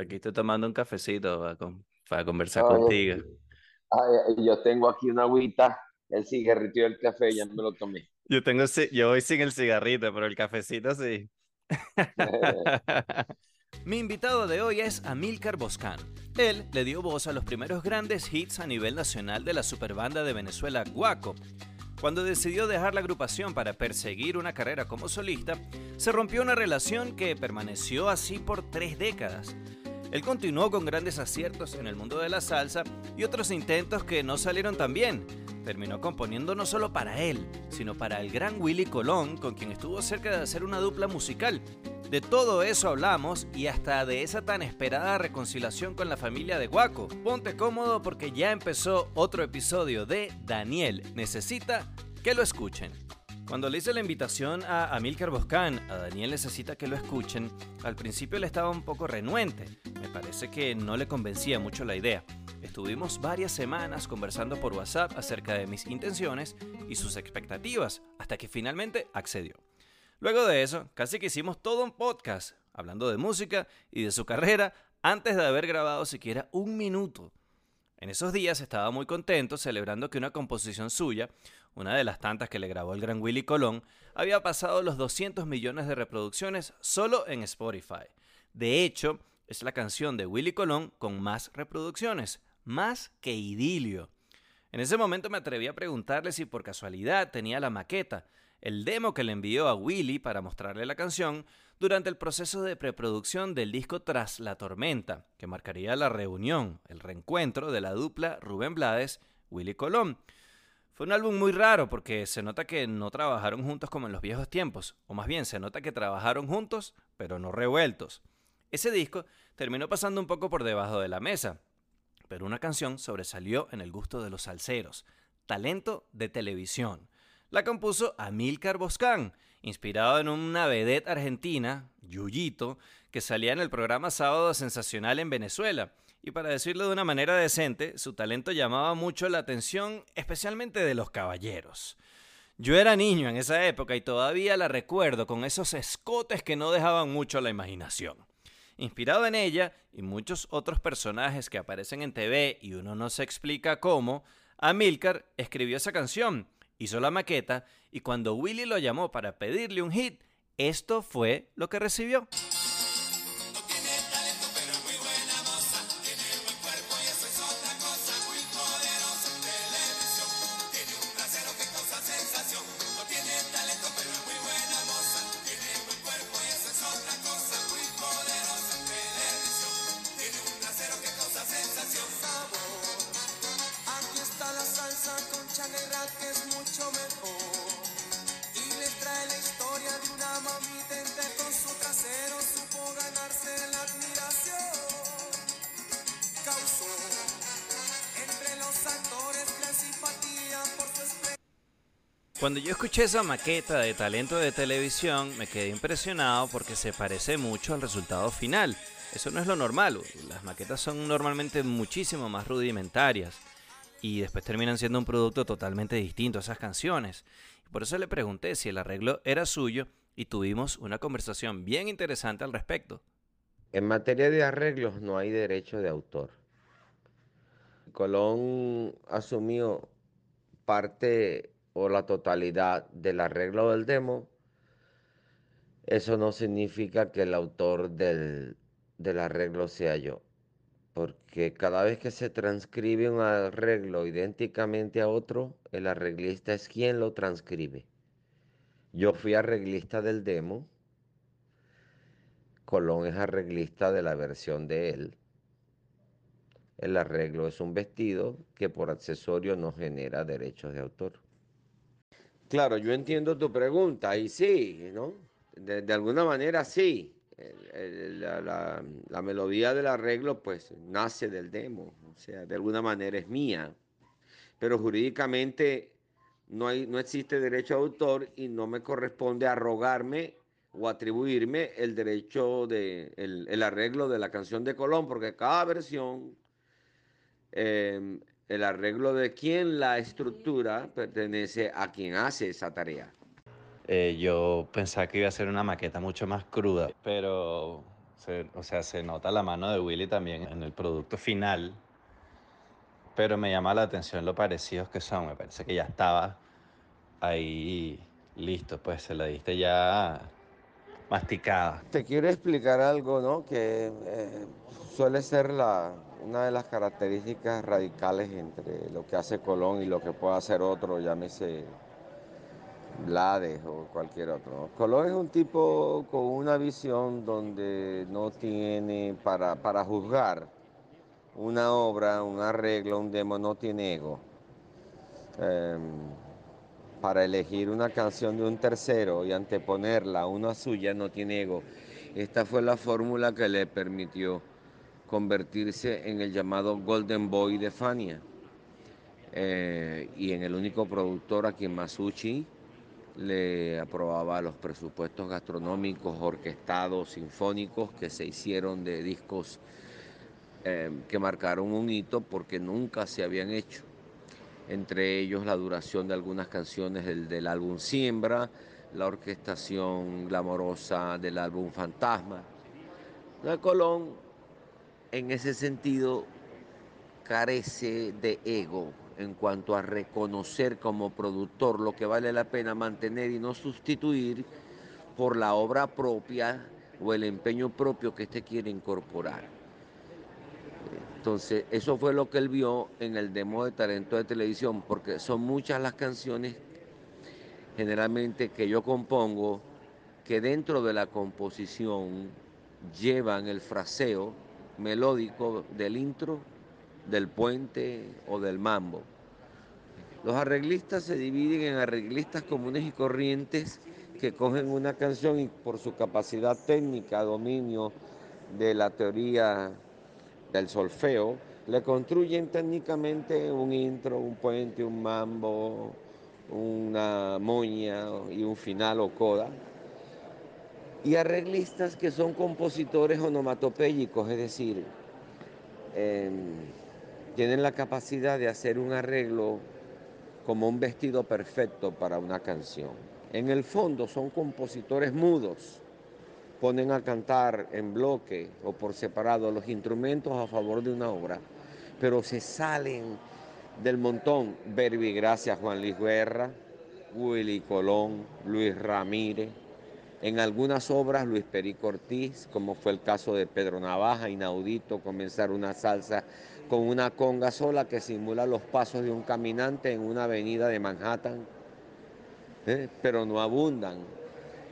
Aquí estoy tomando un cafecito para, conversar contigo. yo tengo aquí una agüita, el cigarrito y el café, ya me lo tomé. Yo tengo, yo voy sin el cigarrito, pero el cafecito sí. Mi invitado de hoy es Amilcar Boscan. Él le dio voz a los primeros grandes hits a nivel nacional de la superbanda de Venezuela Guaco. Cuando decidió dejar la agrupación para perseguir una carrera como solista, se rompió una relación que permaneció así por tres décadas. Él continuó con grandes aciertos en el mundo de la salsa y otros intentos que no salieron tan bien. Terminó componiendo no solo para él, sino para el gran Willy Colón, con quien estuvo cerca de hacer una dupla musical. De todo eso hablamos y hasta de esa tan esperada reconciliación con la familia de Guaco. Ponte cómodo porque ya empezó otro episodio de Daniel Necesita que lo escuchen. Cuando le hice la invitación a Amilcar Boscan, a Daniel necesita que lo escuchen, al principio él estaba un poco renuente. Me parece que no le convencía mucho la idea. Estuvimos varias semanas conversando por WhatsApp acerca de mis intenciones y sus expectativas, hasta que finalmente accedió. Luego de eso, casi que hicimos todo un podcast hablando de música y de su carrera antes de haber grabado siquiera un minuto. En esos días estaba muy contento celebrando que una composición suya, una de las tantas que le grabó el gran Willy Colón, había pasado los 200 millones de reproducciones solo en Spotify. De hecho, es la canción de Willy Colón con más reproducciones, más que Idilio. En ese momento me atreví a preguntarle si por casualidad tenía la maqueta, el demo que le envió a Willy para mostrarle la canción durante el proceso de preproducción del disco Tras la Tormenta, que marcaría la reunión, el reencuentro de la dupla Rubén Blades, Willy Colón. Fue un álbum muy raro porque se nota que no trabajaron juntos como en los viejos tiempos, o más bien se nota que trabajaron juntos, pero no revueltos. Ese disco terminó pasando un poco por debajo de la mesa, pero una canción sobresalió en el gusto de los salseros, talento de televisión. La compuso Amilcar Boscán, inspirado en una vedette argentina, Yuyito, que salía en el programa Sábado Sensacional en Venezuela. Y para decirlo de una manera decente, su talento llamaba mucho la atención, especialmente de los caballeros. Yo era niño en esa época y todavía la recuerdo con esos escotes que no dejaban mucho la imaginación. Inspirado en ella y muchos otros personajes que aparecen en TV y uno no se explica cómo, Amilcar escribió esa canción hizo la maqueta y cuando Willy lo llamó para pedirle un hit, esto fue lo que recibió. Yo escuché esa maqueta de talento de televisión, me quedé impresionado porque se parece mucho al resultado final. Eso no es lo normal. Las maquetas son normalmente muchísimo más rudimentarias y después terminan siendo un producto totalmente distinto a esas canciones. Por eso le pregunté si el arreglo era suyo y tuvimos una conversación bien interesante al respecto. En materia de arreglos no hay derecho de autor. Colón asumió parte o la totalidad del arreglo del demo, eso no significa que el autor del, arreglo sea yo. Porque cada vez que se transcribe un arreglo idénticamente a otro, el arreglista es quien lo transcribe. Yo fui arreglista del demo, Colón es arreglista de la versión de él. El arreglo es un vestido que por accesorio no genera derechos de autor. Claro, yo entiendo tu pregunta y sí, ¿no? De, alguna manera sí. la, melodía del arreglo pues nace del demo, o sea, de alguna manera es mía, pero jurídicamente no, hay, no existe derecho a autor y no me corresponde arrogarme o atribuirme el derecho de el, arreglo de la canción de Colón, porque cada versión eh, el arreglo de quién la estructura pertenece a quien hace esa tarea. Eh, yo pensaba que iba a ser una maqueta mucho más cruda, pero o sea, se nota la mano de Willy también en el producto final. Pero me llama la atención lo parecidos que son. Me parece que ya estaba ahí listo, pues se la diste ya masticada. Te quiero explicar algo, ¿no? Que eh, suele ser la, una de las características radicales entre lo que hace Colón y lo que puede hacer otro, llámese Blades o cualquier otro. Colón es un tipo con una visión donde no tiene para, para juzgar una obra, un arreglo, un demo, no tiene ego. Em, para elegir una canción de un tercero y anteponerla a una suya no tiene ego. Esta fue la fórmula que le permitió convertirse en el llamado Golden Boy de Fania eh, y en el único productor a quien Masucci le aprobaba los presupuestos gastronómicos, orquestados, sinfónicos que se hicieron de discos eh, que marcaron un hito porque nunca se habían hecho entre ellos la duración de algunas canciones del, álbum Siembra, la orquestación glamorosa del álbum Fantasma. La Colón, en ese sentido, carece de ego en cuanto a reconocer como productor lo que vale la pena mantener y no sustituir por la obra propia o el empeño propio que éste quiere incorporar. Entonces, eso fue lo que él vio en el demo de talento de televisión, porque son muchas las canciones generalmente que yo compongo que dentro de la composición llevan el fraseo melódico del intro, del puente o del mambo. Los arreglistas se dividen en arreglistas comunes y corrientes que cogen una canción y por su capacidad técnica, dominio de la teoría del solfeo, le construyen técnicamente un intro, un puente, un mambo, una moña y un final o coda. Y arreglistas que son compositores onomatopéyicos, es decir, em, tienen la capacidad de hacer un arreglo como un vestido perfecto para una canción. En el fondo son compositores mudos ponen a cantar en bloque o por separado los instrumentos a favor de una obra, pero se salen del montón. Verbi Gracias, Juan Luis Guerra, Willy Colón, Luis Ramírez, en algunas obras Luis Perico Ortiz, como fue el caso de Pedro Navaja, inaudito comenzar una salsa con una conga sola que simula los pasos de un caminante en una avenida de Manhattan, ¿eh? pero no abundan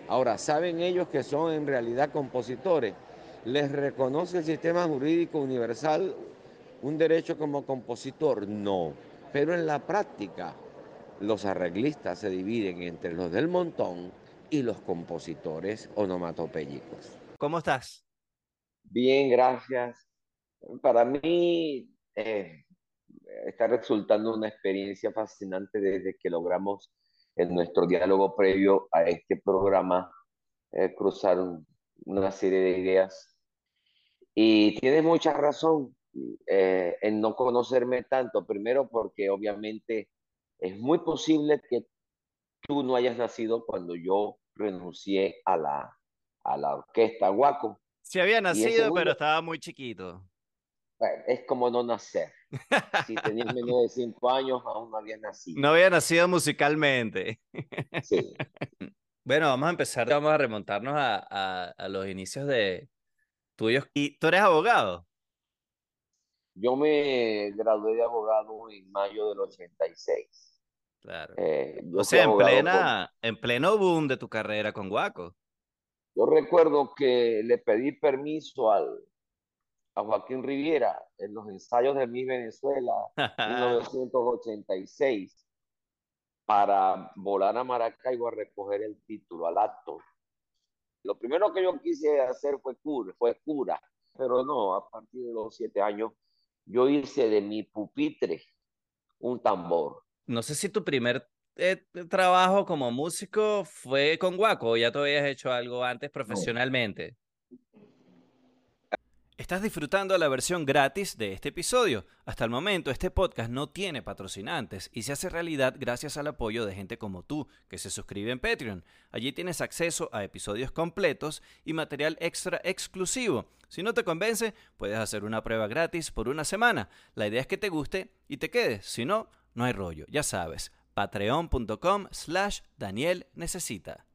Ahora, ¿saben ellos que son en realidad compositores? ¿Les reconoce el sistema jurídico universal un derecho como compositor? No. Pero en la práctica, los arreglistas se dividen entre los del montón y los compositores onomatopéyicos. ¿Cómo estás? Bien, gracias. Para mí eh, está resultando una experiencia fascinante desde que logramos en nuestro diálogo previo a este programa eh, cruzaron una serie de ideas. Y tienes mucha razón eh, en no conocerme tanto, primero porque obviamente es muy posible que tú no hayas nacido cuando yo renuncié a la, a la orquesta Guaco. Sí había nacido, pero estaba muy chiquito. Es como no nacer. Si tenías menos de cinco años, aún no había nacido. No había nacido musicalmente. Sí. Bueno, vamos a empezar, vamos a remontarnos a, a, los inicios de tuyos. ¿Y tú eres abogado? Yo me gradué de abogado en mayo del 86. Claro. Eh, o sea, en, plena, en pleno boom de tu carrera con Guaco. Yo recuerdo que le pedí permiso al, a Joaquín Riviera en los ensayos de Mi Venezuela en 1986 para volar a Maracaibo a recoger el título al acto. Lo primero que yo quise hacer fue cura, fue cura, pero no, a partir de los siete años yo hice de mi pupitre un tambor. No sé si tu primer eh, trabajo como músico fue con Guaco o ya te habías hecho algo antes profesionalmente. Estás disfrutando la versión gratis de este episodio. Hasta el momento este podcast no tiene patrocinantes y se hace realidad gracias al apoyo de gente como tú que se suscribe en Patreon. Allí tienes acceso a episodios completos y material extra exclusivo. Si no te convence, puedes hacer una prueba gratis por una semana. La idea es que te guste y te quedes. Si no, no hay rollo. Ya sabes, patreon.com slash Daniel Necesita.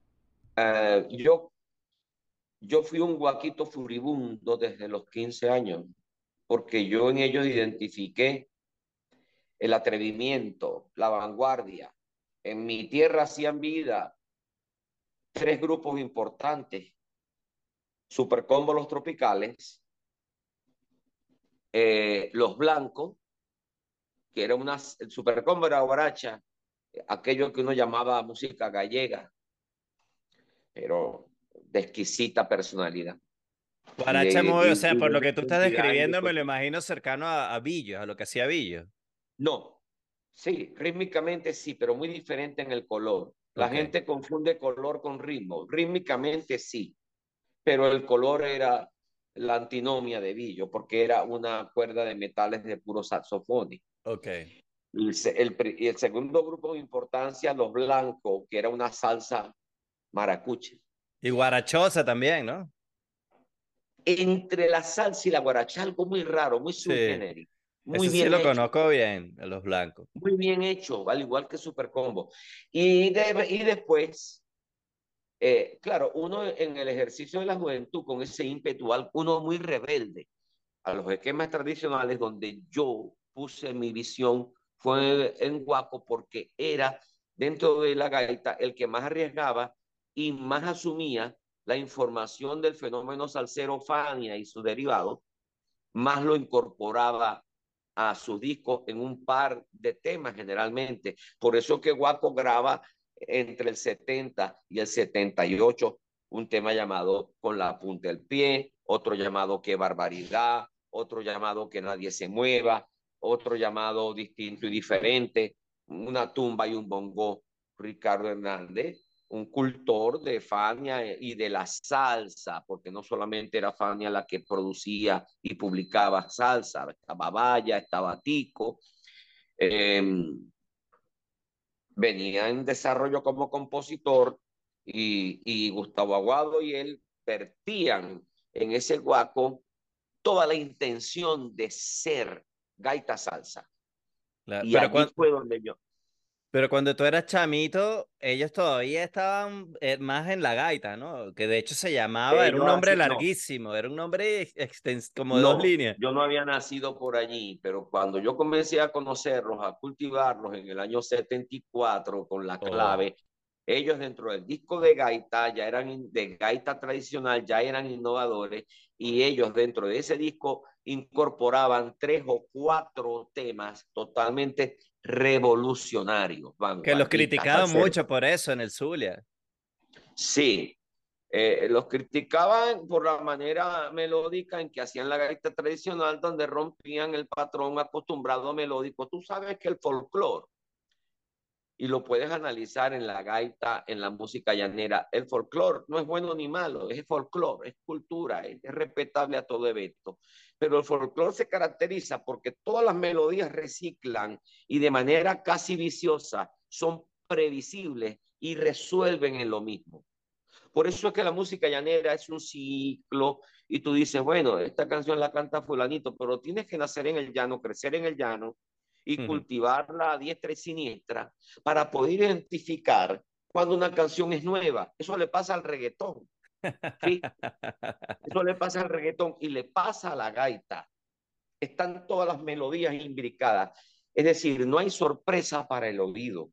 Eh, yo yo fui un guaquito furibundo desde los 15 años, porque yo en ellos identifiqué el atrevimiento, la vanguardia. En mi tierra hacían vida tres grupos importantes, Supercombo Los Tropicales, eh, Los Blancos, que era una, el Supercombo era guaracha, aquello que uno llamaba música gallega, pero de exquisita personalidad. Guaracha o sea, por lo que tú estás describiendo, me lo imagino cercano a, a Billo, a lo que hacía Billo. No, sí, rítmicamente sí, pero muy diferente en el color. La gente confunde color con ritmo. Rítmicamente sí, pero el color era la antinomia de Billo, porque era una cuerda de metales de puro saxofón. Ok. Y el, el segundo grupo de importancia, los blancos, que era una salsa maracuche. Y guarachosa también, ¿no? Entre la salsa y la guaracha, algo muy raro, muy subgenérico. Muy bien sí lo conozco bien, los blancos. Muy bien hecho, al igual que Super Combo. Y, y después, eh, claro, uno en el ejercicio de la juventud, con ese ímpetu, uno muy rebelde a los esquemas tradicionales, donde yo puse mi visión, fue en Guaco, porque era dentro de la gaita el que más arriesgaba y más asumía la información del fenómeno salsero Fania y su derivado, más lo incorporaba a su disco en un par de temas generalmente. Por eso que Guaco graba entre el 70 y el 78 un tema llamado Con la punta del pie, otro llamado Qué barbaridad, otro llamado Que nadie se mueva, otro llamado Distinto y diferente, una tumba y un bongo Ricardo Hernández, un cultor de Fania y de la salsa, porque no solamente era Fania la que producía y publicaba salsa, estaba Vaya, estaba Tico. Em, venía en desarrollo como compositor y, y Gustavo Aguado y él vertían en ese guaco toda la intención de ser gaita salsa. y pero fue donde yo, pero cuando tú eras chamito, ellos todavía estaban eh, más en la gaita, ¿no? Que de hecho se llamaba, era un nombre larguísimo, era un nombre como de dos líneas. Yo no había nacido por allí, pero cuando yo comencé a conocerlos, a cultivarlos en el año 74 con la oh. clave, ellos dentro del disco de gaita ya eran de gaita tradicional, ya eran innovadores y ellos dentro de ese disco incorporaban tres o cuatro temas totalmente revolucionarios. Que los criticaban mucho por eso en el Zulia. Sí, eh, los criticaban por la manera melódica en que hacían la gaita tradicional, donde rompían el patrón acostumbrado melódico. Tú sabes que el folclore y lo puedes analizar en la gaita, en la música llanera. El folclore no es bueno ni malo, es folclore, es cultura, es, respetable a todo evento. Pero el folclore se caracteriza porque todas las melodías reciclan y de manera casi viciosa son previsibles y resuelven en lo mismo. Por eso es que la música llanera es un ciclo y tú dices, bueno, esta canción la canta fulanito, pero tienes que nacer en el llano, crecer en el llano y cultivarla a diestra y siniestra para poder identificar cuando una canción es nueva. Eso le pasa al reggaetón. ¿sí? Eso le pasa al reggaetón y le pasa a la gaita. Están todas las melodías imbricadas. Es decir, no hay sorpresa para el oído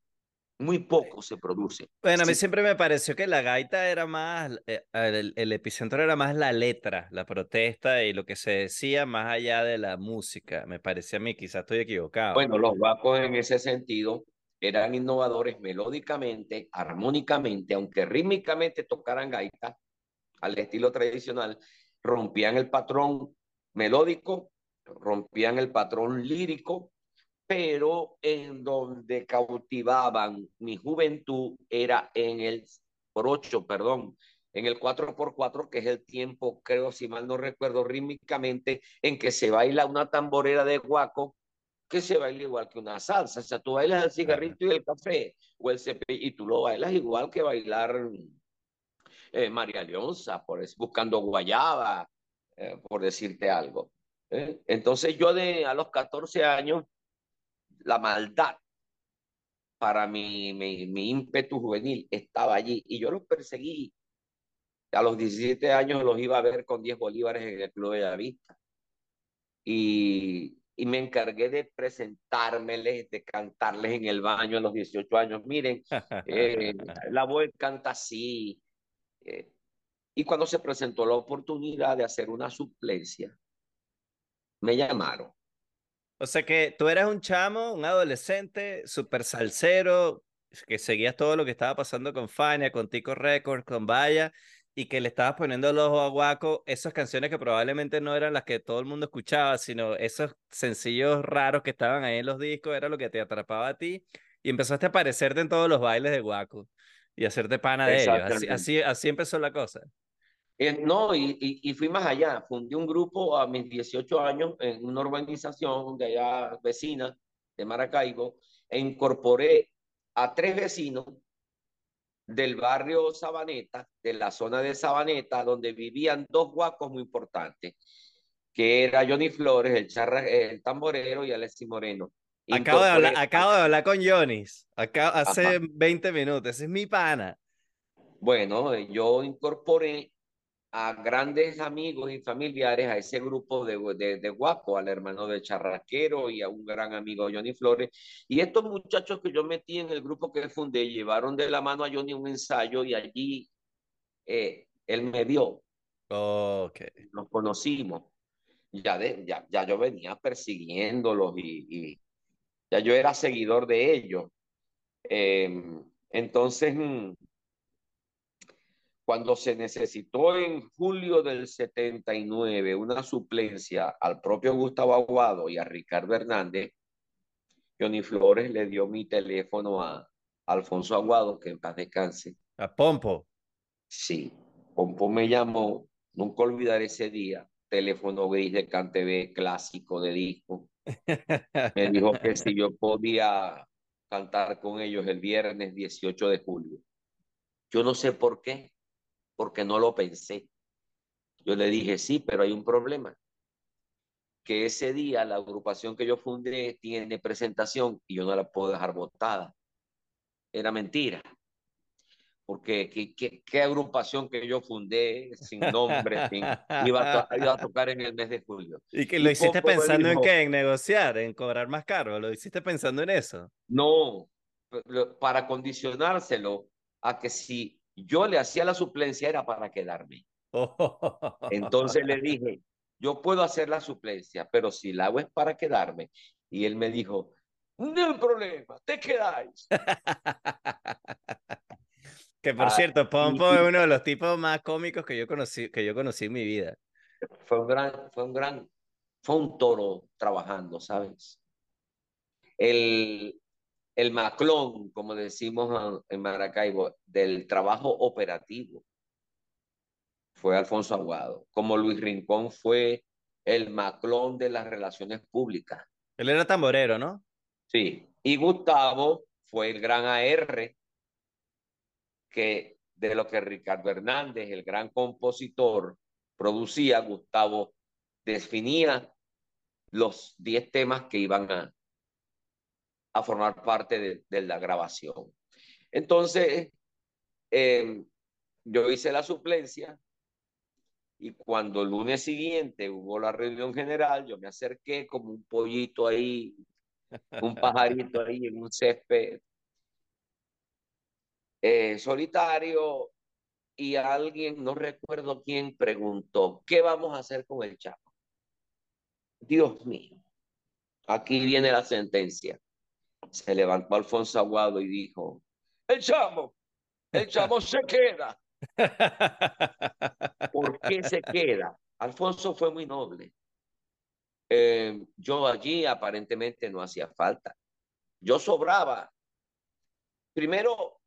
muy poco se produce. Bueno, a mí siempre me pareció que la gaita era más, eh, el, epicentro era más la letra, la protesta y lo que se decía más allá de la música. Me parecía a mí, quizás estoy equivocado. Bueno, los guapos en ese sentido eran innovadores melódicamente, armónicamente, aunque rítmicamente tocaran gaita al estilo tradicional, rompían el patrón melódico, rompían el patrón lírico pero en donde cautivaban mi juventud era en el, por ocho, perdón, en el 4x4, que es el tiempo, creo, si mal no recuerdo, rítmicamente, en que se baila una tamborera de guaco, que se baila igual que una salsa. O sea, tú bailas el cigarrito y el café, o el cepillo, y tú lo bailas igual que bailar eh, María Leonza, por, buscando guayaba, eh, por decirte algo. ¿eh? Entonces yo de, a los 14 años, la maldad para mi, mi, mi ímpetu juvenil estaba allí y yo los perseguí a los 17 años los iba a ver con 10 bolívares en el Club de la Vista. Y, y me encargué de presentármeles, de cantarles en el baño a los 18 años. Miren, eh, la voz canta así. Eh, y cuando se presentó la oportunidad de hacer una suplencia, me llamaron. O sea que tú eras un chamo, un adolescente, súper salsero, que seguías todo lo que estaba pasando con Fania, con Tico Records, con Vaya, y que le estabas poniendo los ojos a Guaco esas canciones que probablemente no eran las que todo el mundo escuchaba, sino esos sencillos raros que estaban ahí en los discos, era lo que te atrapaba a ti, y empezaste a aparecerte en todos los bailes de Guaco y hacerte pana de ellos. Así, así, empezó la cosa. Eh, no, y, y, fui más allá. Fundé un grupo a mis 18 años en una urbanización de allá vecina de Maracaibo e incorporé a tres vecinos del barrio Sabaneta, de la zona de Sabaneta, donde vivían dos guacos muy importantes, que era Johnny Flores, el, charra, el tamborero y Alexis Moreno. Acabo de, hablar, acabo de hablar con Johnny, hace 20 minutos, ese es mi pana. Bueno, yo incorporé a grandes amigos y familiares a ese grupo de, de, de, guapo, al hermano de Charraquero y a un gran amigo Johnny Flores. Y estos muchachos que yo metí en el grupo que fundé llevaron de la mano a Johnny un ensayo y allí eh, él me vio. Okay. Nos conocimos. Ya, de, ya, ya yo venía persiguiéndolos y, y ya yo era seguidor de ellos. Eh, entonces, mm, cuando se necesitó en julio del 79 una suplencia al propio Gustavo Aguado y a Ricardo Hernández, Johnny Flores le dio mi teléfono a Alfonso Aguado, que en paz descanse. A Pompo. Sí, Pompo me llamó, nunca olvidaré ese día, teléfono gris de CanTV clásico de disco. Me dijo que si yo podía cantar con ellos el viernes 18 de julio. Yo no sé por qué, porque no lo pensé. Yo le dije, sí, pero hay un problema. Que ese día la agrupación que yo fundé tiene presentación y yo no la puedo dejar votada. Era mentira. Porque ¿qué, qué, agrupación que yo fundé sin nombre, sin, iba, a, iba, a, tocar en el mes de julio. ¿Y que lo hiciste pensando en qué? ¿En negociar? ¿En cobrar más caro? ¿Lo hiciste pensando en eso? No, para condicionárselo a que si yo le hacía la suplencia era para quedarme. Entonces le dije, yo puedo hacer la suplencia, pero si la hago es para quedarme. Y él me dijo, no hay problema, te quedáis. que por ah, cierto, Pompo es uno de los tipos más cómicos que yo conocí, que yo conocí en mi vida. Fue un gran, fue un gran, fue un toro trabajando, ¿sabes? El, el maclón, como decimos en Maracaibo, del trabajo operativo fue Alfonso Aguado, como Luis Rincón fue el maclón de las relaciones públicas. Él era tamborero, ¿no? Sí, y Gustavo fue el gran AR que de lo que Ricardo Hernández, el gran compositor, producía, Gustavo definía los 10 temas que iban a, a formar parte de, de la grabación. Entonces, eh, yo hice la suplencia y cuando el lunes siguiente hubo la reunión general, yo me acerqué como un pollito ahí, un pajarito ahí en un césped eh, solitario y alguien, no recuerdo quién, preguntó, ¿qué vamos a hacer con el chavo? Dios mío, aquí viene la sentencia se levantó Alfonso Aguado y dijo, el chamo, el chamo se queda. ¿Por qué se queda? Alfonso fue muy noble. Eh, yo allí aparentemente no hacía falta. Yo sobraba. Primero,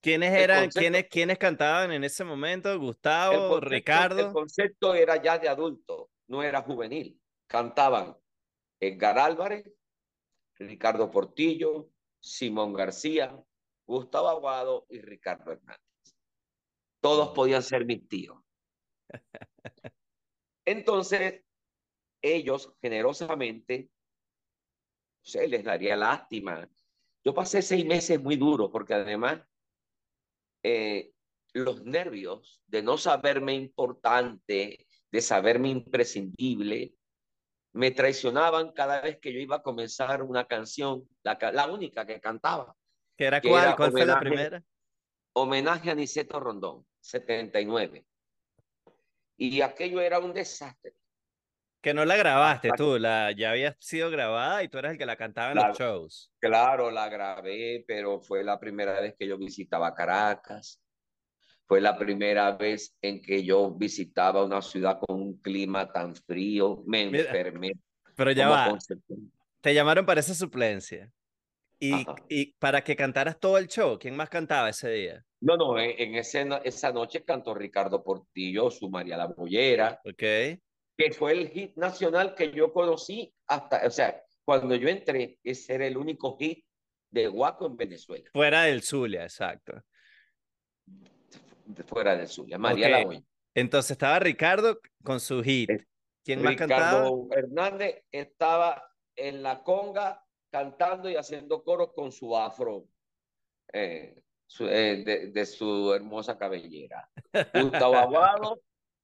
¿Quiénes eran, quiénes, quiénes cantaban en ese momento? Gustavo, Ricardo. El concepto era ya de adulto, no era juvenil. Cantaban Edgar Álvarez, Ricardo Portillo, Simón García, Gustavo Aguado y Ricardo Hernández. Todos podían ser mis tíos. Entonces, ellos generosamente, se les daría lástima. Yo pasé seis meses muy duros porque además eh, los nervios de no saberme importante, de saberme imprescindible, me traicionaban cada vez que yo iba a comenzar una canción, la, la única que cantaba. ¿Qué era cuál? ¿Cuál fue la primera? Homenaje a Niceto Rondón, 79. Y aquello era un desastre. Que no la grabaste tú, la, ya había sido grabada y tú eras el que la cantaba en los shows. Claro, la grabé, pero fue la primera vez que yo visitaba Caracas. Fue la primera vez en que yo visitaba una ciudad con un clima tan frío. Me enfermé. Pero ya va. Te llamaron para esa suplencia. Y, y, para que cantaras todo el show, ¿quién más cantaba ese día? No, no, en, ese, esa noche cantó Ricardo Portillo, su María La Bollera. Ok que fue el hit nacional que yo conocí hasta, o sea, cuando yo entré, ese era el único hit de Guaco en Venezuela. Fuera del Zulia, exacto. Fuera del Zulia, María La Boya. Entonces estaba Ricardo con su hit. ¿Quién más Ricardo Hernández estaba en la conga cantando y haciendo coro con su afro eh, eh, de, de, su hermosa cabellera. Gustavo Aguado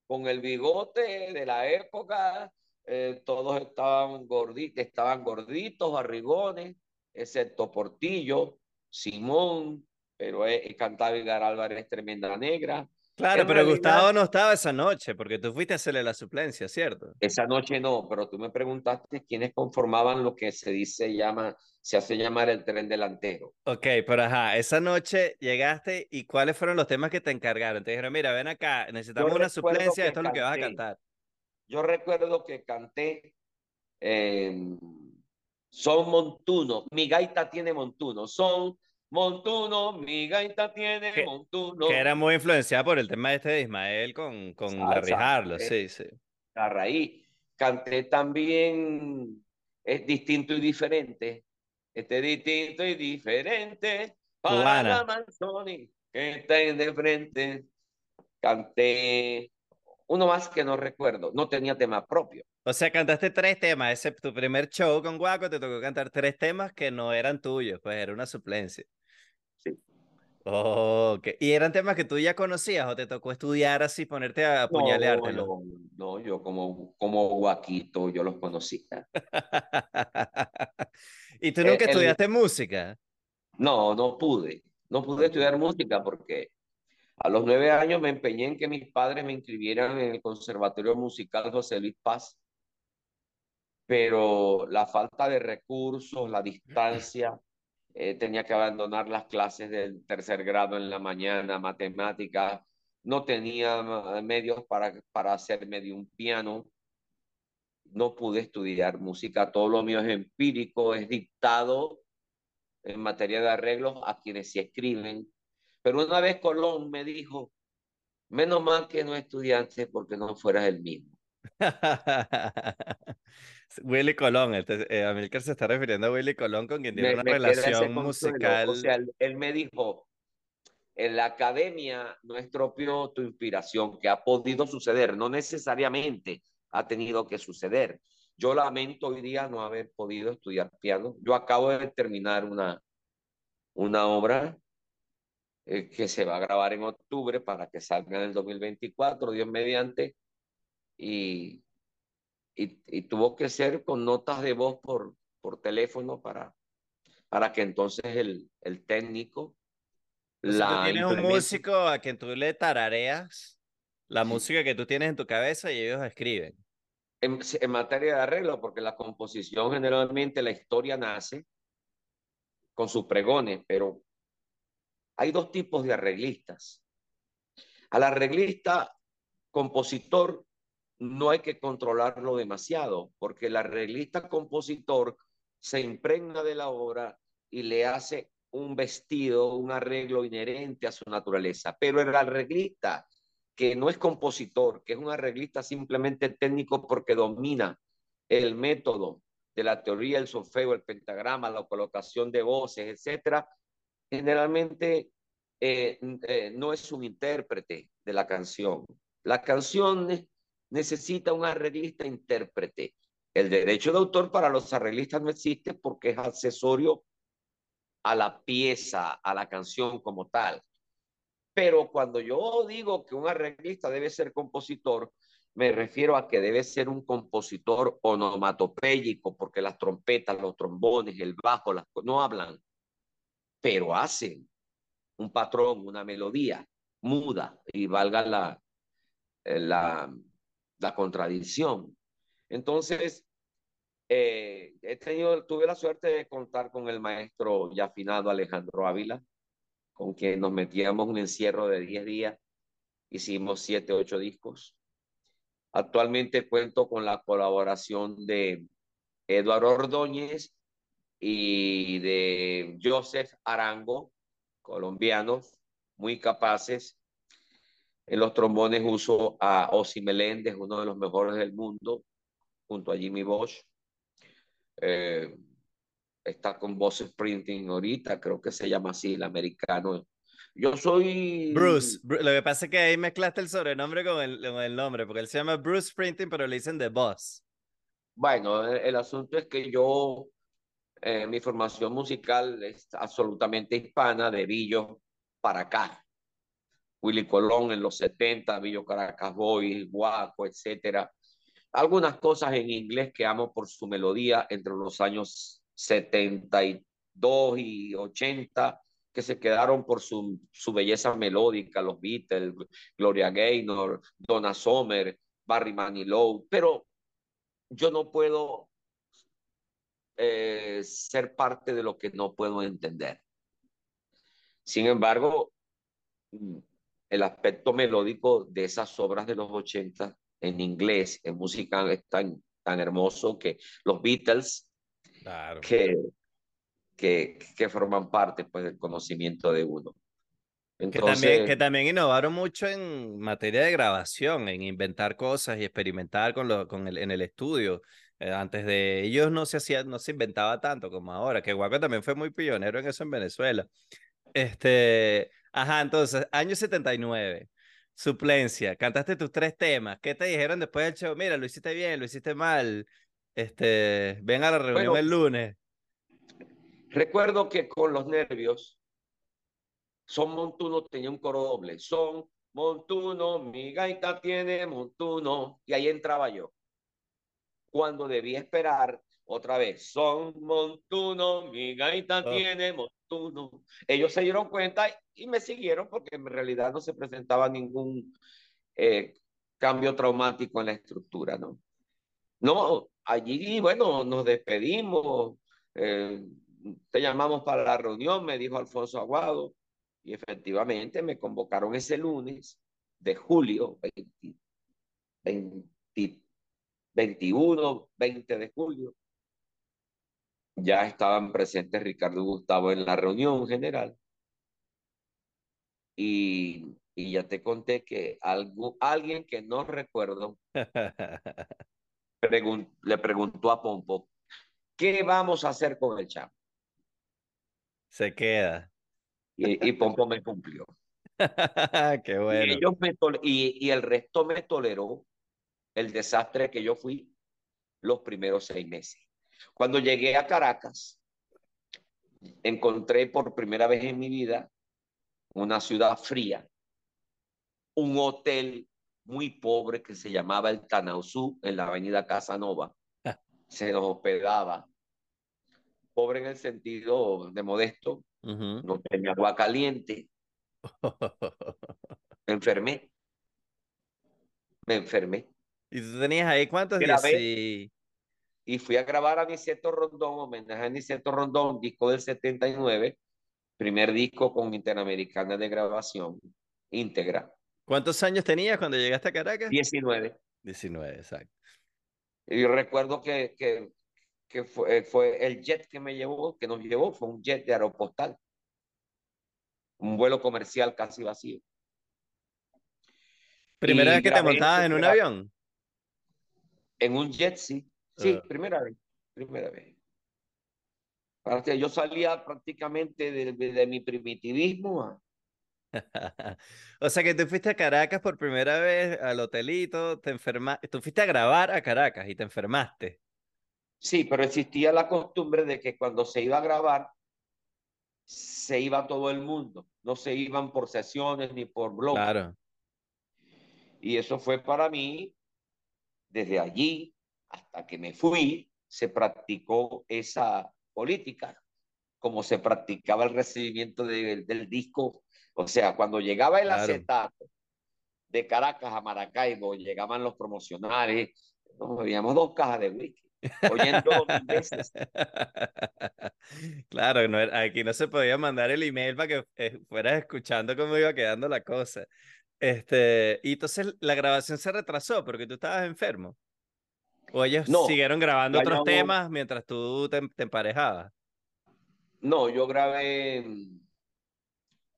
con el bigote de la época, eh, todos estaban gorditos, estaban gorditos, barrigones, excepto Portillo, Simón, pero es, cantaba Edgar Álvarez Tremenda Negra. Claro, pero Gustavo no estaba esa noche, porque tú fuiste a hacerle la suplencia, ¿cierto? Esa noche no, pero tú me preguntaste quiénes conformaban lo que se dice, llama, se hace llamar el tren delantero. Ok, pero ajá, esa noche llegaste y ¿cuáles fueron los temas que te encargaron? Te dijeron, mira, ven acá, necesitamos una suplencia, esto es lo que vas a cantar. Yo recuerdo que canté Son Montuno, mi gaita tiene Montuno, son Montuno, mi gaita tiene Montuno. Que era muy influenciada por el tema este de Ismael con, con Larry Harlow, sí, sí. A raíz. Canté también Es distinto y diferente. Este distinto y diferente. Para la Manzoni, que está en de frente. Canté uno más que no recuerdo. No tenía tema propio. O sea, cantaste tres temas. Ese tu primer show con Guaco te tocó cantar tres temas que no eran tuyos, pues era una suplencia. Oh, ¿Y eran temas que tú ya conocías o te tocó estudiar así, ponerte a apuñaleártelo? No, no, yo como, como guaquito, yo los conocía. ¿Y tú nunca estudiaste música? No, no pude. No pude estudiar música porque a los nueve años me empeñé en que mis padres me inscribieran en el Conservatorio Musical José Luis Paz. Pero la falta de recursos, la distancia, eh, tenía que abandonar las clases del tercer grado en la mañana, matemáticas, no tenía medios para, para hacerme de un piano, no pude estudiar música, todo lo mío es empírico, es dictado en materia de arreglos a quienes se escriben. Pero una vez Colón me dijo, menos mal que no estudiante porque no fueras el mismo. Willy Colón, eh, Amilcar se está refiriendo a Willy Colón con quien tiene una relación musical. O sea, él me dijo, en la academia no estropeó tu inspiración, que ha podido suceder, no necesariamente ha tenido que suceder. Yo lamento hoy día no haber podido estudiar piano. Yo acabo de terminar una, una obra eh, que se va a grabar en octubre para que salga en el 2024, Dios mediante, y y, tuvo que ser con notas de voz por, por teléfono para, para que entonces el, el técnico... la tú tienes un músico a quien tú le tarareas la música que tú tienes en tu cabeza y ellos escriben. En, en, materia de arreglo, porque la composición generalmente la historia nace con sus pregones, pero hay dos tipos de arreglistas. Al arreglista compositor no hay que controlarlo demasiado, porque el arreglista compositor se impregna de la obra y le hace un vestido, un arreglo inherente a su naturaleza, pero el arreglista que no es compositor, que es un arreglista simplemente técnico porque domina el método de la teoría, el solfeo, el pentagrama, la colocación de voces, etcétera, generalmente eh, eh, no es un intérprete de la canción. La canción necesita un arreglista intérprete. El derecho de autor para los arreglistas no existe porque es accesorio a la pieza, a la canción como tal. Pero cuando yo digo que un arreglista debe ser compositor, me refiero a que debe ser un compositor onomatopéyico, porque las trompetas, los trombones, el bajo, las, no hablan, pero hacen un patrón, una melodía muda, y valga la, eh, la, la contradicción. Entonces, eh, he tenido, tuve la suerte de contar con el maestro ya afinado Alejandro Ávila, con quien nos metíamos un encierro de 10 días, hicimos 7, 8 discos. Actualmente cuento con la colaboración de Eduardo Ordóñez y de Joseph Arango, colombianos muy capaces. En los trombones uso a Osi Meléndez, uno de los mejores del mundo, junto a Jimmy Bosch. Eh, está con Boss Sprinting ahorita, creo que se llama así, el americano. Yo soy... Bruce, lo que pasa es que ahí mezclaste el sobrenombre con el, con el nombre, porque él se llama Bruce Sprinting, pero le dicen The Boss. Bueno, el, asunto es que yo, eh, mi formación musical es absolutamente hispana, de Villo para acá. Willy Colón en los 70, Villo Caracas Boy, Guaco, etcétera. Algunas cosas en inglés que amo por su melodía entre los años 72 y 80 que se quedaron por su, su belleza melódica, los Beatles, Gloria Gaynor, Donna Summer, Barry Manilow, pero yo no puedo eh, ser parte de lo que no puedo entender. Sin embargo, el aspecto melódico de esas obras de los 80 en inglés, en música, es tan, tan hermoso que los Beatles que, que, que, forman parte pues, del conocimiento de uno. Entonces, que, también, que también innovaron mucho en materia de grabación, en inventar cosas y experimentar con lo, con el, en el estudio. Eh, antes de ellos no se hacía, no se inventaba tanto como ahora, que Guaco también fue muy pionero en eso en Venezuela. Este, ajá, entonces, año 79, suplencia, cantaste tus tres temas, ¿qué te dijeron después del show? Mira, lo hiciste bien, lo hiciste mal, este, ven a la reunión el lunes. Recuerdo que con los nervios, Son Montuno tenía un coro doble. Son Montuno, mi gaita tiene Montuno. Y ahí entraba yo. Cuando debía esperar otra vez. Son Montuno, mi gaita ah. tiene Montuno. Ellos se dieron cuenta y me siguieron porque en realidad no se presentaba ningún eh, cambio traumático en la estructura, ¿no? No, allí, bueno, nos despedimos, eh, te llamamos para la reunión, me dijo Alfonso Aguado, y efectivamente me convocaron ese lunes de julio, 21, 20 de julio. Ya estaban presentes Ricardo y Gustavo en la reunión general. Y, y ya te conté que algo, alguien que no recuerdo le preguntó a Pompo, ¿qué vamos a hacer con el chamo? Se queda. Y, Pompo me cumplió. Qué bueno. Y, ellos me y, y el resto me toleró el desastre que yo fui los primeros seis meses. Cuando llegué a Caracas, encontré por primera vez en mi vida una ciudad fría, un hotel muy pobre que se llamaba el Tanausú en la avenida Casanova. Se nos hospedaba. Pobre en el sentido de modesto. No tenía agua caliente. Me enfermé. Me enfermé. ¿Y tú tenías ahí cuántos días? Y fui a grabar a Niceto Rondón, homenaje a Niceto Rondón, disco del 79, primer disco con Interamericana de grabación íntegra. ¿Cuántos años tenías cuando llegaste a Caracas? 19. 19, exacto. Y yo recuerdo que, que, que fue, fue, el jet que me llevó, que nos llevó, fue un jet de aeropostal. un vuelo comercial casi vacío. ¿Primera vez que te montabas en un avión? En un jet, sí. Sí, ah. primera vez. Primera vez. Yo salía prácticamente de, mi primitivismo. o sea que tú fuiste a Caracas por primera vez al hotelito, te enfermaste, tú fuiste a grabar a Caracas y te enfermaste. Sí, pero existía la costumbre de que cuando se iba a grabar, se iba todo el mundo, no se iban por sesiones ni por bloques. Claro. Y eso fue para mí, desde allí hasta que me fui, se practicó esa política, como se practicaba el recibimiento del disco. O sea, cuando llegaba el acetato de Caracas a Maracaibo, llegaban los promocionales, nos bebíamos dos cajas de whisky. Oyendo veces. Claro, aquí no se podía mandar el email para que eh, fueras escuchando cómo iba quedando la cosa. Este, y entonces la grabación se retrasó porque tú estabas enfermo. ¿O ellos siguieron grabando otros temas mientras tú te, emparejabas? No, yo grabé mm,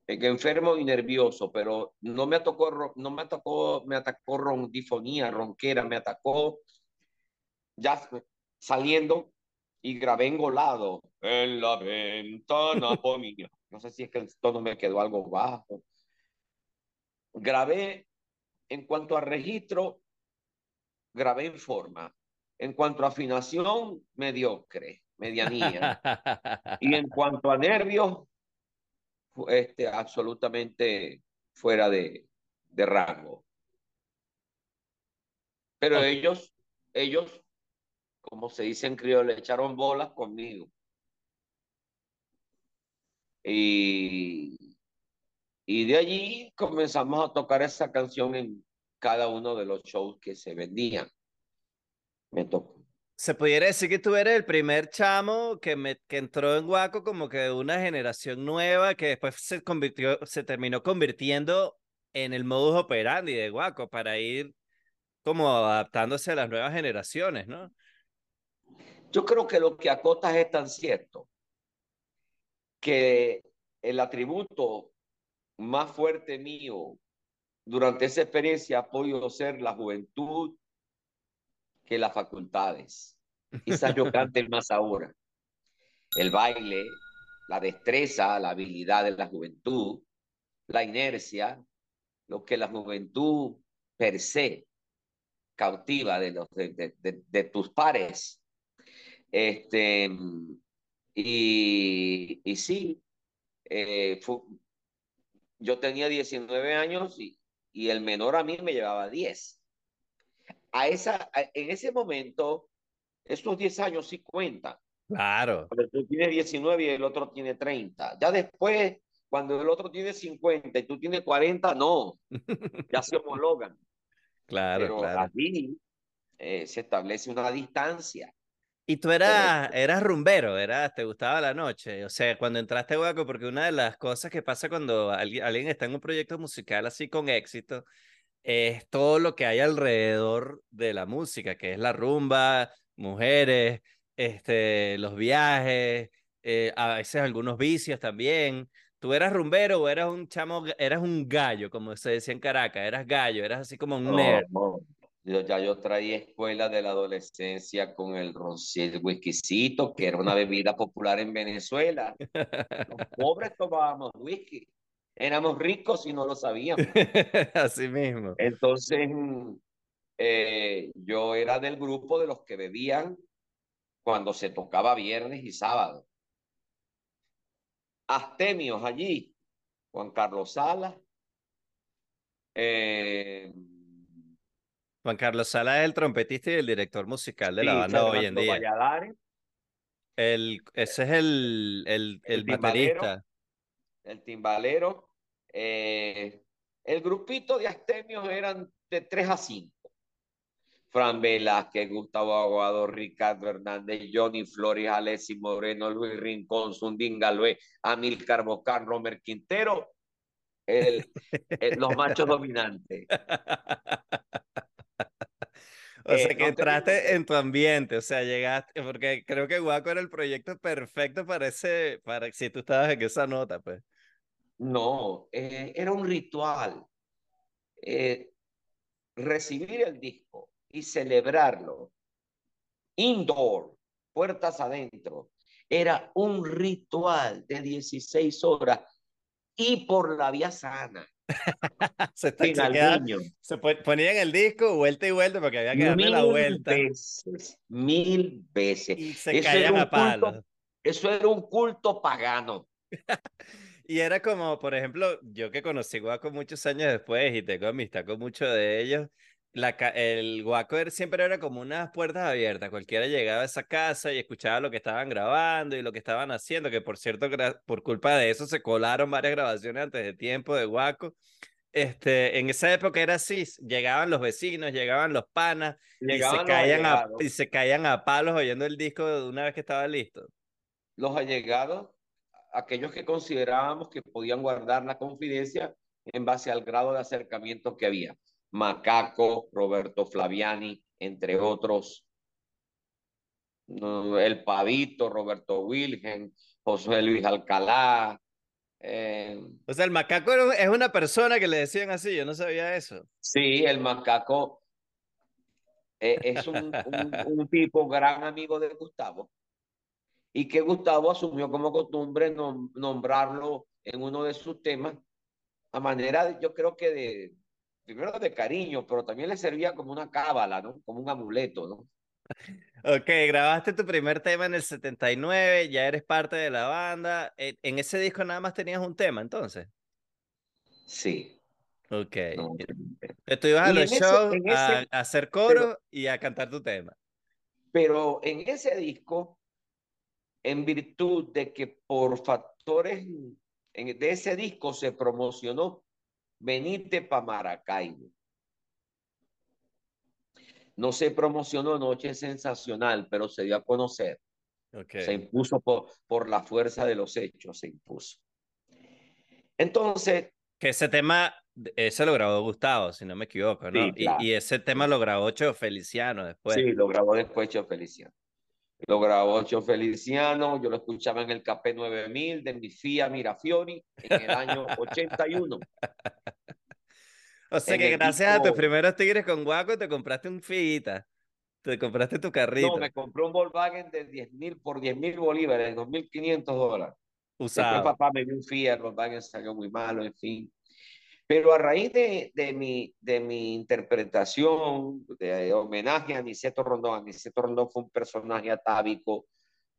enfermo y nervioso, pero no me atacó, no me atacó, me atacó rondifonía, ronquera, me atacó ya saliendo y grabé engolado en la ventana No sé si es que el tono me quedó algo bajo grabé en cuanto a registro, grabé en forma. En cuanto a afinación, mediocre, medianía. y en cuanto a nervios, este, absolutamente fuera de, de rango. Pero ellos, ellos, como se dice en criollo, le echaron bolas conmigo. Y y de allí comenzamos a tocar esa canción en cada uno de los shows que se vendían. Me tocó. Se pudiera decir que tú eres el primer chamo que, me, que entró en Guaco como que de una generación nueva que después se convirtió, se terminó convirtiendo en el modus operandi de Guaco para ir como adaptándose a las nuevas generaciones, ¿no? Yo creo que lo que acotas es tan cierto que el atributo más fuerte mío durante esa experiencia ha podido ser la juventud que las facultades. Quizás yo cante más ahora. El baile, la destreza, la habilidad de la juventud, la inercia, lo que la juventud per se cautiva de, tus pares. Este, y, y sí, eh, yo tenía 19 años y, y el menor a mí me llevaba 10. A esa, en ese momento, estos 10 años sí cuentan. Claro. Pero tú tienes 19 y el otro tiene 30. Ya después, cuando el otro tiene 50 y tú tienes 40, no. Ya se homologan. Claro, Pero claro. Eh, se establece una distancia. Y tú eras, eras rumbero, eras, te gustaba la noche. O sea, cuando entraste a Guaco, porque una de las cosas que pasa cuando alguien, está en un proyecto musical así con éxito, es todo lo que hay alrededor de la música, que es la rumba, mujeres, este, los viajes, eh, a veces algunos vicios también. ¿Tú eras rumbero o eras un chamo, eras un gallo, como se decía en Caracas? Eras gallo, eras así como un nerd. Yo, ya yo traía escuela de la adolescencia con el roncil whiskycito, que era una bebida popular en Venezuela. Los pobres tomábamos whisky. Éramos ricos y no lo sabíamos. Así mismo. Entonces, eh, yo era del grupo de los que bebían cuando se tocaba viernes y sábado. Astemios allí, Juan Carlos Salas, eh, Juan Carlos Sala es el trompetista y el director musical de la banda hoy en día. El, ese es el, el, el, baterista. El timbalero. Eh, el grupito de astemios eran de 3 a 5. Fran Velázquez, Gustavo Aguado, Ricardo Hernández, Johnny Flores, Alessi Moreno, Luis Rincón, Sundín Galvez, Amilcar Bocán, Romer Quintero, el, los machos dominantes. O sea, eh, que entraste en tu ambiente, o sea, llegaste, porque creo que Guaco era el proyecto perfecto para ese, para si tú estabas en esa nota, pues. No, eh, era un ritual. Eh, recibir el disco y celebrarlo indoor, puertas adentro, era un ritual de 16 horas y por la vía sana. se, se, ponían el disco vuelta y vuelta porque había que darle la vuelta. Veces, mil veces. Y se caían a palos. Eso era un culto pagano. y era como, por ejemplo, yo que conocí Guaco muchos años después y tengo amistad con muchos de ellos, la, el Guaco siempre era como unas puertas abiertas. Cualquiera llegaba a esa casa y escuchaba lo que estaban grabando y lo que estaban haciendo, que por cierto, por culpa de eso se colaron varias grabaciones antes de tiempo de Guaco. Este, en esa época era así, llegaban los vecinos, llegaban los panas y, se caían a, y se caían a palos oyendo el disco de una vez que estaba listo. Los allegados, aquellos que considerábamos que podían guardar la confidencia en base al grado de acercamiento que había. Macaco, Roberto Flaviani, entre otros. El Pavito, Roberto Wilgen, José Luis Alcalá. Eh, o sea, el macaco es una persona que le decían así, yo no sabía eso. Sí, el macaco eh, es un, un, tipo gran amigo de Gustavo y que Gustavo asumió como costumbre nombrarlo en uno de sus temas a manera, yo creo que de, primero de cariño, pero también le servía como una cábala, ¿no? Como un amuleto, ¿no? Ok, grabaste tu primer tema en el 79, ya eres parte de la banda. Eh, ¿En ese disco nada más tenías un tema entonces? Sí. Ok. Tú ibas a los shows a, hacer coro y a cantar tu tema. Pero en ese disco, en virtud de que por factores de ese disco se promocionó venite para Maracaibo. No se promocionó Noche Sensacional, pero se dio a conocer. Se impuso por, por la fuerza de los hechos, se impuso. Entonces... Que ese tema, ese lo grabó Gustavo, si no me equivoco, ¿no? y, ese tema lo grabó Cho Feliciano después. Sí, lo grabó después Cho Feliciano. Lo grabó Cho Feliciano, yo lo escuchaba en el KP 9000 de mi FIA Mirafiori en el año 81. O sea que gracias a tus primeros tigres con Guaco te compraste un Fita. Te compraste tu carrito. No, me compré un Volkswagen de 10 mil por 10 mil bolívares, 2.500 dólares. Usado. Después papá me dio un Fiat, el Volkswagen salió muy malo, en fin. Pero a raíz de, mi, interpretación, de, homenaje a Aniceto Rondón, Aniceto Rondón fue un personaje atávico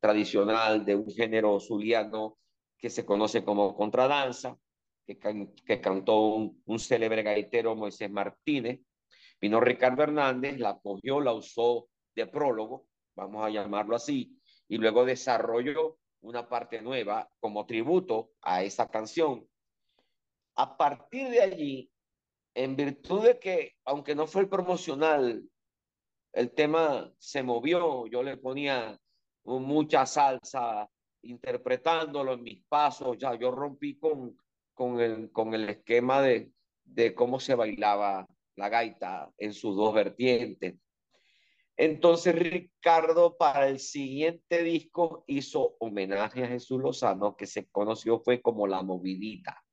tradicional de un género zuliano que se conoce como contradanza, que, que cantó un, un, célebre gaitero Moisés Martínez. Vino Ricardo Hernández, la cogió, la usó de prólogo, vamos a llamarlo así, y luego desarrolló una parte nueva como tributo a esa canción a partir de allí, en virtud de que, aunque no fue promocional, el tema se movió, yo le ponía mucha salsa interpretándolo en mis pasos, ya yo rompí con, con, el, con el esquema de, de cómo se bailaba la gaita en sus dos vertientes. Entonces Ricardo para el siguiente disco hizo homenaje a Jesús Lozano, que se conoció fue como La Movidita.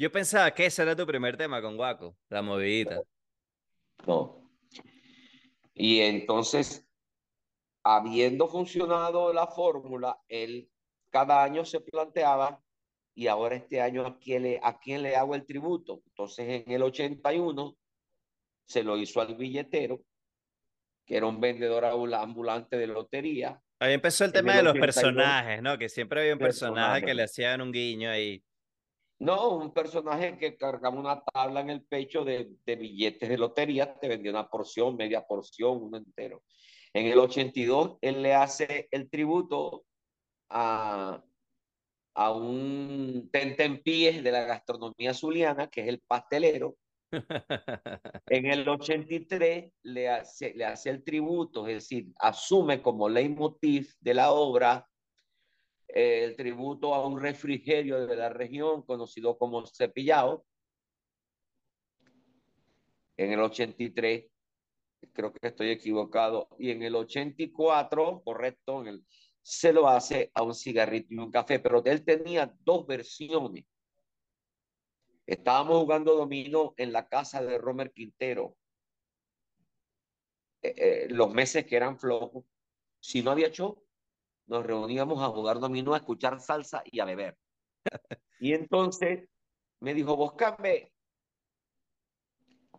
Yo pensaba que ese era tu primer tema con Guaco, la movidita. No. Y entonces, habiendo funcionado la fórmula, él cada año se planteaba, y ahora este año, ¿a quién le, a quién le hago el tributo? Entonces, en el 81, se lo hizo al billetero, que era un vendedor ambulante de lotería. Ahí empezó el tema de los personajes, ¿no? Que siempre había un personaje que le hacían un guiño ahí. No, un personaje que cargaba una tabla en el pecho de, de, billetes de lotería, te vendía una porción, media porción, uno entero. En el 82, él le hace el tributo a, a un tentempié de la gastronomía zuliana, que es el pastelero. en el 83 le hace, le hace el tributo, es decir, asume como leitmotiv de la obra el tributo a un refrigerio de la región conocido como Cepillado. En el 83, creo que estoy equivocado, y en el 84, correcto, en el, se lo hace a un cigarrito y un café, pero él tenía dos versiones Estábamos jugando dominó en la casa de Romer Quintero. Eh, eh, los meses que eran flojos. Si no había show, nos reuníamos a jugar dominó, a escuchar salsa y a beber. y entonces me dijo, Boscame,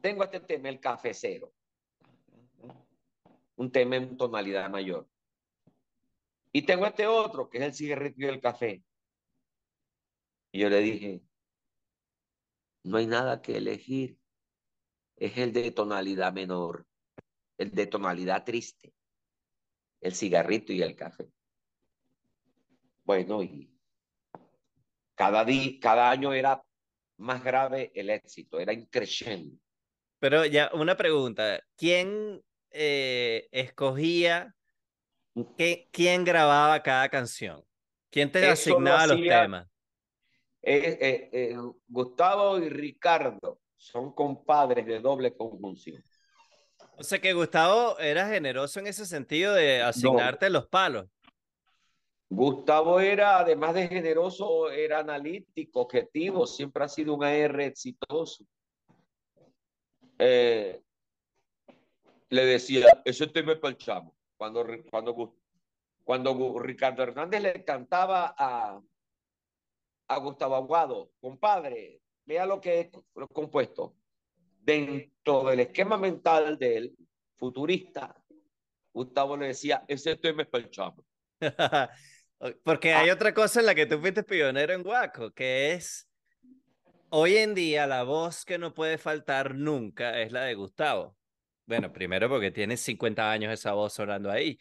tengo este tema, el cafecero. Un tema en tonalidad mayor. Y tengo este otro, que es el cigarrito y el café. Y yo le dije, no hay nada que elegir. Es el de tonalidad menor, el de tonalidad triste, el cigarrito y el café. Bueno, y cada, día, cada año era más grave el éxito, era increciendo. Pero ya, una pregunta, ¿quién eh, escogía, qué, quién grababa cada canción? ¿Quién te asignaba los temas? Eh, eh, Gustavo y Ricardo son compadres de doble conjunción. O sea que Gustavo era generoso en ese sentido de asignarte los palos. Gustavo era, además de generoso, era analítico, objetivo, siempre ha sido un AR exitoso. Eh, le decía, ese tema es para el chamo. Cuando, cuando, cuando Ricardo Hernández le cantaba a, a Gustavo Aguado, compadre, vea lo que es compuesto. Dentro del esquema mental del futurista, Gustavo le decía, ese tema es para el chamo. Porque hay ah. otra cosa en la que tú fuiste pionero en Guaco, que es hoy en día la voz que no puede faltar nunca es la de Gustavo. Bueno, primero porque tiene 50 años esa voz sonando ahí,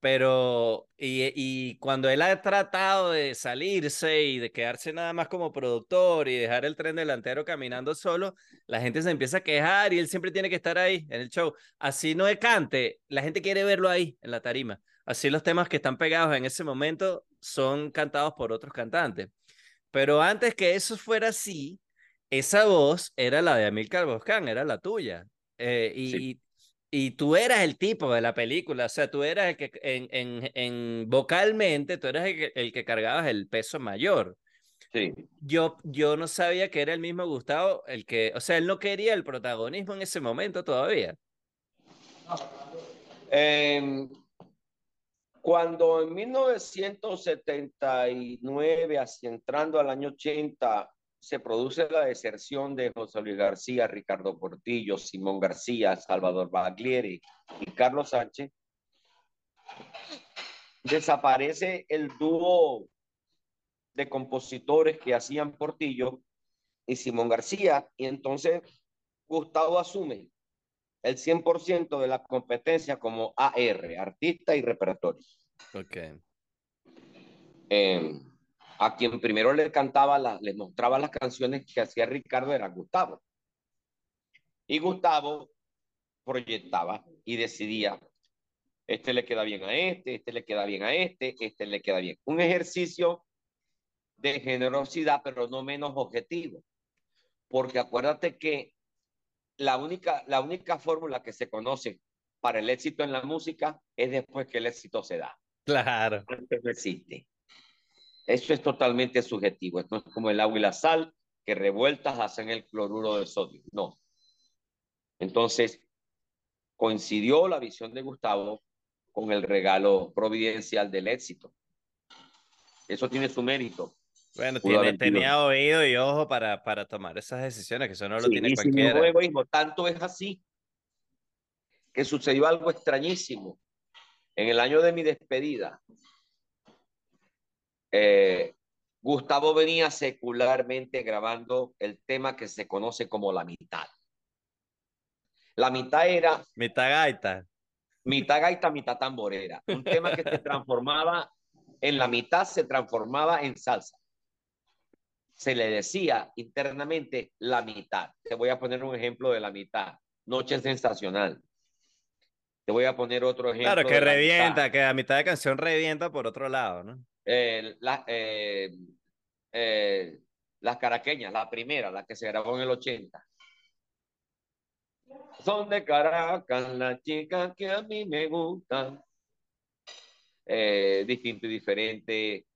pero, y, y, cuando él ha tratado de salirse y de quedarse nada más como productor y dejar el tren delantero caminando solo, la gente se empieza a quejar y él siempre tiene que estar ahí en el show. Así no es cante, la gente quiere verlo ahí en la tarima. Así los temas que están pegados en ese momento son cantados por otros cantantes. Pero antes que eso fuera así, esa voz era la de Amilcar Boscán, era la tuya. Eh, y, y tú eras el tipo de la película, o sea, tú eras el que en, en, en vocalmente, tú eras el que, el que, cargabas el peso mayor. Sí. Yo, yo no sabía que era el mismo Gustavo el que, o sea, él no quería el protagonismo en ese momento todavía. Cuando en 1979, así entrando al año 80, se produce la deserción de José Luis García, Ricardo Portillo, Simón García, Salvador Baglieri y Carlos Sánchez, desaparece el dúo de compositores que hacían Portillo y Simón García, y entonces Gustavo asume el 100% de la competencia como AR, artista y repertorio. Ok. Eh, a quien primero le cantaba, la, le mostraba las canciones que hacía Ricardo era Gustavo. Y Gustavo proyectaba y decidía, este le queda bien a este, este le queda bien a este, este le queda bien. Un ejercicio de generosidad, pero no menos objetivo. Porque acuérdate que la única, la única fórmula que se conoce para el éxito en la música es después que el éxito se da. Claro. Antes no existe. Eso es totalmente subjetivo. Esto es como el agua y la sal que revueltas hacen el cloruro de sodio. No. Entonces, coincidió la visión de Gustavo con el regalo providencial del éxito. Eso tiene su mérito. Bueno, tiene, tenía oído y ojo para, para tomar esas decisiones, que eso no lo tiene cualquiera. Tanto es así que sucedió algo extrañísimo. En el año de mi despedida, eh, Gustavo venía secularmente grabando el tema que se conoce como la mitad. La mitad era... Mitad gaita. Mitad gaita, mitad tamborera. Un tema que se transformaba, en la mitad se transformaba en salsa. Se le decía internamente la mitad. Te voy a poner un ejemplo de la mitad. Noche sensacional. Te voy a poner otro ejemplo. Claro, que revienta, que a mitad de canción revienta por otro lado, ¿no? Eh, la, eh, eh, las caraqueñas, la primera, la que se grabó en el 80. Son de Caracas las chicas que a mí me gustan. distinto y diferente.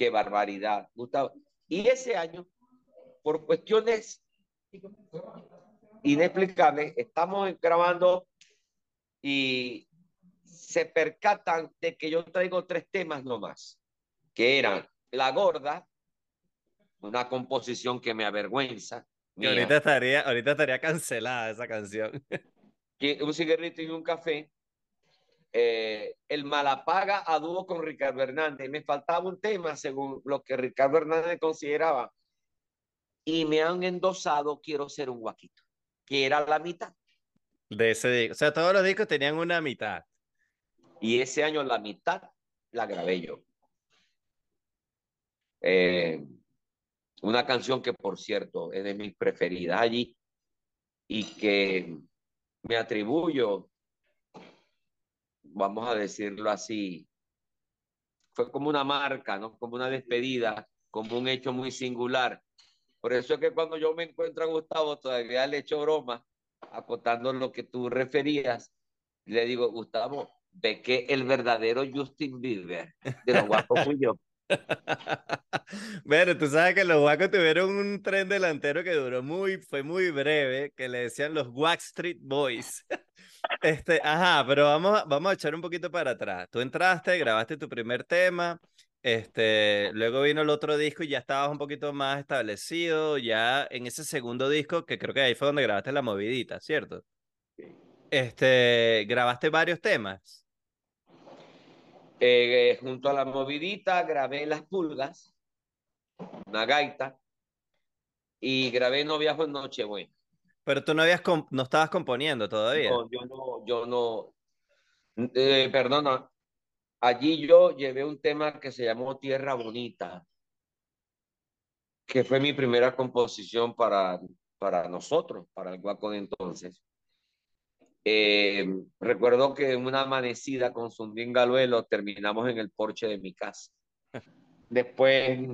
Qué barbaridad. Gustavo. Y ese año por cuestiones inexplicables, estamos grabando y se percatan de que yo traigo tres temas nomás, que eran La Gorda, una composición que me avergüenza. ahorita estaría, ahorita estaría cancelada esa canción. un cigarrito y un café. Eh, el Malapaga a dúo con Ricardo Hernández. Me faltaba un tema según lo que Ricardo Hernández consideraba. Y me han endosado Quiero ser un guaquito, que era la mitad. De ese disco. O sea, todos los discos tenían una mitad. Y ese año la mitad la grabé yo. Eh, una canción que, por cierto, es de mis preferidas allí y que me atribuyo, vamos a decirlo así, fue como una marca, ¿no? Como una despedida, como un hecho muy singular. Por eso es que cuando yo me encuentro a Gustavo, todavía le echo broma, acotando lo que tú referías, le digo, Gustavo, ve que el verdadero Justin Bieber de los guapos fui yo. bueno, tú sabes que los guacos tuvieron un tren delantero que duró muy, fue muy breve, que le decían los Wack Street Boys. Este, ajá, pero vamos, vamos a echar un poquito para atrás. Tú entraste, grabaste tu primer tema, este, luego vino el otro disco y ya estabas un poquito más establecido, ya en ese segundo disco, que creo que ahí fue donde grabaste la movidita, ¿cierto? Este, grabaste varios temas. Eh, junto a la movidita grabé Las Pulgas, una gaita, y grabé No Viajo en Nochebuena. Pero tú no, habías no estabas componiendo todavía. No, yo no, yo no. Eh, perdona, allí yo llevé un tema que se llamó Tierra Bonita, que fue mi primera composición para, para nosotros, para el Guaco de entonces. Eh, recuerdo que en una amanecida con Sundín Galuelo terminamos en el porche de mi casa. Después...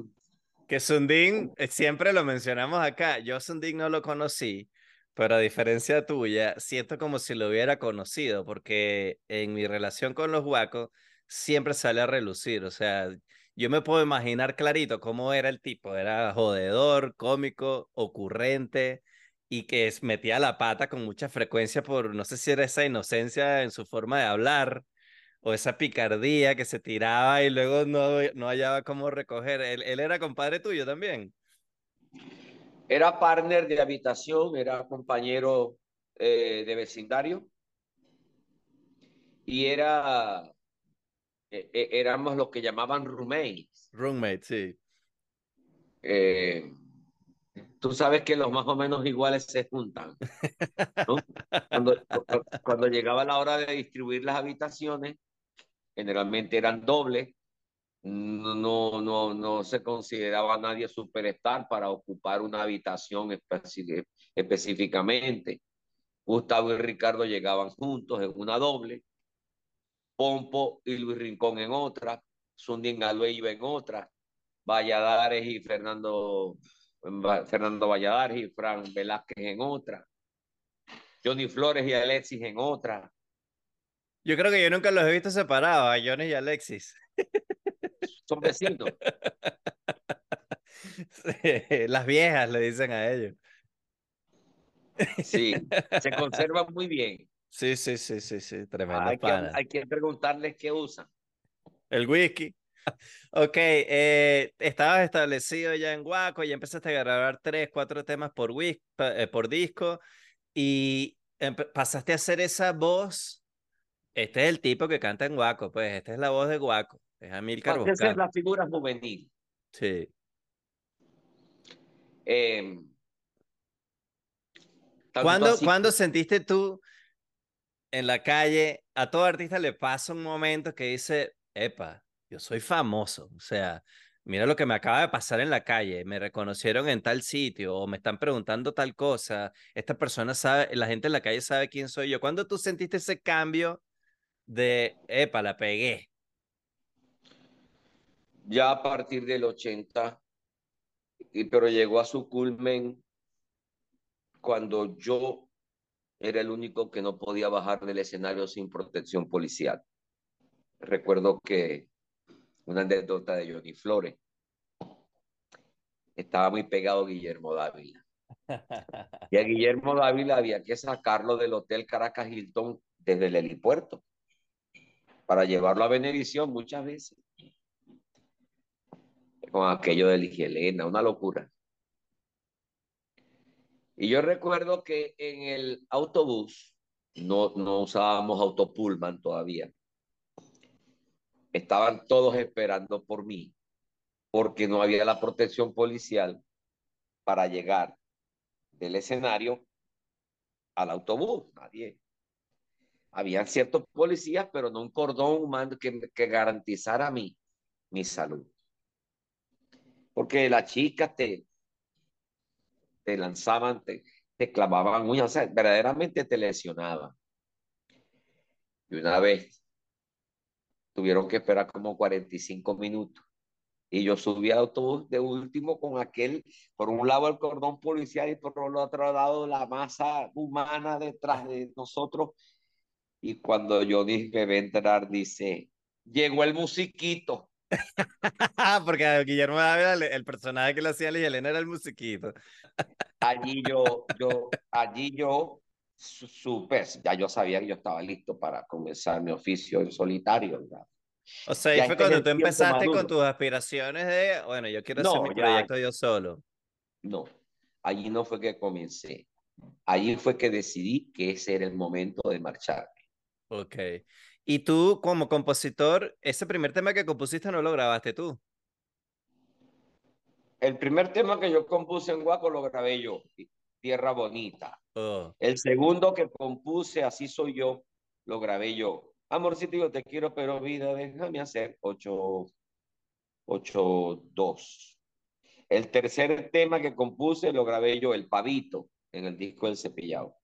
Que Sundín, eh, siempre lo mencionamos acá, yo Sundín no lo conocí, pero a diferencia tuya, siento como si lo hubiera conocido, porque en mi relación con los guacos siempre sale a relucir, o sea, yo me puedo imaginar clarito cómo era el tipo, era jodedor, cómico, ocurrente, y que metía la pata con mucha frecuencia por, no sé si era esa inocencia en su forma de hablar o esa picardía que se tiraba y luego no, no hallaba cómo recoger. ¿Él, él era compadre tuyo también? Era partner de habitación, era compañero eh, de vecindario y era, e, e, éramos los que llamaban roommates. Roommates, sí. Eh, tú sabes que los más o menos iguales se juntan. Cuando, cuando llegaba la hora de distribuir las habitaciones, generalmente eran dobles, no, no, no se consideraba a nadie superstar para ocupar una habitación específicamente. Gustavo y Ricardo llegaban juntos en una doble, Pompo y Luis Rincón en otra, Sundin Galvez iba en otra, Valladares y Fernando Fernando Valladares y Fran Velázquez en otra. Johnny Flores y Alexis en otra. Yo creo que yo nunca los he visto separados, Johnny y Alexis. Son vecinos. las viejas le dicen a ellos. Sí, se conservan muy bien. Sí, sí, sí, sí, sí, tremendo. Hay, que, hay que preguntarles qué usan. El whisky. Ok, eh, estabas establecido ya en Guaco y empezaste a grabar tres, cuatro temas por, eh, por disco y pasaste a hacer esa voz. Este es el tipo que canta en Guaco, pues esta es la voz de Guaco, es Amilcar Esa es la figura juvenil. Sí. Eh, ¿Cuándo sentiste tú en la calle, a todo artista le pasa un momento que dice, epa, yo soy famoso, o sea, mira lo que me acaba de pasar en la calle, me reconocieron en tal sitio o me están preguntando tal cosa, esta persona sabe, la gente en la calle sabe quién soy yo. ¿Cuándo tú sentiste ese cambio de, epa, la pegué? Ya a partir del 80, pero llegó a su culmen cuando yo era el único que no podía bajar del escenario sin protección policial. Recuerdo que una anécdota de Johnny Flores. estaba muy pegado Guillermo Dávila. Y a Guillermo Dávila había que sacarlo del Hotel Caracas Hilton desde el helipuerto para llevarlo a Benevisión muchas veces. Con aquello de Ligelena, una locura. Y yo recuerdo que en el autobús, no, no usábamos autopullman todavía, estaban todos esperando por mí, porque no había la protección policial para llegar del escenario al autobús, nadie. Habían ciertos policías, pero no un cordón humano que, que garantizara mi, mi salud. Porque las chicas te, te lanzaban, te, te clavaban uñas, o sea, verdaderamente te lesionaban. Y una vez tuvieron que esperar como 45 minutos. Y yo subí al autobús de último con aquel, por un lado el cordón policial y por otro lado la masa humana detrás de nosotros. Y cuando yo dije ve entrar, dice, llegó el musiquito. Porque Guillermo Dávila, el personaje que le hacía a Elena era el musiquito. allí yo, yo, allí yo supe, ya yo sabía que yo estaba listo para comenzar mi oficio en solitario. O sea, ahí fue cuando tú empezaste con tus aspiraciones de, bueno, yo quiero hacer mi proyecto yo solo. No, allí no fue que comencé. Allí fue que decidí que ese era el momento de marcharme. Ok. Y tú, como compositor, ese primer tema que compusiste no lo grabaste tú. El primer tema que yo compuse en Guaco lo grabé yo, Tierra Bonita. Oh. El segundo que compuse, Así Soy Yo, lo grabé yo. Amorcito, yo te quiero, pero vida, déjame hacer 8, 8, 2. El tercer tema que compuse lo grabé yo, El Pavito, en el disco del Cepillado.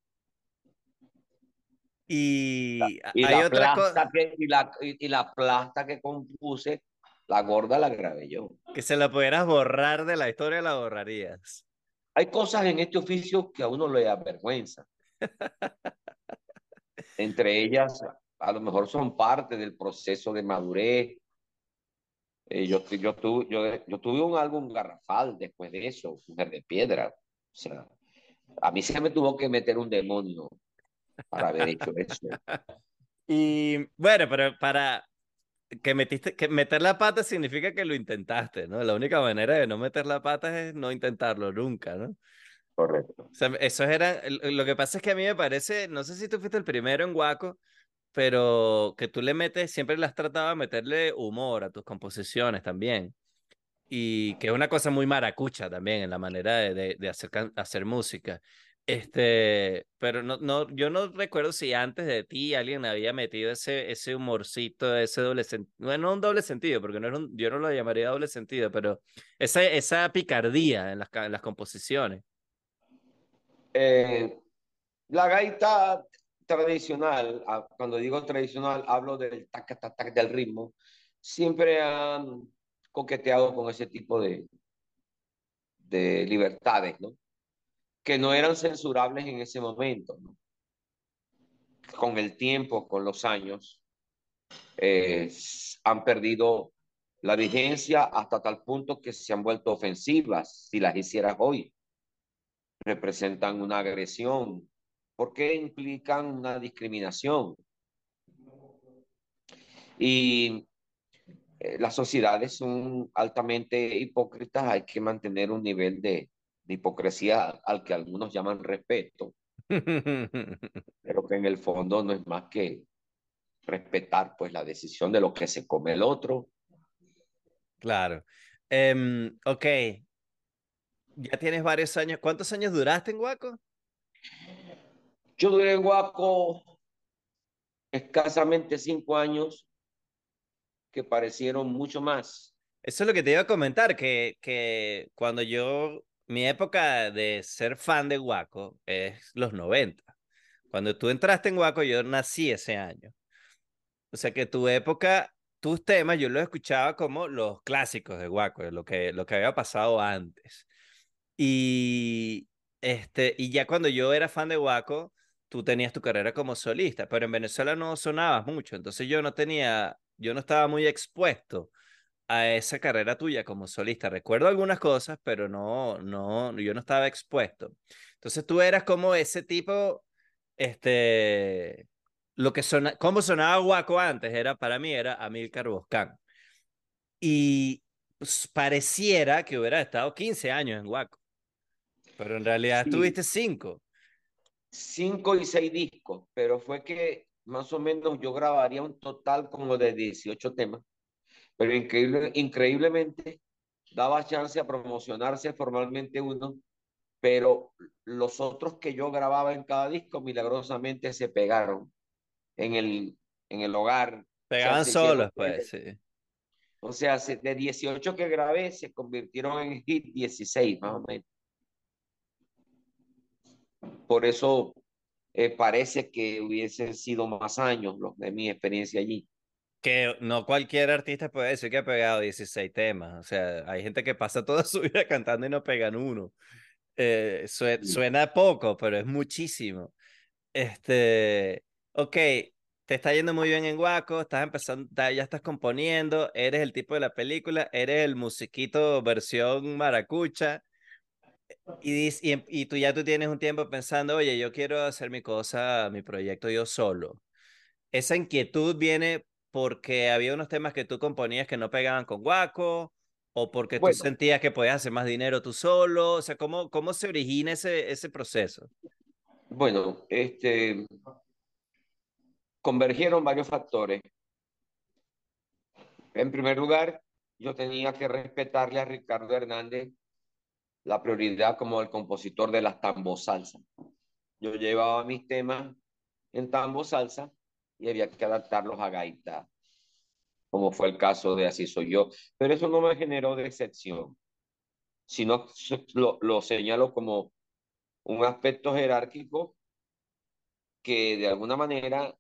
Y, y, hay la otra cosa. y, la, y, la plasta que compuse, la gorda la grabé yo. Que se la pudieras borrar de la historia, la borrarías. Hay cosas en este oficio que a uno le avergüenza. Entre ellas, a lo mejor son parte del proceso de madurez. Eh, yo, yo, tuve, yo, yo tuve un álbum garrafal después de eso, Mujer de Piedra. O sea, a mí se me tuvo que meter un demonio para haber hecho eso. Y bueno, pero para que metiste, que meter la pata significa que lo intentaste, ¿no? La única manera de no meter la pata es no intentarlo nunca, ¿no? Correcto. O sea, esos eran, lo que pasa es que a mí me parece, no sé si tú fuiste el primero en Guaco, pero que tú le metes, siempre le has tratado de meterle humor a tus composiciones también. Y que es una cosa muy maracucha también en la manera de, de, hacer, hacer música. Este, pero no, no, yo no recuerdo si antes de ti alguien había metido ese, ese humorcito, ese doble sentido, bueno, no un doble sentido, porque no un, yo no lo llamaría doble sentido, pero esa, esa picardía en las, en las composiciones. Eh, la gaita tradicional, ah, cuando digo tradicional, hablo del tac, tac, tac del ritmo, siempre han coqueteado con ese tipo de, de libertades, ¿no? Que no eran censurables en ese momento. Con el tiempo, con los años, eh, han perdido la vigencia hasta tal punto que se han vuelto ofensivas si las hicieras hoy. Representan una agresión porque implican una discriminación. Y eh, las sociedades son altamente hipócritas, hay que mantener un nivel de, de hipocresía al que algunos llaman respeto, pero que en el fondo no es más que respetar pues la decisión de lo que se come el otro. Claro. Um, ok. Ya tienes varios años. ¿Cuántos años duraste en Guaco? Yo duré en Guaco escasamente cinco años que parecieron mucho más. Eso es lo que te iba a comentar, que, que cuando yo mi época de ser fan de Guaco es los 90. Cuando tú entraste en Guaco, yo nací ese año. O sea que tu época, tus temas, yo los escuchaba como los clásicos de Guaco, lo que, lo que había pasado antes. Y, este, y ya cuando yo era fan de Guaco, tú tenías tu carrera como solista, pero en Venezuela no sonabas mucho, entonces yo no tenía, yo no estaba muy expuesto a esa carrera tuya como solista? Recuerdo algunas cosas, pero no, no, yo no estaba expuesto. Entonces tú eras como ese tipo, este, lo que sona, cómo sonaba Guaco antes era para mí era Amilcar Boscán. Y pues, pareciera que hubiera estado 15 años en Guaco, pero en realidad tuviste 5. 5 y 6 discos, pero fue que más o menos yo grabaría un total como de 18 temas, pero increíble, increíblemente daba chance a promocionarse formalmente uno, pero los otros que yo grababa en cada disco milagrosamente se pegaron en el, en el hogar. Pegaban solos, pues, sí. O sea, de 18 que grabé se convirtieron en hit 16, más o menos. Por eso eh, parece que hubiesen sido más años los de mi experiencia allí. Que no cualquier artista puede decir que ha pegado 16 temas. O sea, hay gente que pasa toda su vida cantando y no pegan uno. Eh, suena, poco, pero es muchísimo. Este, ok, te está yendo muy bien en Guaco, estás empezando, ya estás componiendo, eres el tipo de la película, eres el musiquito versión maracucha. Y, y, y, tú ya tú tienes un tiempo pensando, oye, yo quiero hacer mi cosa, mi proyecto yo solo. Esa inquietud viene porque había unos temas que tú componías que no pegaban con Guaco, o porque tú sentías que podías hacer más dinero tú solo, o sea, ¿cómo, cómo se origina ese, ese proceso? Bueno, este, convergieron varios factores. En primer lugar, yo tenía que respetarle a Ricardo Hernández la prioridad como el compositor de las tambo salsa. Yo llevaba mis temas en tambo salsa y había que adaptarlos a gaita, como fue el caso de Así Soy Yo. Pero eso no me generó decepción, sino lo, lo señalo como un aspecto jerárquico que de alguna manera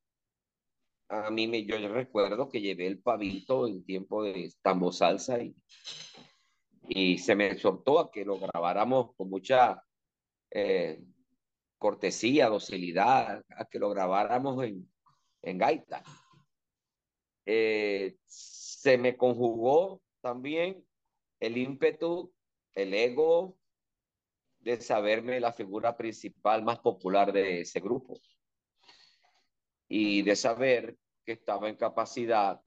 a mí me, yo recuerdo que llevé el pavito en tiempo de tambo salsa y y se me exhortó a que lo grabáramos con mucha eh, cortesía, docilidad, a que lo grabáramos en, en gaita. Eh, se me conjugó también el ímpetu, el ego de saberme la figura principal más popular de ese grupo y de saber que estaba en capacidad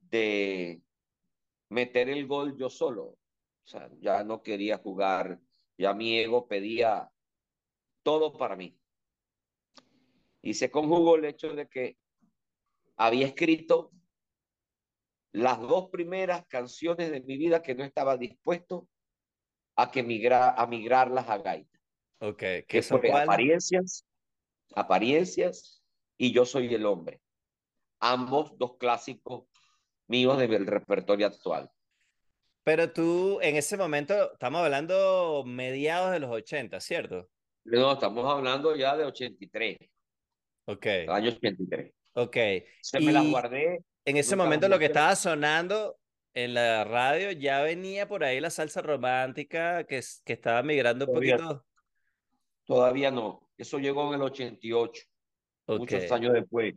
de meter el gol yo solo. O sea, ya no quería jugar, ya mi ego pedía todo para mí. Y se conjugó el hecho de que había escrito las dos primeras canciones de mi vida que no estaba dispuesto a que migra, a migrarlas a gaita. Ok, que son apariencias, apariencias y yo soy el hombre. Ambos dos clásicos míos del repertorio actual. Pero tú, en ese momento, estamos hablando mediados de los 80, ¿cierto? No, estamos hablando ya de 83. Ok. Año 83. Ok. Se me las guardé. En ese momento lo que estaba sonando en la radio ya venía por ahí la salsa romántica que, que estaba migrando un poquito. Todavía no. Eso llegó en el 88. Muchos años después.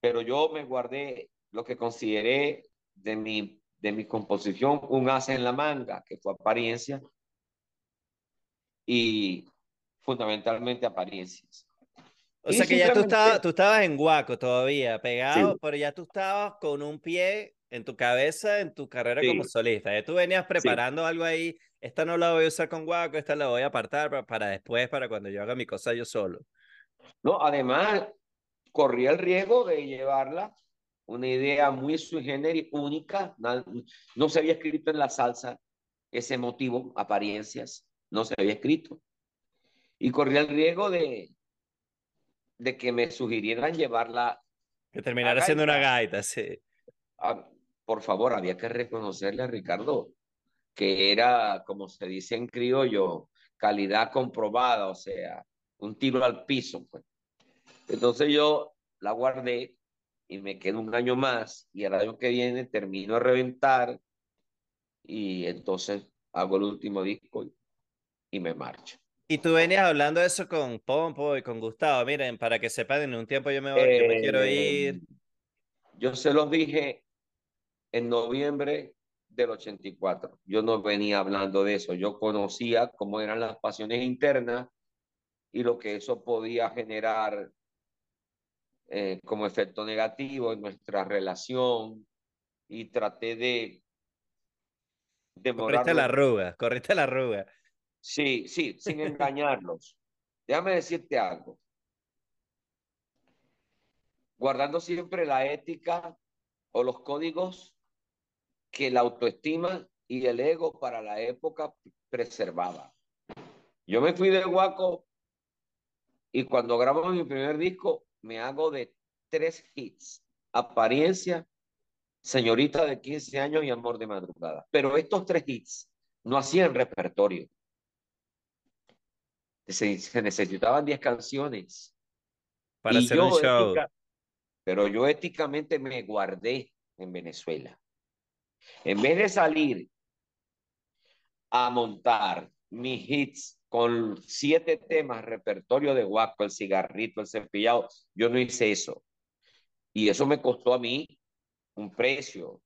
Pero yo me guardé lo que consideré de mi, de mi composición un as en la manga, que fue apariencia, y fundamentalmente apariencias. O sea que ya tú estabas, tú estabas en Guaco todavía, pegado, pero ya tú estabas con un pie en tu cabeza, en tu carrera como solista. Ya tú venías preparando algo ahí, esta no la voy a usar con Guaco, esta la voy a apartar para, para después, para cuando yo haga mi cosa yo solo. No, además, corría el riesgo de llevarla una idea muy sui generis, única, no se había escrito en la salsa ese motivo, apariencias, no se había escrito. Y corría el riesgo de, de que me sugirieran llevarla. Que terminara siendo una gaita, sí. Ah, por favor, había que reconocerle a Ricardo que era, como se dice en criollo, calidad comprobada, o sea, un tiro al piso. Pues. Entonces yo la guardé y me quedo un año más y el año que viene termino a reventar y entonces hago el último disco y, me marcho. Y tú venías hablando de eso con Pompo y con Gustavo. Miren, para que sepan, en un tiempo yo me, voy, yo me quiero ir. Yo se los dije en noviembre del 84. Yo no venía hablando de eso, yo conocía cómo eran las pasiones internas y lo que eso podía generar eh, como efecto negativo en nuestra relación y traté de Corriste la arruga, corriste la arruga. Sí, sí, sin engañarlos. Déjame decirte algo. Guardando siempre la ética o los códigos que la autoestima y el ego para la época preservaba. Yo me fui de Guaco y cuando grabo mi primer disco me hago de tres hits. Apariencia, Señorita de 15 años y Amor de madrugada. Pero estos tres hits no hacían repertorio. Se, necesitaban 10 canciones. Para hacer un show. pero yo éticamente me guardé en Venezuela. En vez de salir a montar mis hits con siete temas, repertorio de guaco, el cigarrito, el cepillado, yo no hice eso. Y eso me costó a mí un precio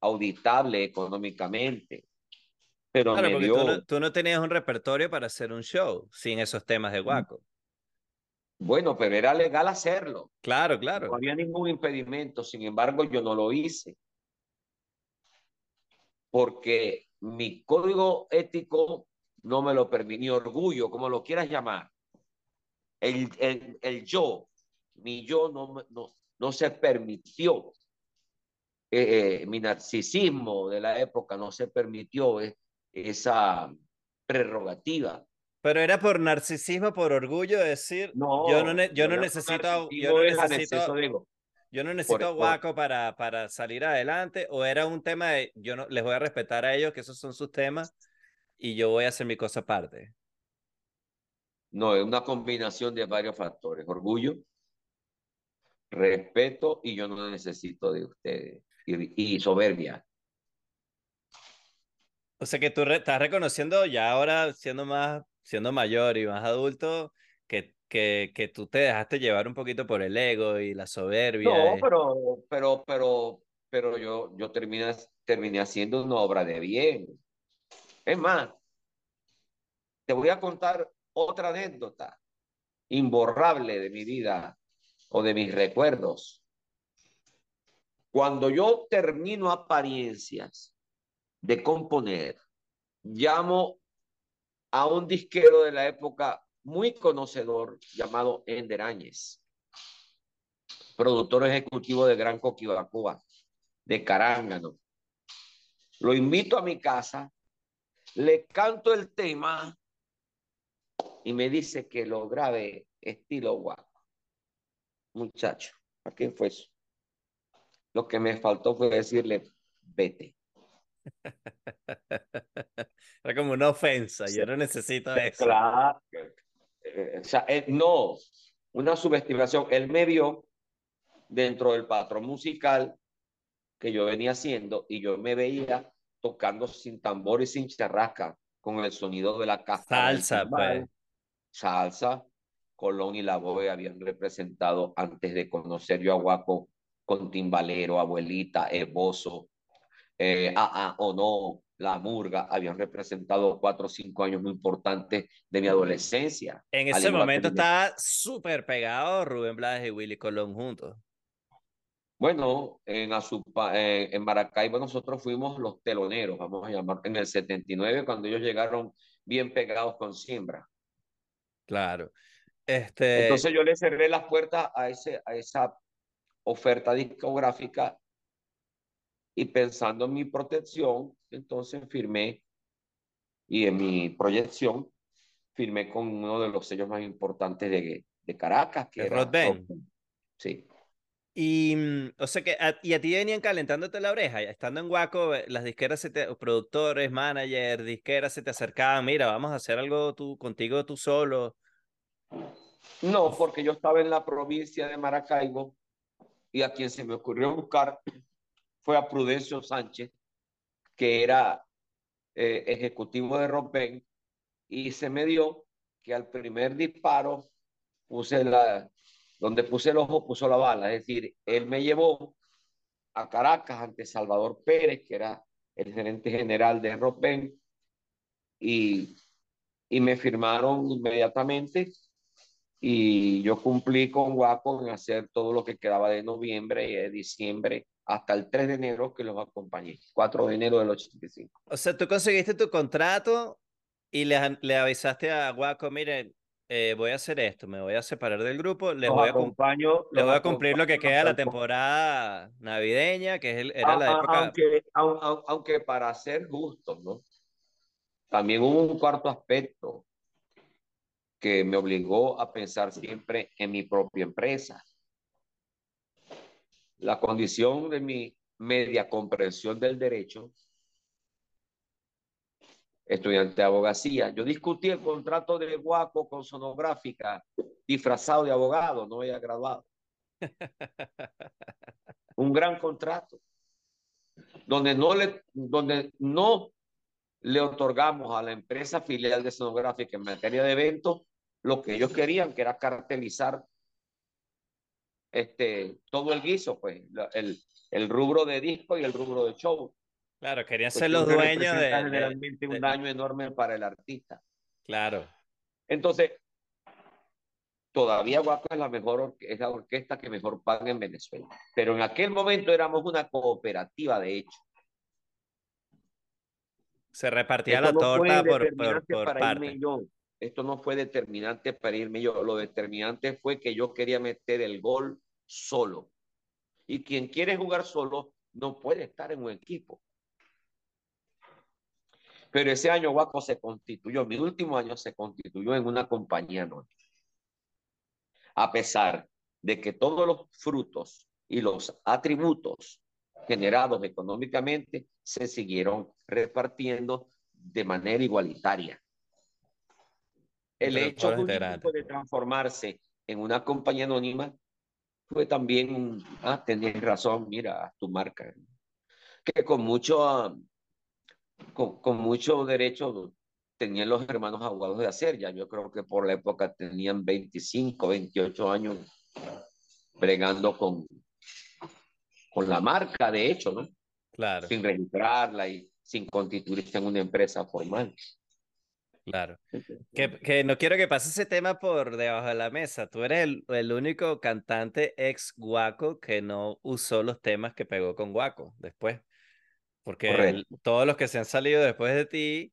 auditable económicamente. Pero me dio... tú, no, tenías un repertorio para hacer un show sin esos temas de guaco. Bueno, pero era legal hacerlo. Claro, claro. No había ningún impedimento, sin embargo, yo no lo hice. Porque mi código ético no me lo permitió, orgullo, como lo quieras llamar. El, el, el yo, mi yo no, no, no se permitió eh, eh, mi narcisismo de la época no se permitió eh, esa prerrogativa. Pero era por narcisismo, por orgullo decir, no, yo no, yo no necesito, yo no necesito, yo no necesito guaco para, para salir adelante, o era un tema de, yo no, les voy a respetar a ellos, que esos son sus temas, y yo voy a hacer mi cosa aparte. No, es una combinación de varios factores, orgullo, respeto, y yo no necesito de ustedes y, soberbia. O sea que tú estás reconociendo ya ahora siendo más, siendo mayor y más adulto, que, que, que tú te dejaste llevar un poquito por el ego y la soberbia. No, pero, pero, pero, pero yo, yo terminé, terminé haciendo una obra de bien. Es más, te voy a contar otra anécdota imborrable de mi vida o de mis recuerdos. Cuando yo termino apariencias de componer, llamo a un disquero de la época muy conocedor llamado Ender Áñez, productor ejecutivo de Gran Coquibacoa, de Carángano. Lo invito a mi casa, le canto el tema y me dice que lo grabe estilo guapo. Muchacho, ¿a quién fue eso? Lo que me faltó fue decirle, vete. Era como una ofensa, yo no necesito eso. Claro. Eh, o sea, no, una subestimación. Él me vio dentro del patrón musical que yo venía haciendo y yo me veía tocando sin tambor y sin charrasca con el sonido de la caja. Salsa, pues. Salsa. Colón y La Boe habían representado antes de conocer yo a Guapo con Timbalero, Abuelita, Esbozo, eh, ah, o no, La Murga, habían representado cuatro o cinco años muy importantes de mi adolescencia. En ese momento estaba súper pegado Rubén Blades y Willy Colón juntos. Bueno, en, Azupa, eh, en Maracaibo nosotros fuimos los teloneros, vamos a llamar, en el 79, cuando ellos llegaron bien pegados con Siembra. Claro. Este... Entonces yo le cerré las puertas a, ese, a esa oferta discográfica y pensando en mi protección, entonces firmé y en mi proyección firmé con uno de los sellos más importantes de, de Caracas, que era Sí. Y, mm, o sea que, y a ti venían calentándote la oreja, estando en Guaco, eh, las disqueras, se te, productores, managers, disqueras se te acercaban, mira, vamos a hacer algo tú, contigo tú solo. No, porque yo estaba en la provincia de Maracaibo y a quien se me ocurrió buscar fue a Prudencio Sánchez, que era eh, ejecutivo de Rompen, y se me dio que al primer disparo puse la, donde puse el ojo puso la bala, es decir, él me llevó a Caracas ante Salvador Pérez, que era el gerente general de Ropen, y, y me firmaron inmediatamente y yo cumplí con Guapo en hacer todo lo que quedaba de noviembre y de diciembre hasta el 3 de enero que los acompañé, 4 de enero del 85. O sea, tú conseguiste tu contrato y le, le avisaste a Guaco, miren, eh, voy a hacer esto, me voy a separar del grupo, les voy, a, les voy a cumplir lo que queda de la temporada navideña, que es era la época... Aunque, aunque para ser justos, ¿no? También hubo un cuarto aspecto que me obligó a pensar siempre en mi propia empresa. La condición de mi media comprensión del derecho estudiante de abogacía. Yo discutí el contrato de Guaco con sonográfica disfrazado de abogado, no había graduado. Un gran contrato, donde no le, donde no le otorgamos a la empresa filial de sonográfica en materia de eventos lo que ellos querían, que era cartelizar este, todo el guiso, pues, el, el rubro de disco y el rubro de show. Claro, querían ser los dueños de, Generalmente un daño enorme para el artista. Claro. Entonces, todavía Guaco es la mejor, es la orquesta que mejor paga en Venezuela. Pero en aquel momento éramos una cooperativa, de hecho. Se repartía la torta por, por, por parte. Esto no fue determinante para irme yo. Lo determinante fue que yo quería meter el gol solo. Y quien quiere jugar solo no puede estar en un equipo. Pero ese año Guaco se constituyó, mi último año se constituyó en una compañía no A pesar de que todos los frutos y los atributos generados económicamente se siguieron repartiendo de manera igualitaria. El hecho de transformarse en una compañía anónima fue también, ah, tenés razón, mira, tu marca, que con mucho con, mucho derecho tenían los hermanos abogados de hacer. Ya yo creo que por la época tenían 25, 28 años bregando con, con la marca, de hecho, ¿no? Claro. Sin registrarla y sin constituirse en una empresa formal. Claro. Que, que, no quiero que pase ese tema por debajo de la mesa. Tú eres el, el único cantante ex Guaco que no usó los temas que pegó con Guaco después. Porque todos los que se han salido después de ti,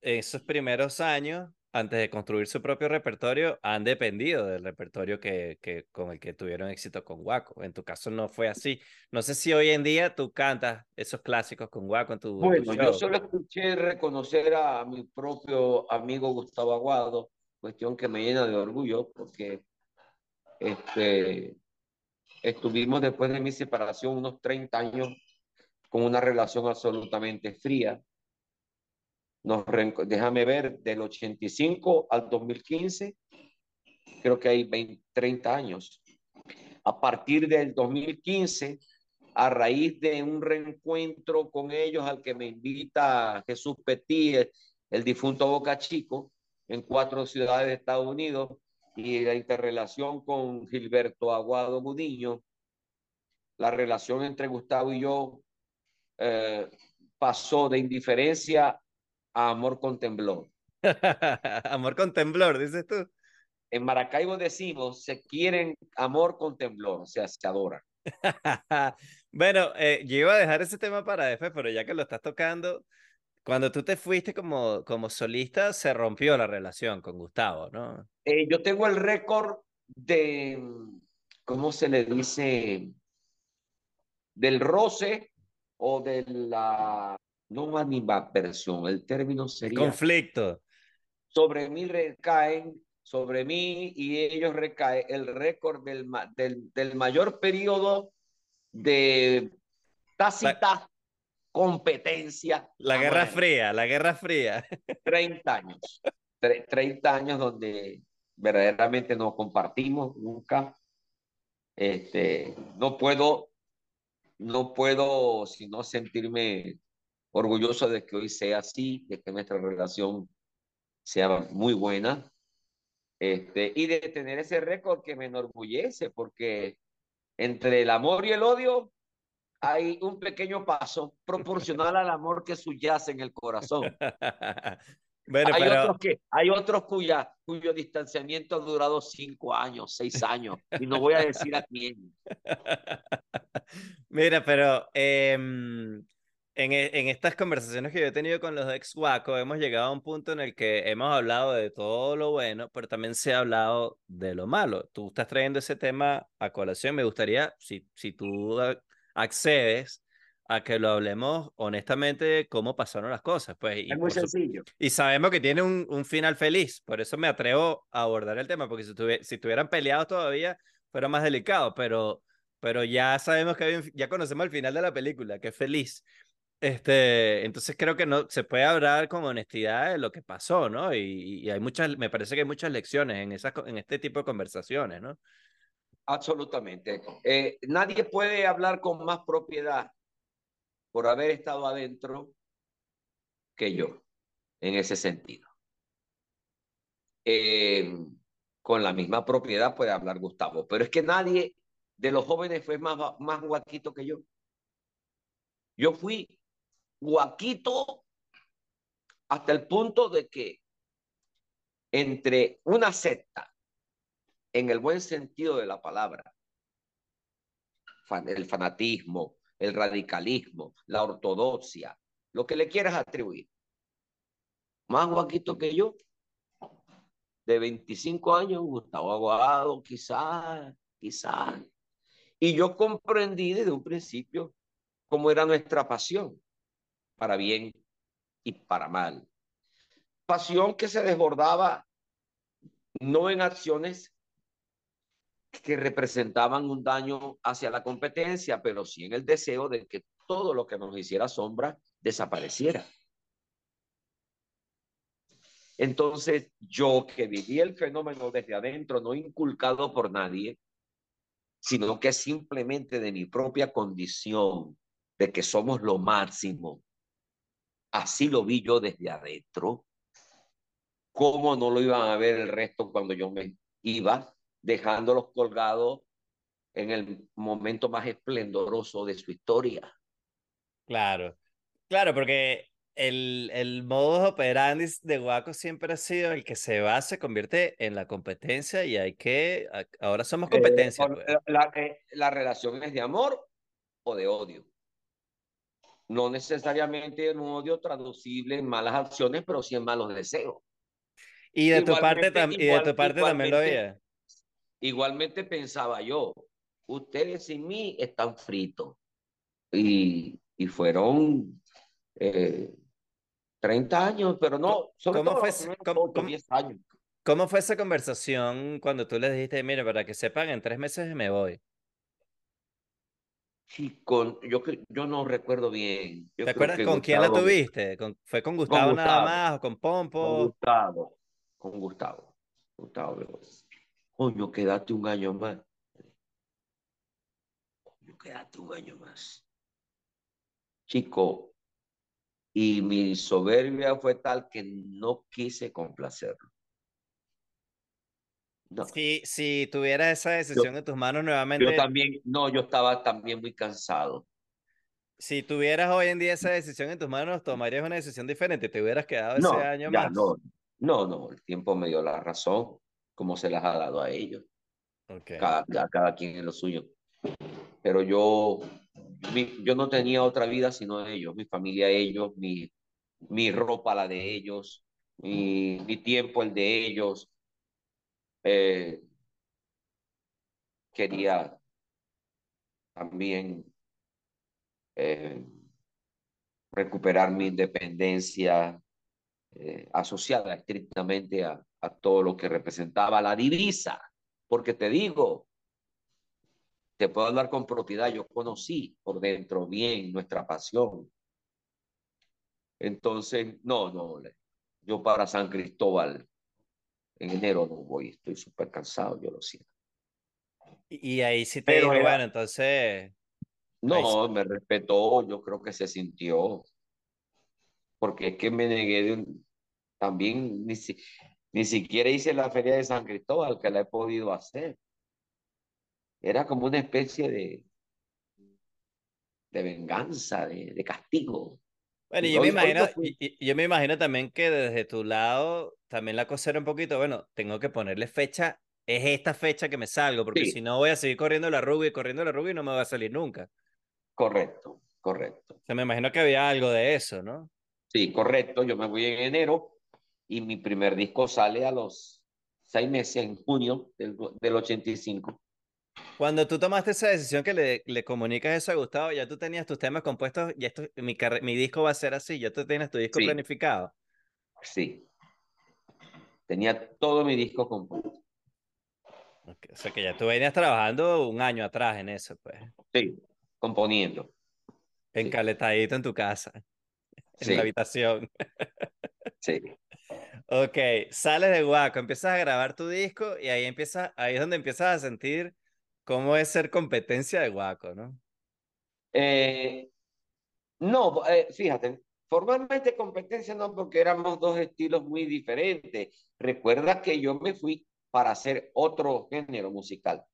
esos primeros años, antes de construir su propio repertorio, han dependido del repertorio que, que, con el que tuvieron éxito con Waco. En tu caso no fue así. No sé si hoy en día tú cantas esos clásicos con Waco en tu Bueno, yo solo escuché reconocer a mi propio amigo Gustavo Aguado, cuestión que me llena de orgullo porque este, estuvimos después de mi separación unos 30 años con una relación absolutamente fría. Nos déjame ver, del 85 al 2015, creo que hay 20, 30 años. A partir del 2015, a raíz de un reencuentro con ellos al que me invita Jesús Petit, el difunto Boca Chico, en cuatro ciudades de Estados Unidos, y la interrelación con Gilberto Aguado Gudiño, la relación entre Gustavo y yo eh, pasó de indiferencia a amor con temblor. amor con temblor, dices tú. En Maracaibo decimos, se quieren amor con temblor, o sea, se adoran. bueno, eh, yo iba a dejar ese tema para después, pero ya que lo estás tocando, cuando tú te fuiste como, como solista, se rompió la relación con Gustavo, ¿no? Eh, yo tengo el récord de, ¿cómo se le dice? Del roce o de la no versión el término sería conflicto. Sobre mí recaen, sobre mí y ellos recaen el récord del, del, del, mayor periodo de tácita competencia. La Guerra Fría, la Guerra Fría. 30 años. 30 años donde verdaderamente no compartimos nunca. Este, no puedo no puedo sino sentirme orgulloso de que hoy sea así, de que nuestra relación sea muy buena. Este, y de tener ese récord que me enorgullece, porque entre el amor y el odio hay un pequeño paso proporcional al amor que subyace en el corazón. hay, otros que, hay otros cuya, cuyo distanciamiento ha durado cinco años, seis años, y no voy a decir a quién. Mira, pero eh, en, e, en, estas conversaciones que yo he tenido con los ex Waco, hemos llegado a un punto en el que hemos hablado de todo lo bueno, pero también se ha hablado de lo malo. Tú estás trayendo ese tema a colación. Me gustaría, si, si tú accedes, a que lo hablemos honestamente de cómo pasaron las cosas. Pues, y es muy sencillo. Y sabemos que tiene un, un, final feliz, por eso me atrevo a abordar el tema, porque si, si estuvieran peleados todavía, fuera más delicado, pero, pero ya sabemos que ya conocemos el final de la película, que es feliz. Este, entonces creo que no se puede hablar con honestidad de lo que pasó, ¿no? Y, hay muchas, me parece que hay muchas lecciones en, esas, en este tipo de conversaciones, ¿no? Absolutamente. Eh, nadie puede hablar con más propiedad por haber estado adentro que yo, en ese sentido. Eh, con la misma propiedad puede hablar Gustavo, pero es que nadie de los jóvenes fue más, más guaquito que yo. Yo fui guaquito hasta el punto de que entre una secta, en el buen sentido de la palabra, el fanatismo, el radicalismo, la ortodoxia, lo que le quieras atribuir. Más guaquito que yo, de 25 años, Gustavo Aguado, quizás, quizás. Y yo comprendí desde un principio cómo era nuestra pasión para bien y para mal. Pasión que se desbordaba no en acciones que representaban un daño hacia la competencia, pero sí en el deseo de que todo lo que nos hiciera sombra desapareciera. Entonces, yo que viví el fenómeno desde adentro, no inculcado por nadie, sino que simplemente de mi propia condición, de que somos lo máximo, Así lo vi yo desde adentro. ¿Cómo no lo iban a ver el resto cuando yo me iba dejándolos colgados en el momento más esplendoroso de su historia? Claro, claro, porque el, el modus operandi de Guaco siempre ha sido el que se va, se convierte en la competencia y hay que, ahora somos competencia. Eh, pues. la, eh, la relación es de amor o de odio no necesariamente un odio traducible en malas acciones, pero sí en malos deseos. Y de tu parte, y de tu parte también lo veía. Igualmente pensaba yo, ustedes sin mí están fritos. Y, y fueron eh, 30 años, pero no, sobre ¿Cómo fue, ¿cómo, 10 años. ¿Cómo fue esa conversación cuando tú les dijiste, mire, para que sepan, en tres meses me voy? Sí, con, yo, yo no recuerdo bien. ¿Te acuerdas con quién la tuviste? ¿Fue con Gustavo, nada más o con Pompo? Con Gustavo, con Gustavo. Gustavo, coño, quédate un año más. Coño, quédate un año más. Chico, y mi soberbia fue tal que no quise complacerlo. Si, si tuvieras esa decisión en tus manos nuevamente. Yo también, no, yo estaba también muy cansado. Si tuvieras hoy en día esa decisión en tus manos, tomarías una decisión diferente. ¿Te hubieras quedado ese año más? No, no, no, el tiempo me dio la razón, como se las ha dado a ellos. Okay. Cada, cada quien en lo suyo. Pero yo, yo no tenía otra vida sino ellos, mi familia ellos, mi, mi ropa la de ellos, mi, mi tiempo el de ellos, eh, quería también eh, recuperar mi independencia eh, asociada estrictamente a, a todo lo que representaba la divisa, porque te digo, te puedo hablar con propiedad, yo conocí por dentro bien nuestra pasión. Entonces, no, no, yo para San Cristóbal en enero no voy, estoy súper cansado, yo lo siento. Y, ahí sí te Pero bueno, entonces... No, me respetó, yo creo que se sintió, porque es que me negué de un, también ni, ni siquiera hice la feria de San Cristóbal, que la he podido hacer. Era como una especie de, de venganza, de, castigo. Bueno, y yo, me imagino, yo me imagino también que desde tu lado también la cosa era un poquito, bueno, tengo que ponerle fecha, es esta fecha que me salgo, porque si no voy a seguir corriendo la rubia y corriendo la rubia y no me va a salir nunca. Correcto, correcto. O me imagino que había algo de eso, ¿no? Sí, correcto. Yo me voy en enero y mi primer disco sale a los seis meses, en junio del, del 85. Cuando tú tomaste esa decisión que le, le, comunicas eso a Gustavo, ya tú tenías tus temas compuestos, y esto, mi, mi disco va a ser así, ya tú tienes tu disco planificado. Sí. Tenía todo mi disco compuesto. O sea que ya tú venías trabajando un año atrás en eso, pues. Sí, componiendo. Encaletadito en tu casa, en la habitación. Sí. Ok, sales de Guaco, empiezas a grabar tu disco y ahí, empieza, ahí es donde empiezas a sentir cómo es ser competencia de Guaco, ¿no? Eh, no, eh, fíjate, formalmente competencia no, porque éramos dos estilos muy diferentes. Recuerda que yo me fui para hacer otro género musical.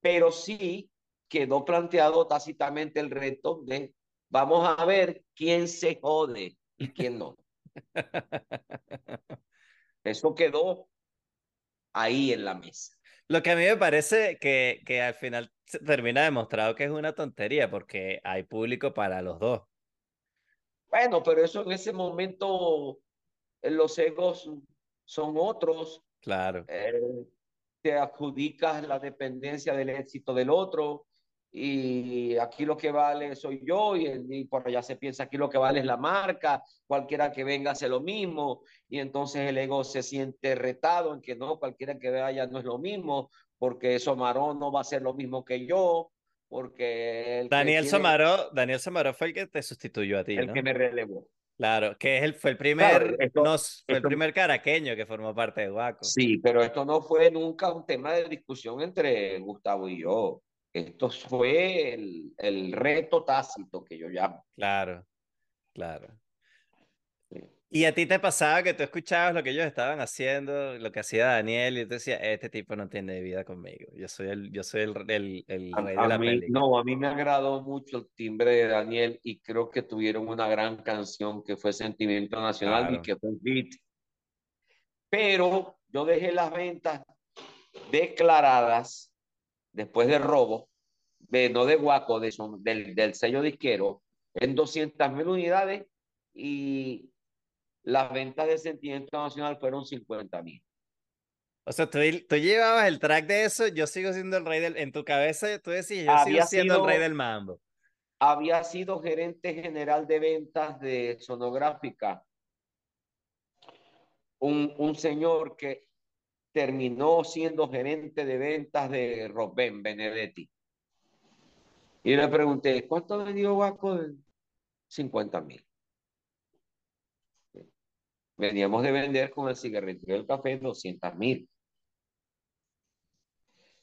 Pero sí quedó planteado tácitamente el reto de vamos a ver quién se jode y quién no. Eso quedó ahí en la mesa. Lo que a mí me parece que, que al final termina demostrado que es una tontería porque hay público para los dos. Bueno, pero eso en ese momento los egos son otros. Claro. Eh, te adjudicas la dependencia del éxito del otro y aquí lo que vale soy yo y, por allá se piensa aquí lo que vale es la marca, cualquiera que venga hace lo mismo y entonces el ego se siente retado en que no, cualquiera que vaya no es lo mismo porque Somaró no va a ser lo mismo que yo, porque... Daniel, Somaró, Daniel Somaró fue el que te sustituyó a ti. El que me relevó. Claro, que es el, fue el primer, fue el primer caraqueño que formó parte de Guaco. Sí, pero esto no fue nunca un tema de discusión entre Gustavo y yo. Esto fue el, el reto tácito que yo llamo. Claro, claro. ¿Y a ti te pasaba que tú escuchabas lo que ellos estaban haciendo, lo que hacía Daniel, y tú decías, este tipo no tiene vida conmigo, yo soy el, yo soy el, el, el rey de la mí, No, a mí me agradó mucho el timbre de Daniel y creo que tuvieron una gran canción que fue Sentimiento Nacional y que fue hit. Pero yo dejé las ventas declaradas después del robo, de, no de Guaco, de, del, del sello disquero, en 200 mil unidades y las ventas de Sentimiento Nacional fueron 50 mil. O sea, tú, tú, llevabas el track de eso, yo sigo siendo el rey del... En tu cabeza tú decías, yo sigo siendo el rey del mambo. Había sido gerente general de ventas de sonográfica. Un, un señor que terminó siendo gerente de ventas de Robben Benedetti. Y le pregunté, ¿cuánto vendió Guaco? 50 mil. Veníamos de vender con el cigarrillo del café 200 mil.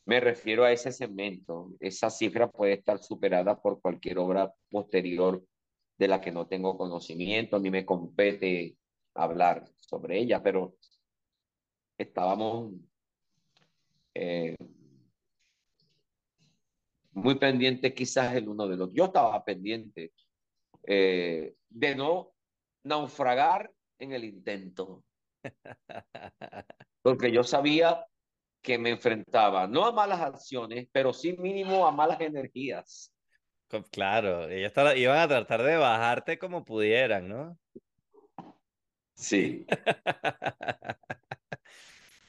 Me refiero a ese segmento. Esa cifra puede estar superada por cualquier obra posterior de la que no tengo conocimiento. A mí me compete hablar sobre ella, pero estábamos eh, muy pendientes quizás el uno del otro. Yo estaba pendiente eh, de no naufragar en el intento. Porque yo sabía que me enfrentaba, no a malas acciones, pero sí mínimo a malas energías. Claro, ellos iban a tratar de bajarte como pudieran, ¿no? Sí.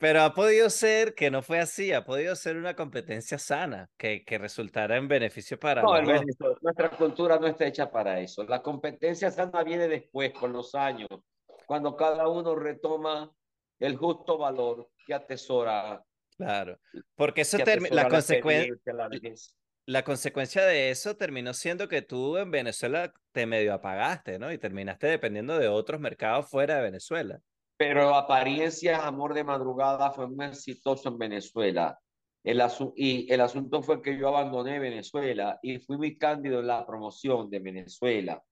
Pero ha podido ser que no fue así, ha podido ser una competencia sana, que, que resultara en beneficio para no, Nuestra cultura no está hecha para eso. La competencia sana viene después, con los años, cuando cada uno retoma el justo valor que atesora. Claro, porque eso la, consecuencia, la, consecuencia de eso terminó siendo que tú en Venezuela te medio apagaste, ¿no? Y terminaste dependiendo de otros mercados fuera de Venezuela. Pero apariencia, Amor de Madrugada fue muy exitoso en Venezuela. El y el asunto fue que yo abandoné Venezuela y fui muy cándido en la promoción de Venezuela.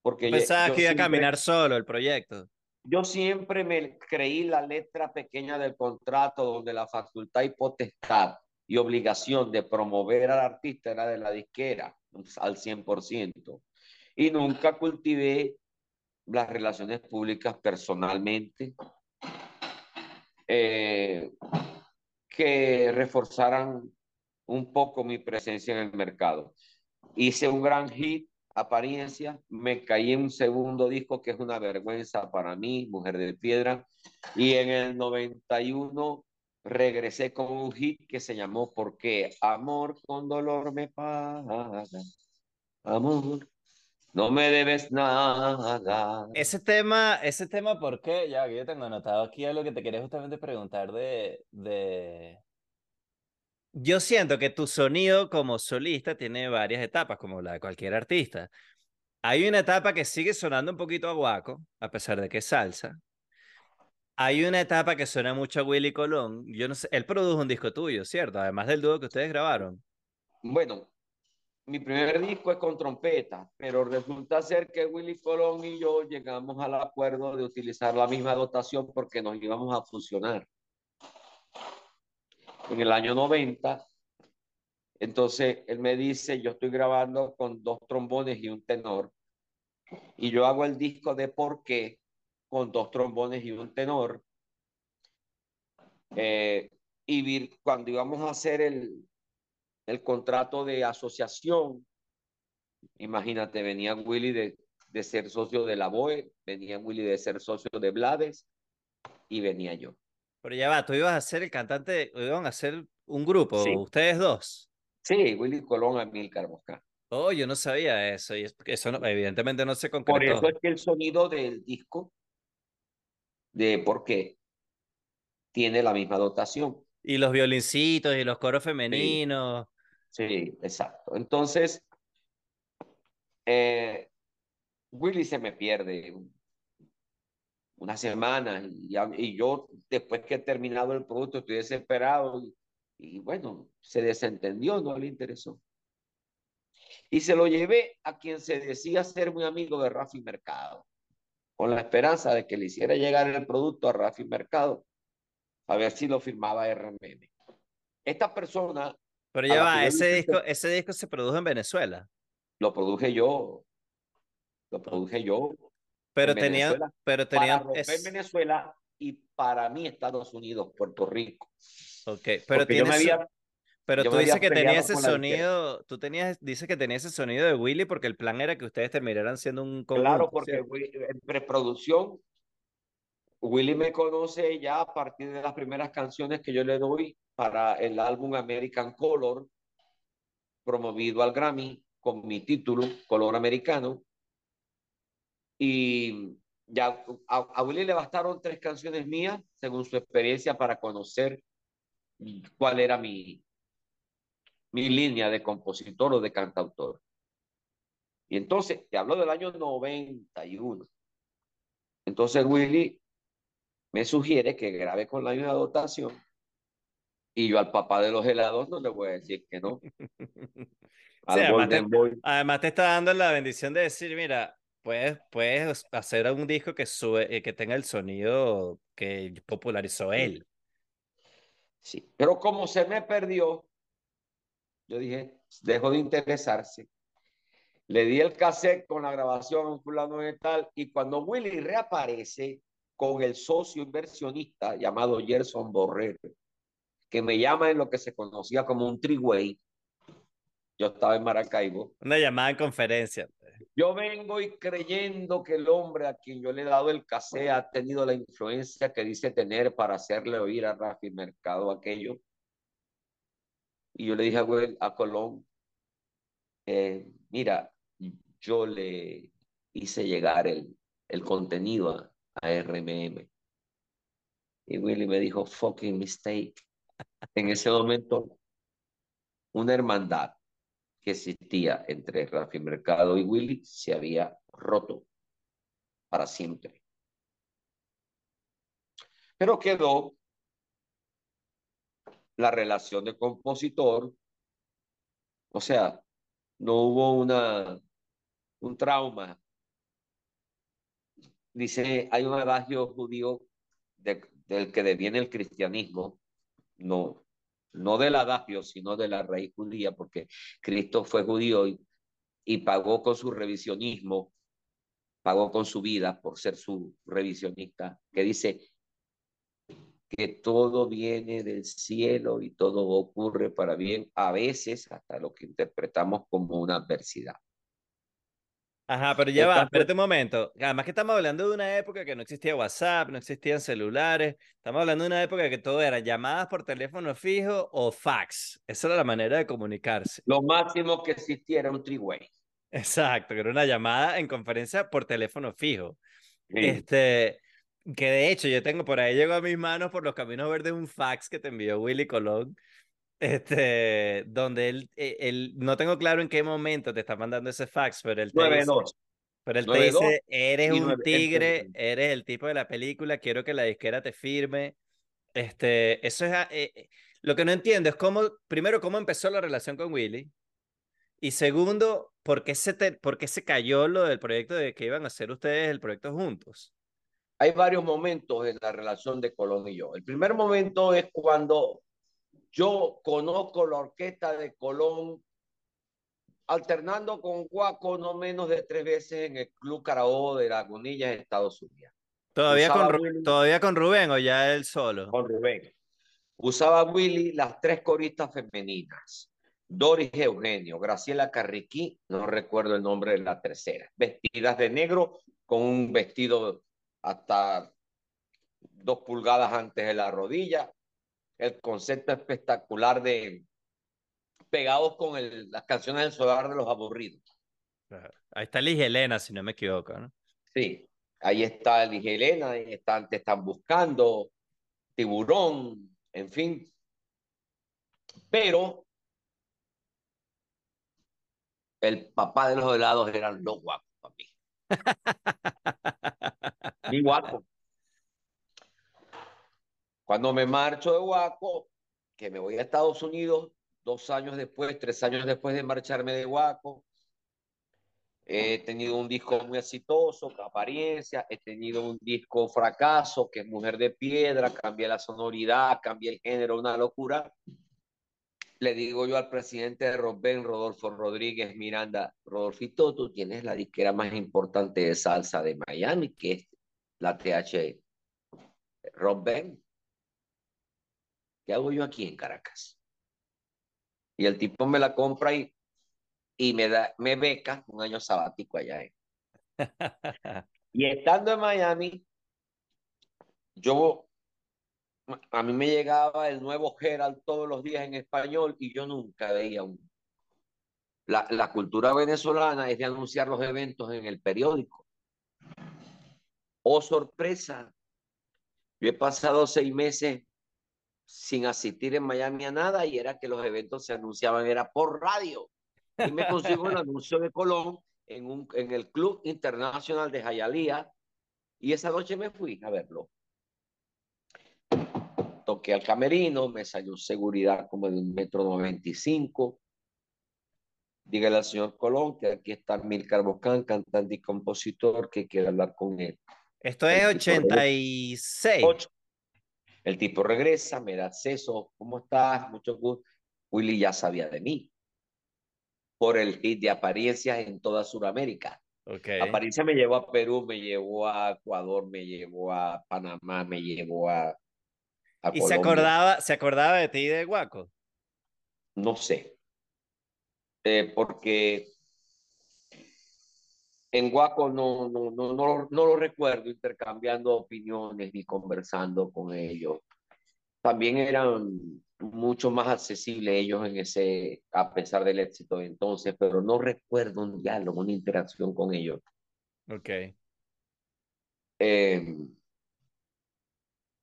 Porque Pensaba que iba a caminar solo el proyecto. Yo siempre me creí la letra pequeña del contrato donde la facultad y potestad y obligación de promover al artista era de la disquera al 100%. Y nunca cultivé las relaciones públicas personalmente eh, que reforzaran un poco mi presencia en el mercado. Hice un gran hit, apariencia, me caí en un segundo disco que es una vergüenza para mí, Mujer de Piedra, y en el 91 regresé con un hit que se llamó Porque amor con dolor me paga. Amor, no me debes nada. Ese tema, ese tema, ¿por qué? Ya, yo tengo anotado aquí algo que te quería justamente preguntar de, de... Yo siento que tu sonido como solista tiene varias etapas, como la de cualquier artista. Hay una etapa que sigue sonando un poquito a guaco, a pesar de que es salsa. Hay una etapa que suena mucho a Willy Colón. Yo no sé, él produjo un disco tuyo, ¿cierto? Además del dúo que ustedes grabaron. Bueno, mi primer disco es con trompeta, pero resulta ser que Willy Colón y yo llegamos al acuerdo de utilizar la misma dotación porque nos íbamos a fusionar. En el año 90, entonces él me dice, yo estoy grabando con dos trombones y un tenor, y yo hago el disco de por qué con dos trombones y un tenor. Eh, y cuando íbamos a hacer el, el contrato de asociación, imagínate, venía Willy de, de ser socio de la BOE, venía Willy de ser socio de Blades y venía yo. Pero ya va, tú ibas a ser el cantante, iban a ser un grupo, ustedes dos. Sí, Willy Colón, Amílcar Mosca. Oh, yo no sabía eso, y eso evidentemente no se concretó. Por eso es que el sonido del disco de por qué tiene la misma dotación. Y los violincitos y los coros femeninos. Sí, exacto. Entonces, eh, Willy se me pierde una semana y, yo después que he terminado el producto estoy desesperado y, y, bueno, se desentendió, no le interesó. Y se lo llevé a quien se decía ser muy amigo de Rafi Mercado con la esperanza de que le hiciera llegar el producto a Rafi Mercado, a ver si lo firmaba RMM. Esta persona... Pero ya va, ese disco, ese disco se produjo en Venezuela. Lo produje yo. Lo produje yo. Pero tenía... Pero tenía para es... Venezuela y para mí Estados Unidos, Puerto Rico. Ok, pero tiene... había, pero tú dices que tenía ese sonido, tú tenías, dices que tenía ese sonido de Willy porque el plan era que ustedes terminaran siendo un Claro, porque en preproducción, Willy me conoce ya a partir de las primeras canciones que yo le doy para el álbum American Color, promovido al Grammy con mi título, Color Americano. Y ya a, a Willy le bastaron tres canciones mías, según su experiencia, para conocer cuál era mi, mi línea de compositor o de cantautor. Y entonces, te hablo del año 91. Entonces Willy me sugiere que grabe con la misma dotación y yo al papá de los helados no le voy a decir que no. además, te, está dando la bendición de decir, mira, puedes, puedes hacer un disco que, sube, eh, que tenga el sonido que popularizó él. Sí, pero como se me perdió, yo dije, dejó de interesarse. Le di el cassette con la grabación fulano de tal y cuando Willy reaparece con el socio inversionista llamado Gerson Borrero, que me llama en lo que se conocía como un triway. Yo estaba en Maracaibo. Una llamada en conferencia. Yo vengo y creyendo que el hombre a quien yo le he dado el cassette ha tenido la influencia que dice tener para hacerle oír a Rafi Mercado aquello. Y yo le dije a, a Colón, eh, mira, yo le hice llegar el, el contenido a, a RMM. Y Willy me dijo, fucking mistake. En ese momento, una hermandad que existía entre Rafi Mercado y Willy se había roto para siempre. Pero quedó la relación de compositor, o sea, no hubo una, un trauma. Dice, hay un adagio judío del que deviene el cristianismo, no, no del adagio, sino de la raíz judía, porque Cristo fue judío y, y pagó con su revisionismo, pagó con su vida por ser su revisionista, que dice que todo viene del cielo y todo ocurre para bien, a veces hasta lo que interpretamos como una adversidad. Ajá, pero ya va, espérate un momento. Además que estamos hablando de una época que no existía WhatsApp, no existían celulares. Estamos hablando de una época que todo era llamadas por teléfono fijo o fax. Esa era la manera de comunicarse. Lo máximo que existía era un three-way. Exacto, que era una llamada en conferencia por teléfono fijo. Este, que de hecho yo tengo por ahí, llegó a mis manos por los caminos verdes un fax que te envió Willy Colón este, donde él, eh, él, no tengo claro en qué momento te está mandando ese fax, pero él te dice, pero él te dice, eres un tigre, eres el tipo de la película, quiero que la disquera te firme. Este, eso es, eh, eh, lo que no entiendo es cómo, primero, cómo empezó la relación con Willy, y segundo, ¿por qué se, te, por qué se cayó lo del proyecto de que iban a hacer ustedes el proyecto juntos? Hay varios momentos en la relación de Colón y yo. El primer momento es cuando yo conozco la orquesta de Colón alternando con Guaco no menos de tres veces en el Club Carabobo de Lagunillas, Estados Unidos. ¿Todavía con, ¿Todavía con Rubén o ya él solo? Con Rubén. Usaba Willy las tres coristas femeninas. Doris Eugenio, Graciela Carriquí, no recuerdo el nombre de la tercera, vestidas de negro con un vestido hasta dos pulgadas antes de la rodilla, el concepto espectacular de pegados con el, las canciones del solar de los aburridos. Ahí está Ligia Elena, si no me equivoco, ¿no? Sí, ahí está Ligia Elena, ahí están, te están buscando, tiburón, en fin. Pero el papá de los helados eran los guapos para mí. Mi guapo. Cuando me marcho de Huaco, que me voy a Estados Unidos, dos años después, tres años después de marcharme de Huaco, he tenido un disco muy exitoso, apariencia, he tenido un disco fracaso, que es Mujer de Piedra, cambié la sonoridad, cambié el género, una locura. Le digo yo al presidente de Robben, Rodolfo Rodríguez Miranda, Rodolfito, tú tienes la disquera más importante de salsa de Miami, que es la TH Robben. ¿Qué hago yo aquí en Caracas? Y el tipo me la compra y, y me, da, me beca un año sabático allá. y estando en Miami, yo, a mí me llegaba el nuevo Herald todos los días en español y yo nunca veía un... La, la cultura venezolana es de anunciar los eventos en el periódico. Oh, sorpresa. Yo he pasado seis meses sin asistir en Miami a nada y era que los eventos se anunciaban, era por radio. Y me consigo un anuncio de Colón en, un, en el Club Internacional de Jayalía y esa noche me fui a verlo. Toqué al camerino, me salió seguridad como de un metro noventa y cinco. Dígale al señor Colón que aquí está Milcar Boscán, cantante y compositor, que quiere hablar con él. Esto es 86. El tipo regresa, me da acceso, ¿cómo estás? Mucho gusto. Willy ya sabía de mí por el hit de apariencias en toda Sudamérica. Okay. Apariencia me llevó a Perú, me llevó a Ecuador, me llevó a Panamá, me llevó a, ¿Y se acordaba, se acordaba de ti y de Guaco? No sé. Eh, porque en Guaco no, no, no, no, no lo recuerdo intercambiando opiniones ni conversando con ellos. También eran mucho más accesibles ellos en ese, a pesar del éxito de entonces, pero no recuerdo un diálogo, una interacción con ellos. Ok. Eh,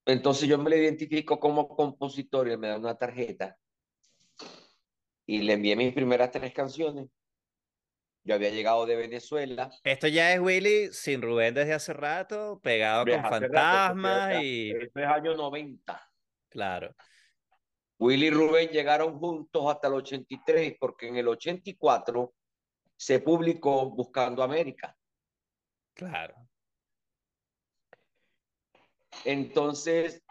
entonces yo me lo identifico como compositor y me da una tarjeta y le envié mis primeras tres canciones yo había llegado de Venezuela. Esto ya es Willy sin Rubén desde hace rato, pegado con fantasmas y. Esto es año 90. Claro. Willy y Rubén llegaron juntos hasta el 83, porque en el 84 se publicó Buscando América. Claro. Entonces,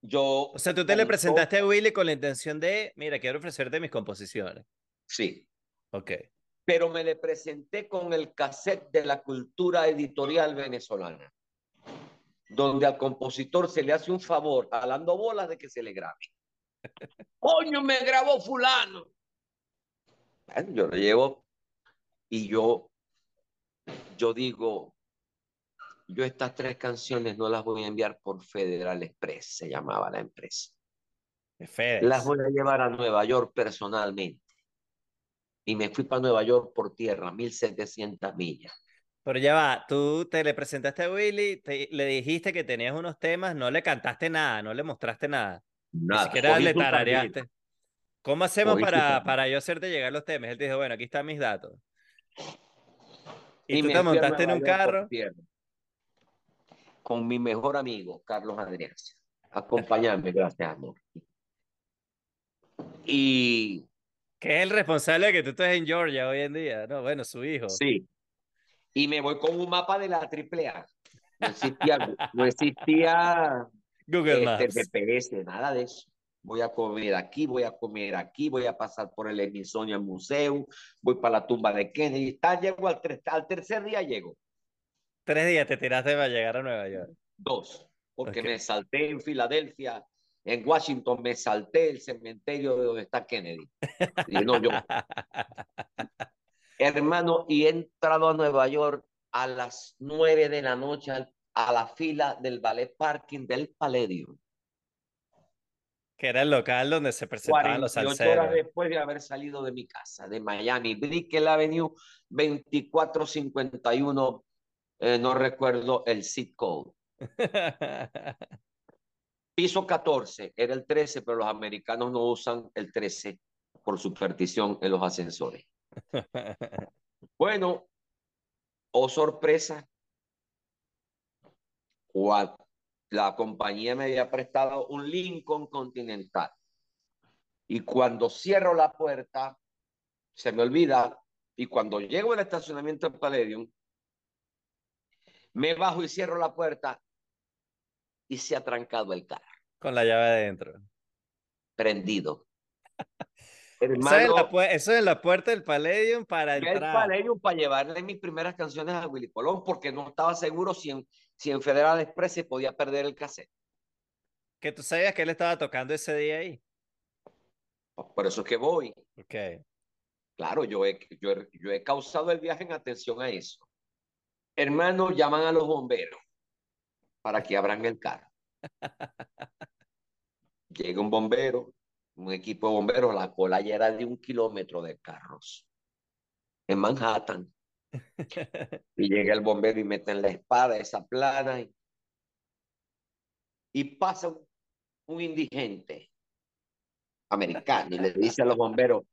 yo... O sea, tú te le presentaste a Willy con la intención de, mira, quiero ofrecerte mis composiciones. Sí. Ok. Pero me le presenté con el cassette de la cultura editorial venezolana, donde al compositor se le hace un favor, jalando bolas de que se le grabe. Coño, me grabó fulano. yo lo llevo y yo, yo digo, yo estas tres canciones no las voy a enviar por Federal Express, se llamaba la empresa. Las voy a llevar a Nueva York personalmente. Y me fui para Nueva York por tierra, 1700 millas. Pero ya va, tú te le presentaste a Willy, le dijiste que tenías unos temas, no le cantaste nada, no le mostraste nada. Nada. Ni siquiera le tarareaste. ¿Cómo hacemos para, para yo hacerte llegar los temas? Él te dijo, bueno, aquí están mis datos. Y, y tú te montaste en un carro con mi mejor amigo, Carlos Adrián. Acompañarme, gracias, amor. Y... Que es el responsable de que tú estés en Georgia hoy en día, ¿no? Bueno, su hijo. Sí. Y me voy con un mapa de la AAA. No existía, no existía Google este, GPS, nada de eso. Voy a comer aquí, voy a comer aquí, voy a pasar por el Smithsonian Museo, voy para la tumba de Kennedy. Está, llego al, al tercer día llego. Tres días te tiraste para llegar a Nueva York. Dos, porque me salté en Filadelfia, en Washington me salté el cementerio de donde está Kennedy. Y no yo. Hermano, y he entrado a Nueva York a las nueve de la noche a la fila del ballet parking del Palladium. Que era el local donde se presentaban los salseros. horas después de haber salido de mi casa, de Miami, Brickell Avenue 2451 eh, no recuerdo el zip code. Piso 14, era el 13, pero los americanos no usan el 13 por superstición en los ascensores. Bueno, oh sorpresa, la compañía me había prestado un Lincoln Continental. Y cuando cierro la puerta, se me olvida. Y cuando llego al estacionamiento del Palladium, me bajo y cierro la puerta y se ha trancado el carro. Con la llave adentro. Prendido. Hermano, eso, es la puerta del Palladium para entrar. El Palladium para llevarle mis primeras canciones a Willy Colón porque no estaba seguro si en, si en Federal Express se podía perder el cassette. Que tú sabías que él estaba tocando ese día ahí. Por eso es que voy. Ok. Claro, yo yo, yo he causado el viaje en atención a eso. Hermano, llaman a los bomberos para que abran el carro. Llega un bombero, un equipo de bomberos, la cola ya era de un kilómetro de carros en Manhattan. Y llega el bombero y mete en la espada esa plana y, pasa un, un indigente americano y le dice a los bomberos,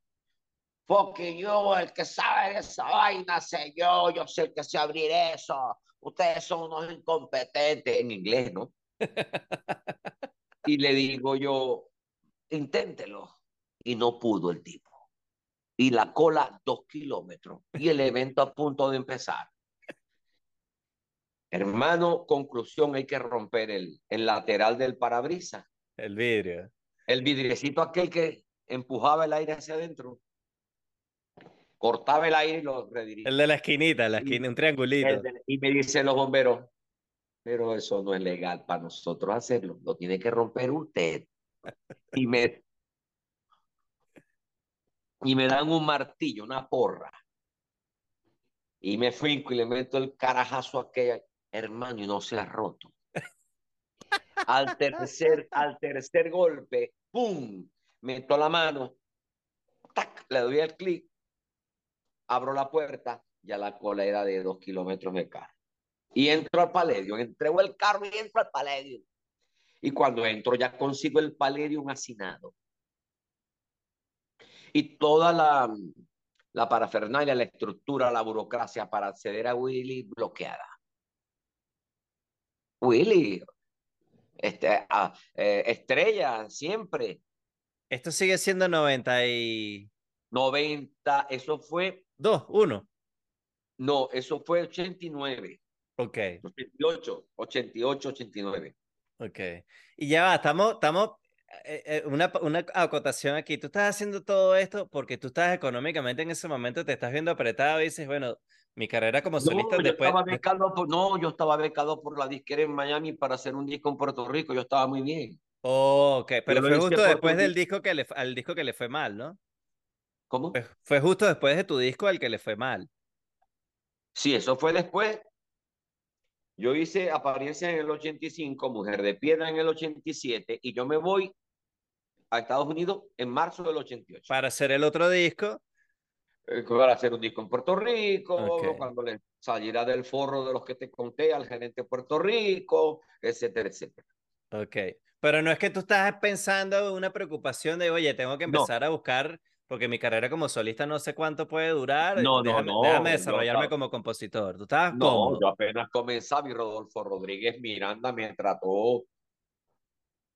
porque yo, el que sabe de esa vaina, sé yo, yo sé el que sé abrir eso. Ustedes son unos incompetentes en inglés, ¿no? y le digo yo, inténtelo. Y no pudo el tipo. Y la cola dos kilómetros. Y el evento a punto de empezar. Hermano, conclusión, hay que romper el, el lateral del parabrisas. El vidrio. El vidriecito aquel que empujaba el aire hacia adentro cortaba el aire y lo redirigía. El de la esquinita, la esquina, un triangulito. y me dicen los bomberos, pero eso no es legal para nosotros hacerlo, lo tiene que romper usted. Y me, y me dan un martillo, una porra. Y me fui y le meto el carajazo a aquella, hermano, y no se ha roto. Al tercer, al tercer golpe, ¡pum! Meto la mano, ¡tac! le doy el clic abro la puerta, ya la cola era de dos kilómetros de carro. Y entro al Palladium, entrego el carro y entro al Palladium. Y cuando entro ya consigo el Palladium hacinado. Y toda la, la parafernalia, la estructura, la burocracia para acceder a Willy bloqueada. Willy, este, eh, estrella, siempre. Esto sigue siendo 90 y... 90, eso fue Dos, uno. No, eso fue 89. Ok. 88, 88, 89. Ok. Y ya va, estamos, estamos, eh, eh, una, una acotación aquí. Tú estás haciendo todo esto porque tú estás económicamente en ese momento, te estás viendo apretado y dices, bueno, mi carrera como solista no, después... Estaba becado por, no, yo estaba becado por la disquera en Miami para hacer un disco en Puerto Rico, yo estaba muy bien. Oh, ok, pero fue justo después del disco que le, al disco que le fue mal, ¿no? ¿Cómo? Fue, fue justo después de tu disco al que le fue mal. Sí, eso fue después. Yo hice apariencia en el 85, Mujer de Piedra en el 87 y yo me voy a Estados Unidos en marzo del 88. Para hacer el otro disco. Eh, para hacer un disco en Puerto Rico, cuando le saliera del forro de los que te conté al gerente de Puerto Rico, etcétera, etcétera. Ok, pero no es que tú estás pensando una preocupación de, oye, tengo que empezar a buscar, porque mi carrera como solista no sé cuánto puede durar, no, déjame, no, déjame desarrollarme como compositor. ¿Tú estabas no, cómodo? yo apenas comenzaba y Rodolfo Rodríguez Miranda me trató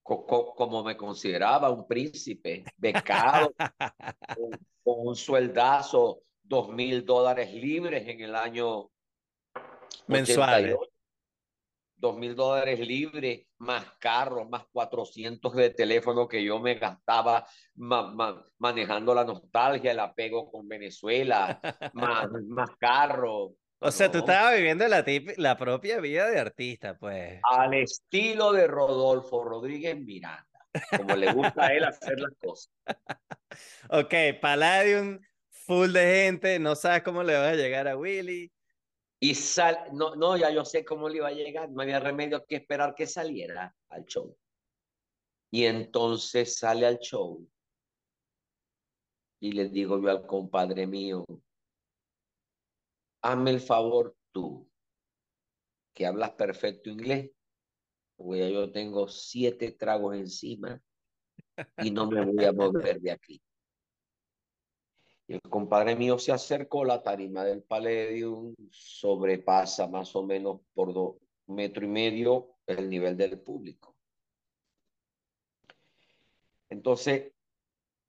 como me consideraba un príncipe, becado, con, un sueldazo, dos mil dólares libres en el año mensual. Dos mil dólares libres, más carros, más 400 de teléfono que yo me gastaba manejando la nostalgia, el apego con Venezuela, más, más carros. O sea, tú estabas viviendo la, la propia vida de artista, pues. Al estilo de Rodolfo Rodríguez Miranda, como le gusta a él hacer las cosas. ok, Palladium, full de gente, no sabes cómo le vas a llegar a Willy. Y sal, no, no, ya yo sé cómo le iba a llegar, no había remedio que esperar que saliera al show. Y entonces sale al show y le digo yo al compadre mío, hazme el favor tú, que hablas perfecto inglés, porque yo tengo siete tragos encima y no me voy a mover de aquí. Y el compadre mío se acercó, la tarima del Palladium sobrepasa más o menos por dos metros y medio el nivel del público. Entonces,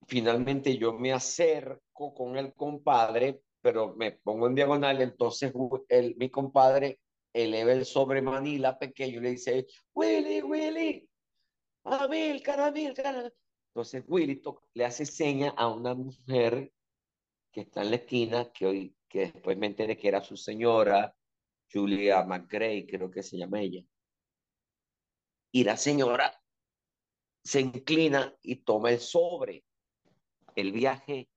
finalmente yo me acerco con el compadre pero me pongo en diagonal, entonces el, mi compadre eleva el sobre Manila pequeño y le dice, Willy, Willy, Amilcar, Amilcar. Entonces Willy le hace seña a una mujer que está en la esquina, que hoy, que después me enteré que era su señora, Julia McGray, creo que se llama ella. Y la señora se inclina y toma el sobre. El viaje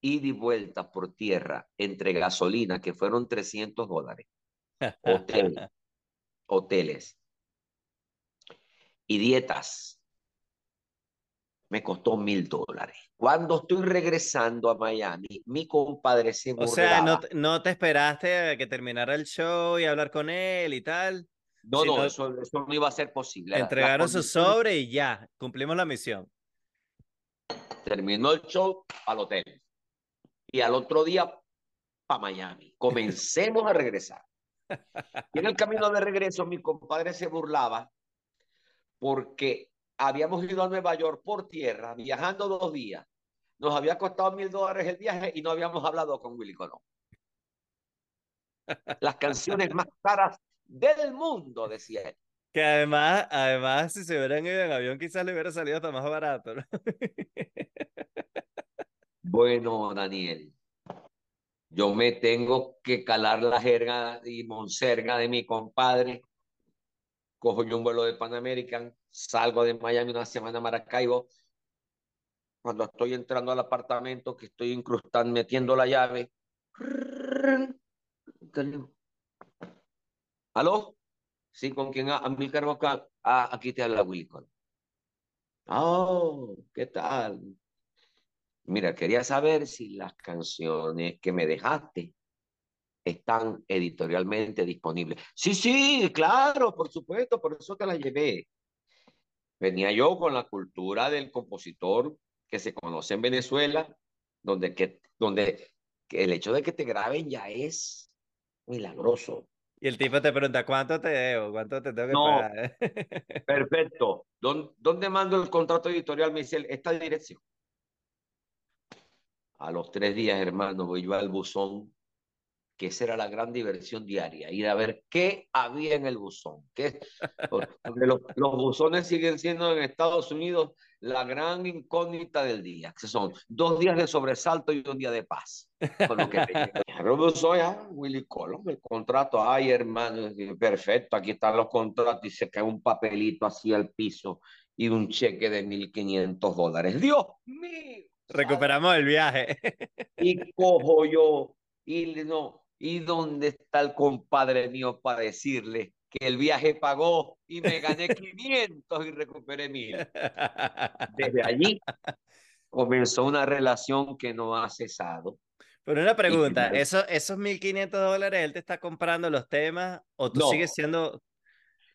ida y vuelta por tierra entre gasolina, que fueron 300 dólares, hotel, hoteles y dietas, me costó mil dólares. Cuando estoy regresando a Miami, mi compadre se burlaba. O sea, no, no te esperaste a que terminara el show y hablar con él y tal. No, no, eso, eso, no iba a ser posible. Entregaron su sobre y ya, cumplimos la misión. Terminó el show al hotel y al otro día para Miami. Comencemos a regresar. Y en el camino de regreso mi compadre se burlaba porque habíamos ido a Nueva York por tierra, viajando dos días. Nos había costado mil dólares el viaje y no habíamos hablado con Willy Colón. Las canciones más caras del mundo, decía él. Que además, además, si se hubieran ido en avión, quizás le hubiera salido hasta más barato. Bueno, Daniel, yo me tengo que calar la jerga y monserga de mi compadre. Cojo yo un vuelo de Pan American, salgo de Miami una semana a Maracaibo. Cuando estoy entrando al apartamento, que estoy incrustando, metiendo la llave. ¿Aló? Sí, ¿con quién? Amilcar Boca. Ah, aquí te habla Wilcon. Oh, ¿qué tal? Mira, quería saber si las canciones que me dejaste están editorialmente disponibles. Sí, sí, claro, por supuesto, por eso te las llevé. Venía yo con la cultura del compositor que se conoce en Venezuela, donde, que, donde el hecho de que te graben ya es milagroso. Y el tipo te pregunta, ¿cuánto te debo? ¿Cuánto te tengo que pagar? Perfecto. ¿Dónde, ¿Dónde mando el contrato editorial? Me dice, esta dirección. A los tres días, hermano, voy yo al buzón que esa era la gran diversión diaria, ir a ver qué había en el buzón. Qué, los, los buzones siguen siendo en Estados Unidos la gran incógnita del día, que son dos días de sobresalto y un día de paz. Con lo que soy ah, Willy Colón, el contrato, ay hermano, perfecto, aquí están los contratos y se cae un papelito así al piso y un cheque de 1.500 dólares. Dios mío. Recuperamos el viaje. Y cojo yo, y no, ¿y dónde está el compadre mío para decirle que el viaje pagó y me gané 500 y recuperé 1000? Desde allí comenzó una relación que no ha cesado. Pero una pregunta, ¿eso, ¿esos 1.500 dólares él te está comprando los temas o tú sigues siendo...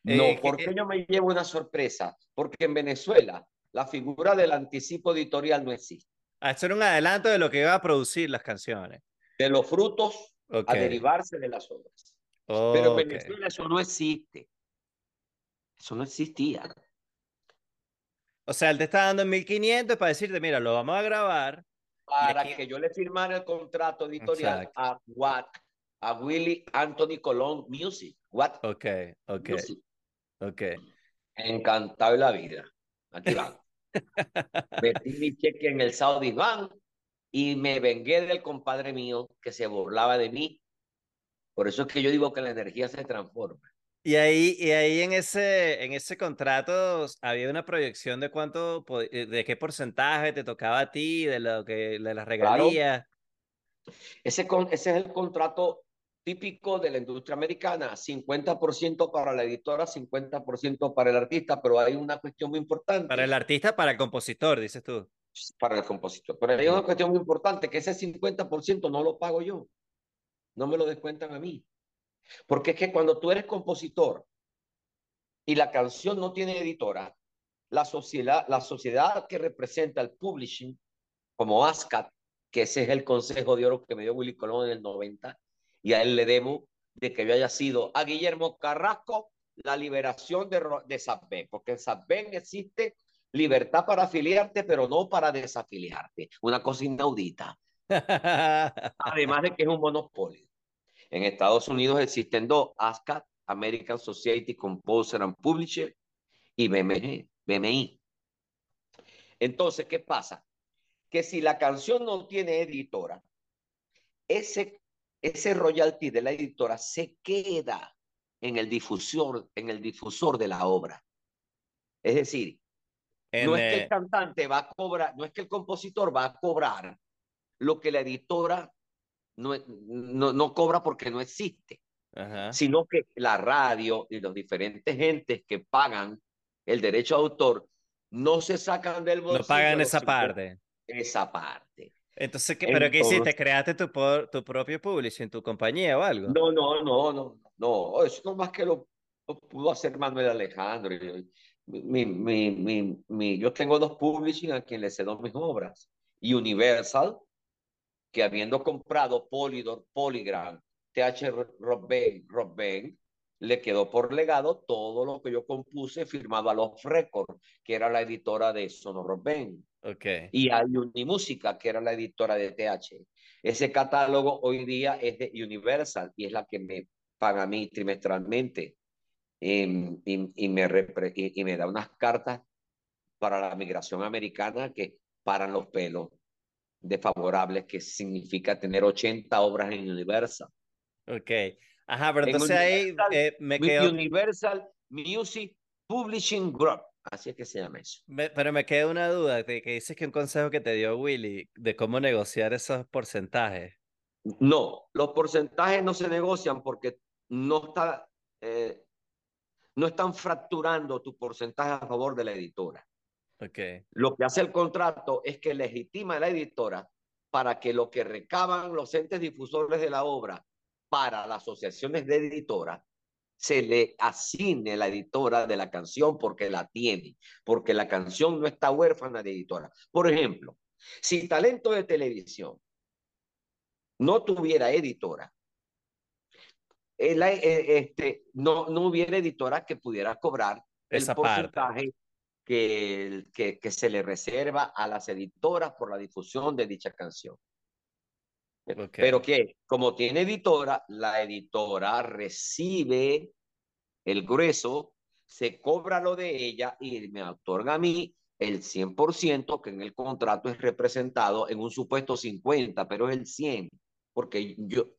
no, eh, porque eh, yo me llevo una sorpresa, porque en Venezuela la figura del anticipo editorial no existe. Ah, esto era un adelanto de lo que iba a producir las canciones. De los frutos a derivarse de las obras. Pero en Venezuela eso no existe. Eso no existía. O sea, él te está dando 1500 para decirte, mira, lo vamos a grabar. Para que yo le firmara el contrato editorial a What, a Willy Anthony Colón Music. What? Ok, ok. Ok. Encantado de la vida. Aquí va. Metí mi cheque en el Saudi Bank y me vengué del compadre mío que se burlaba de mí. Por eso es que yo digo que la energía se transforma. Y ahí, y ahí en, ese, en ese contrato había una proyección de cuánto, eh, de qué porcentaje te tocaba a ti, de lo que, de las regalías. Ese, ese es el contrato típico de la industria americana, 50% para la editora, 50% para el artista, pero hay una cuestión muy importante. Para el artista, para el compositor, dices tú para el compositor. Pero hay una cuestión muy importante, que ese 50% no lo pago yo. No me lo descuentan a mí. Porque es que cuando tú eres compositor y la canción no tiene editora, la sociedad, la sociedad que representa el publishing, como ASCAP, que ese es el consejo de oro que me dio Willy Colón en el 90, y a él le debo de que yo haya sido a Guillermo Carrasco la liberación de, de porque en existe libertad para afiliarte, pero no para desafiliarte. Una cosa inaudita. Además de que es un monopolio. En Estados Unidos existen dos, ASCAP, American Society Composer and Publisher, y BMG, BMI. Entonces, ¿qué pasa? Que si la canción no tiene editora, ese, ese royalty de la editora se queda en el difusor, en el difusor de la obra. Es decir, no es que el cantante va a cobrar, no es que el compositor va a cobrar lo que la editora no, no, no cobra porque no existe, sino que la radio y los diferentes gentes que pagan el derecho a autor no se sacan del bolsillo. No pagan esa parte. Esa parte. Entonces, ¿qué, ¿pero qué hiciste? ¿Creaste tu, tu propio publishing en tu compañía o algo? No, no, no, no, no. Eso no más que lo, pudo hacer Manuel Alejandro mi, mi, mi, mi, yo tengo dos publishing a quien les cedo mis obras. Universal, que habiendo comprado Polydor, Polygram, TH Robben, Robben, le quedó por legado todo lo que yo compuse firmado a los Records, que era la editora de Sono Robben. Okay. Y a Unimúsica, que era la editora de TH. Ese catálogo hoy día es de Universal y es la que me paga a mí trimestralmente y, y, me y, me da unas cartas para la migración americana que paran los pelos desfavorables, que significa tener 80 obras en Universal. Ok. Ajá, pero entonces ahí eh, me quedo... Universal Music Publishing Group. Así es que se llama eso. pero me queda una duda, de que dices que un consejo que te dio Willy de cómo negociar esos porcentajes. No, los porcentajes no se negocian porque no está, eh, no están fracturando tu porcentaje a favor de la editora. Okay. Lo que hace el contrato es que legitima a la editora para que lo que recaban los entes difusores de la obra para las asociaciones de editoras se le asigne la editora de la canción porque la tiene, porque la canción no está huérfana de editora. Por ejemplo, si talento de televisión no tuviera editora, eh, este, no, no hubiera editora que pudiera cobrar el porcentaje que, que, que se le reserva a las editoras por la difusión de dicha canción. Pero que, como tiene editora, la editora recibe el grueso, se cobra lo de ella y me otorga a mí el 100% que en el contrato es representado en un supuesto 50, pero es el 100, porque yo,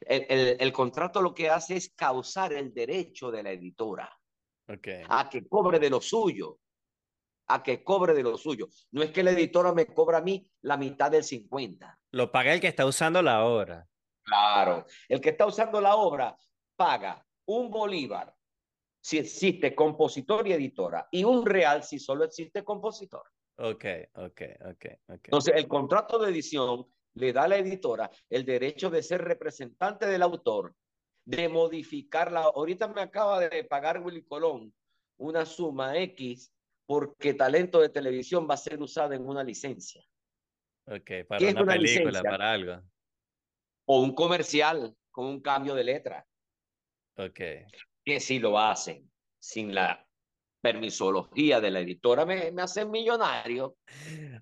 el, el, contrato lo que hace es causar el derecho de la editora okay. a que cobre de lo suyo, a que cobre de lo suyo. No es que la editora me cobra a mí la mitad del 50. Lo paga el que está usando la obra. Claro, el que está usando la obra paga un bolívar si existe compositor y editora y un real si solo existe compositor. Ok, ok, ok, ok. Entonces, el contrato de edición le da a la editora el derecho de ser representante del autor, de modificarla. Ahorita me acaba de pagar Willy Colón una suma X porque talento de televisión va a ser usado en una licencia. Ok, para una, película, para algo. O un comercial con un cambio de letra. Ok. Que si lo hacen sin la permisología de la editora me, me hacen millonario.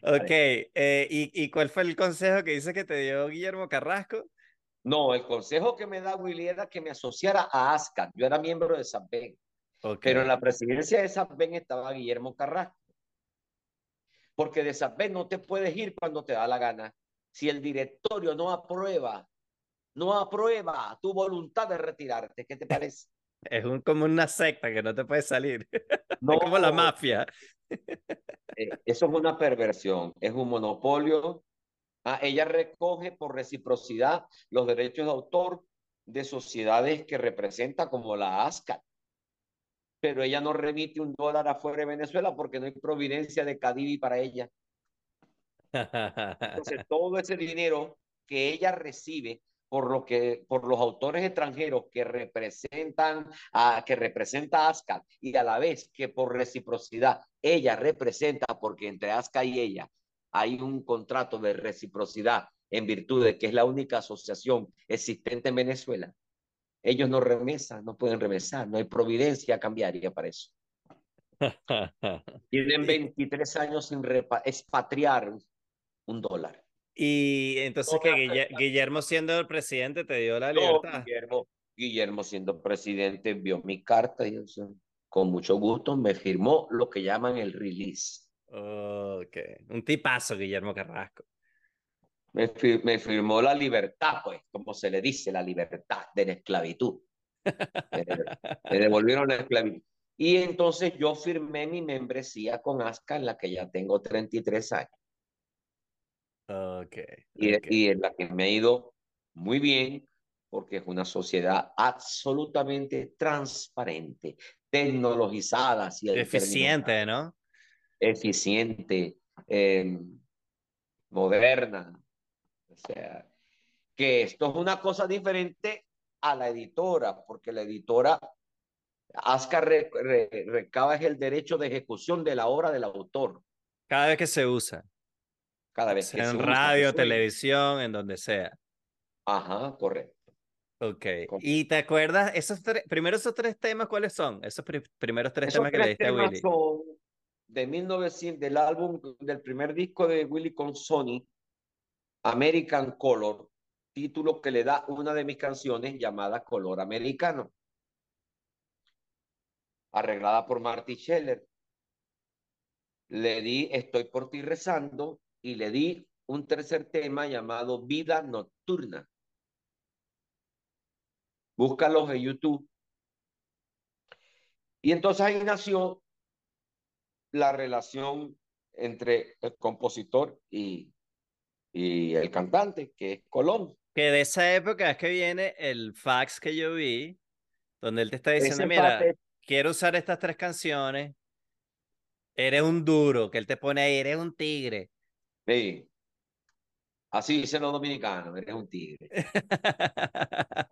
Ok, eh, ¿y, ¿y cuál fue el consejo que dice que te dio Guillermo Carrasco? No, el consejo que me da Willy era que me asociara a ASCA. Yo era miembro de SAPBEN. Okay. Pero en la presidencia de SAPBEN estaba Guillermo Carrasco. Porque de SAPBEN no te puedes ir cuando te da la gana. Si el directorio no aprueba, no aprueba tu voluntad de retirarte, ¿qué te parece? Es un, como una secta que no te puedes salir. No, es como la mafia. Eh, eso es una perversión, es un monopolio. Ah, ella recoge por reciprocidad los derechos de autor de sociedades que representa como la ASCA. Pero ella no remite un dólar afuera de Venezuela porque no hay providencia de Cadivi para ella. Entonces, todo ese dinero que ella recibe por lo que por los autores extranjeros que representan a que representa ASCA y a la vez que por reciprocidad ella representa porque entre ASCA y ella hay un contrato de reciprocidad en virtud de que es la única asociación existente en Venezuela. Ellos no remesan, no pueden remesar, no hay providencia cambiaria para eso. Tienen 23 años sin expatriar un dólar. Y entonces que Guillermo siendo el presidente te dio la libertad. Guillermo, Guillermo siendo presidente vio mi carta y con mucho gusto me firmó lo que llaman el release. Ok, un tipazo Guillermo Carrasco. Me, me firmó la libertad, pues, como se le dice, la libertad de la esclavitud. me, me devolvieron la esclavitud. Y entonces yo firmé mi membresía con ASCA en la que ya tengo 33 años. Okay, y, y en la que me ha ido muy bien porque es una sociedad absolutamente transparente, tecnologizada. Si Eficiente, ¿no? Eficiente, eh, moderna. O sea, que esto es una cosa diferente a la editora, porque la editora, ASCA re, re, recaba es el derecho de ejecución de la obra del autor. Cada vez que se usa cada vez que en radio, televisión, en donde sea. Ajá, correcto. Ok. ¿Y te acuerdas, esos tres, primero esos tres temas, cuáles son? Esos primeros tres temas que le diste a Willy. Son de 1900, del álbum, del primer disco de Willy con Sony, American Color, título que le da una de mis canciones llamada Color Americano, arreglada por Marty Scheller. Le di Estoy por ti rezando y le di un tercer tema llamado Vida Nocturna. Búscalos en YouTube. Y entonces ahí nació la relación entre el compositor y, y el cantante, que es Colón. Que de esa época es que viene el fax que yo vi, donde él te está diciendo, mira, quiero usar estas tres canciones, eres un duro, que él te pone ahí, eres un tigre. Sí. Así dicen los dominicanos, eres un tigre.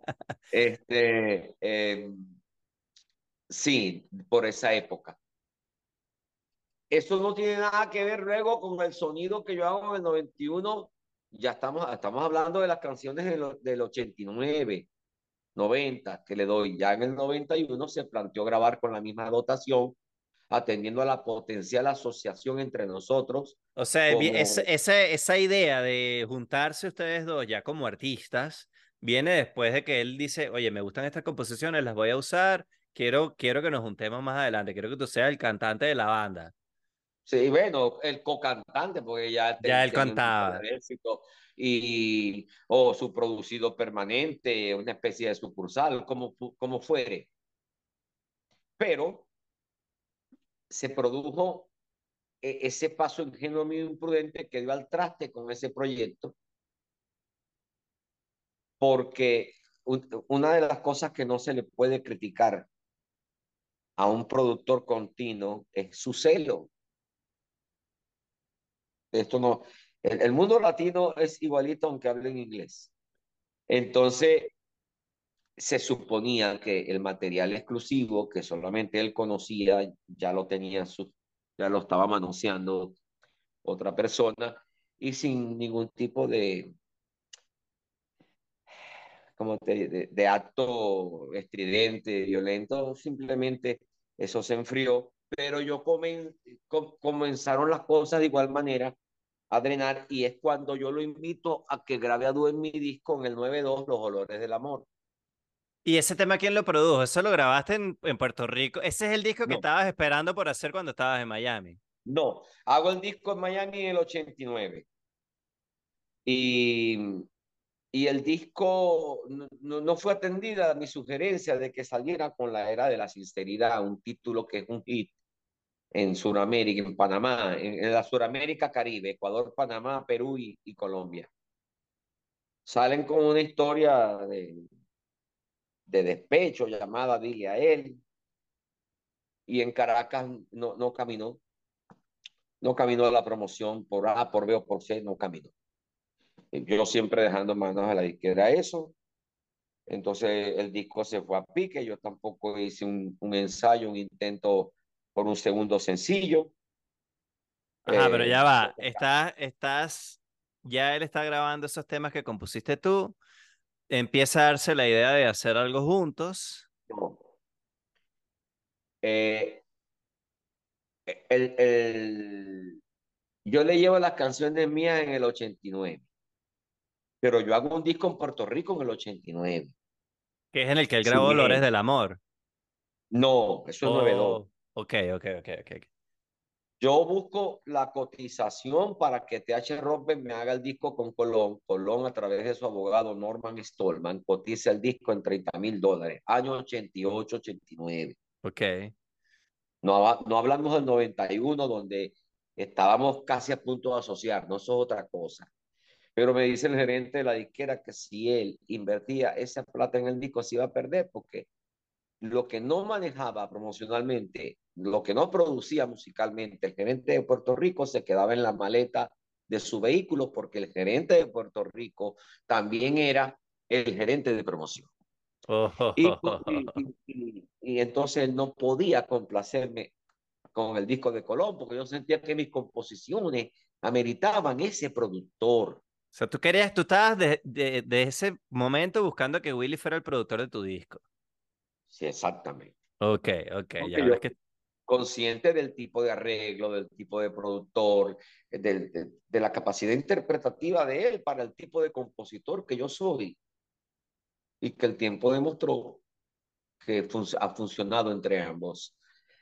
este, eh, sí, por esa época. Eso no tiene nada que ver luego con el sonido que yo hago en el 91. Ya estamos, estamos hablando de las canciones del, del 89, 90 que le doy. Ya en el 91 se planteó grabar con la misma dotación atendiendo a la potencial asociación entre nosotros. O sea, esa, esa idea de juntarse ustedes dos ya como artistas viene después de que él dice, oye, me gustan estas composiciones, las voy a usar, quiero, quiero que nos juntemos más adelante, quiero que tú seas el cantante de la banda. Sí, bueno, el co-cantante, porque ya, ya él cantaba. Y, o su producido permanente, una especie de sucursal, como, como fuere. Pero se produjo e, ese paso ingenuo y imprudente que dio al traste con ese proyecto, porque una de las cosas que no se le puede criticar a un productor continuo es su celo. Esto no, el, mundo latino es igualito aunque hablen inglés. Entonces, se suponía que el material exclusivo que solamente él conocía ya lo tenía, su, ya lo estaba manoseando otra persona y sin ningún tipo de, como de, de, acto estridente, violento, simplemente eso se enfrió, pero yo comen, comenzaron las cosas de igual manera a drenar y es cuando yo lo invito a que grabe a dúo en mi disco en el 92 Los Olores del Amor. ¿Y ese tema quién lo produjo? ¿Eso lo grabaste en, en Puerto Rico? ¿Ese es el disco que estabas esperando por hacer cuando estabas en Miami? No, hago el disco en Miami en el 89. Y, y el disco no, no, fue atendida mi sugerencia de que saliera con la era de la sinceridad, un título que es un hit en Sudamérica, en Panamá, en, la Sudamérica Caribe, Ecuador, Panamá, Perú y, y Colombia. Salen con una historia de, de despecho llamada Dile a él. Y en Caracas no, no caminó. No caminó la promoción por A, por B o por C, no caminó. Yo siempre dejando manos a la izquierda eso. Entonces el disco se fue a pique. Yo tampoco hice un, un ensayo, un intento por un segundo sencillo. Ajá, pero ya va. Eh, estás, estás, ya él está grabando esos temas que compusiste tú empieza a darse la idea de hacer algo juntos. Eh, el, el, yo le llevo las canciones mías en el 89, pero yo hago un disco en Puerto Rico en el 89. Que es en el que él grabó Dolores del Amor. No, eso es 92. Ok, ok, ok, ok. Yo busco la cotización para que TH Robben me haga el disco con Colón. Colón, a través de su abogado Norman Stallman, cotiza el disco en 30 mil dólares, año 88, 89. Ok. No, no hablamos del 91, donde estábamos casi a punto de asociarnos, eso es otra cosa. Pero me dice el gerente de la disquera que si él invertía esa plata en el disco, se iba a perder, porque lo que no manejaba promocionalmente, lo que no producía musicalmente, el gerente de Puerto Rico se quedaba en la maleta de su vehículo porque el gerente de Puerto Rico también era el gerente de promoción. Y, entonces no podía complacerme con el disco de Colón porque yo sentía que mis composiciones ameritaban ese productor. O sea, tú querías, tú estabas de, de ese momento buscando que Willy fuera el productor de tu disco. Sí, exactamente. Ok, ok. Ya que... Consciente del tipo de arreglo, del tipo de productor, de, de, la capacidad interpretativa de él para el tipo de compositor que yo soy. Y que el tiempo demostró que ha funcionado entre ambos.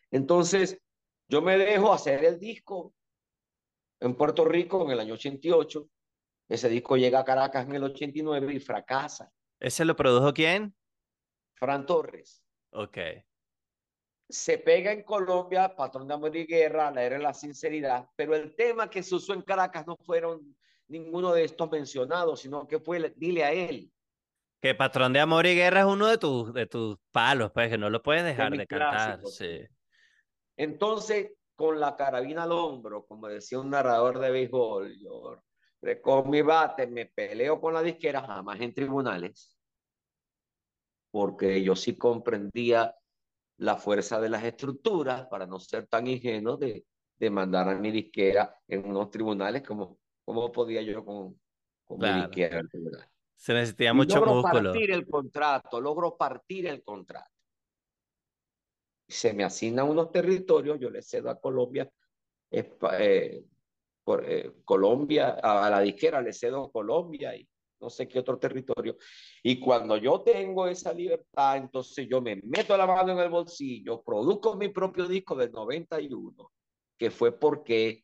Entonces, yo me dejo hacer el disco en Puerto Rico en el año 88. Ese disco llega a Caracas en el 89 y fracasa. ¿Ese lo produjo quién? Fran Torres. Ok. Se pega en Colombia, Patrón de Amor y Guerra, la era la sinceridad, pero el tema que se usó en Caracas no fueron ninguno de estos mencionados, sino que fue Dile a él. Que Patrón de Amor y Guerra es uno de tus, de tus palos, pues que no lo puedes dejar de, cantar. Sí. Entonces, con la carabina al hombro, como decía un narrador de béisbol, yo con mi bate me peleo con la disquera, jamás en tribunales porque yo sí comprendía la fuerza de las estructuras para no ser tan ingenuo de, de mandar a mi disquera en unos tribunales como, como podía yo con, con mi disquera Se necesitaba mucho logro partir el contrato, logro partir el contrato. se me asignan unos territorios, yo le cedo a Colombia, eh, por, eh, Colombia, a, la disquera le cedo Colombia y no sé qué otro territorio. Y cuando yo tengo esa libertad, entonces yo me meto la mano en el bolsillo, produzco mi propio disco del 91, que fue porque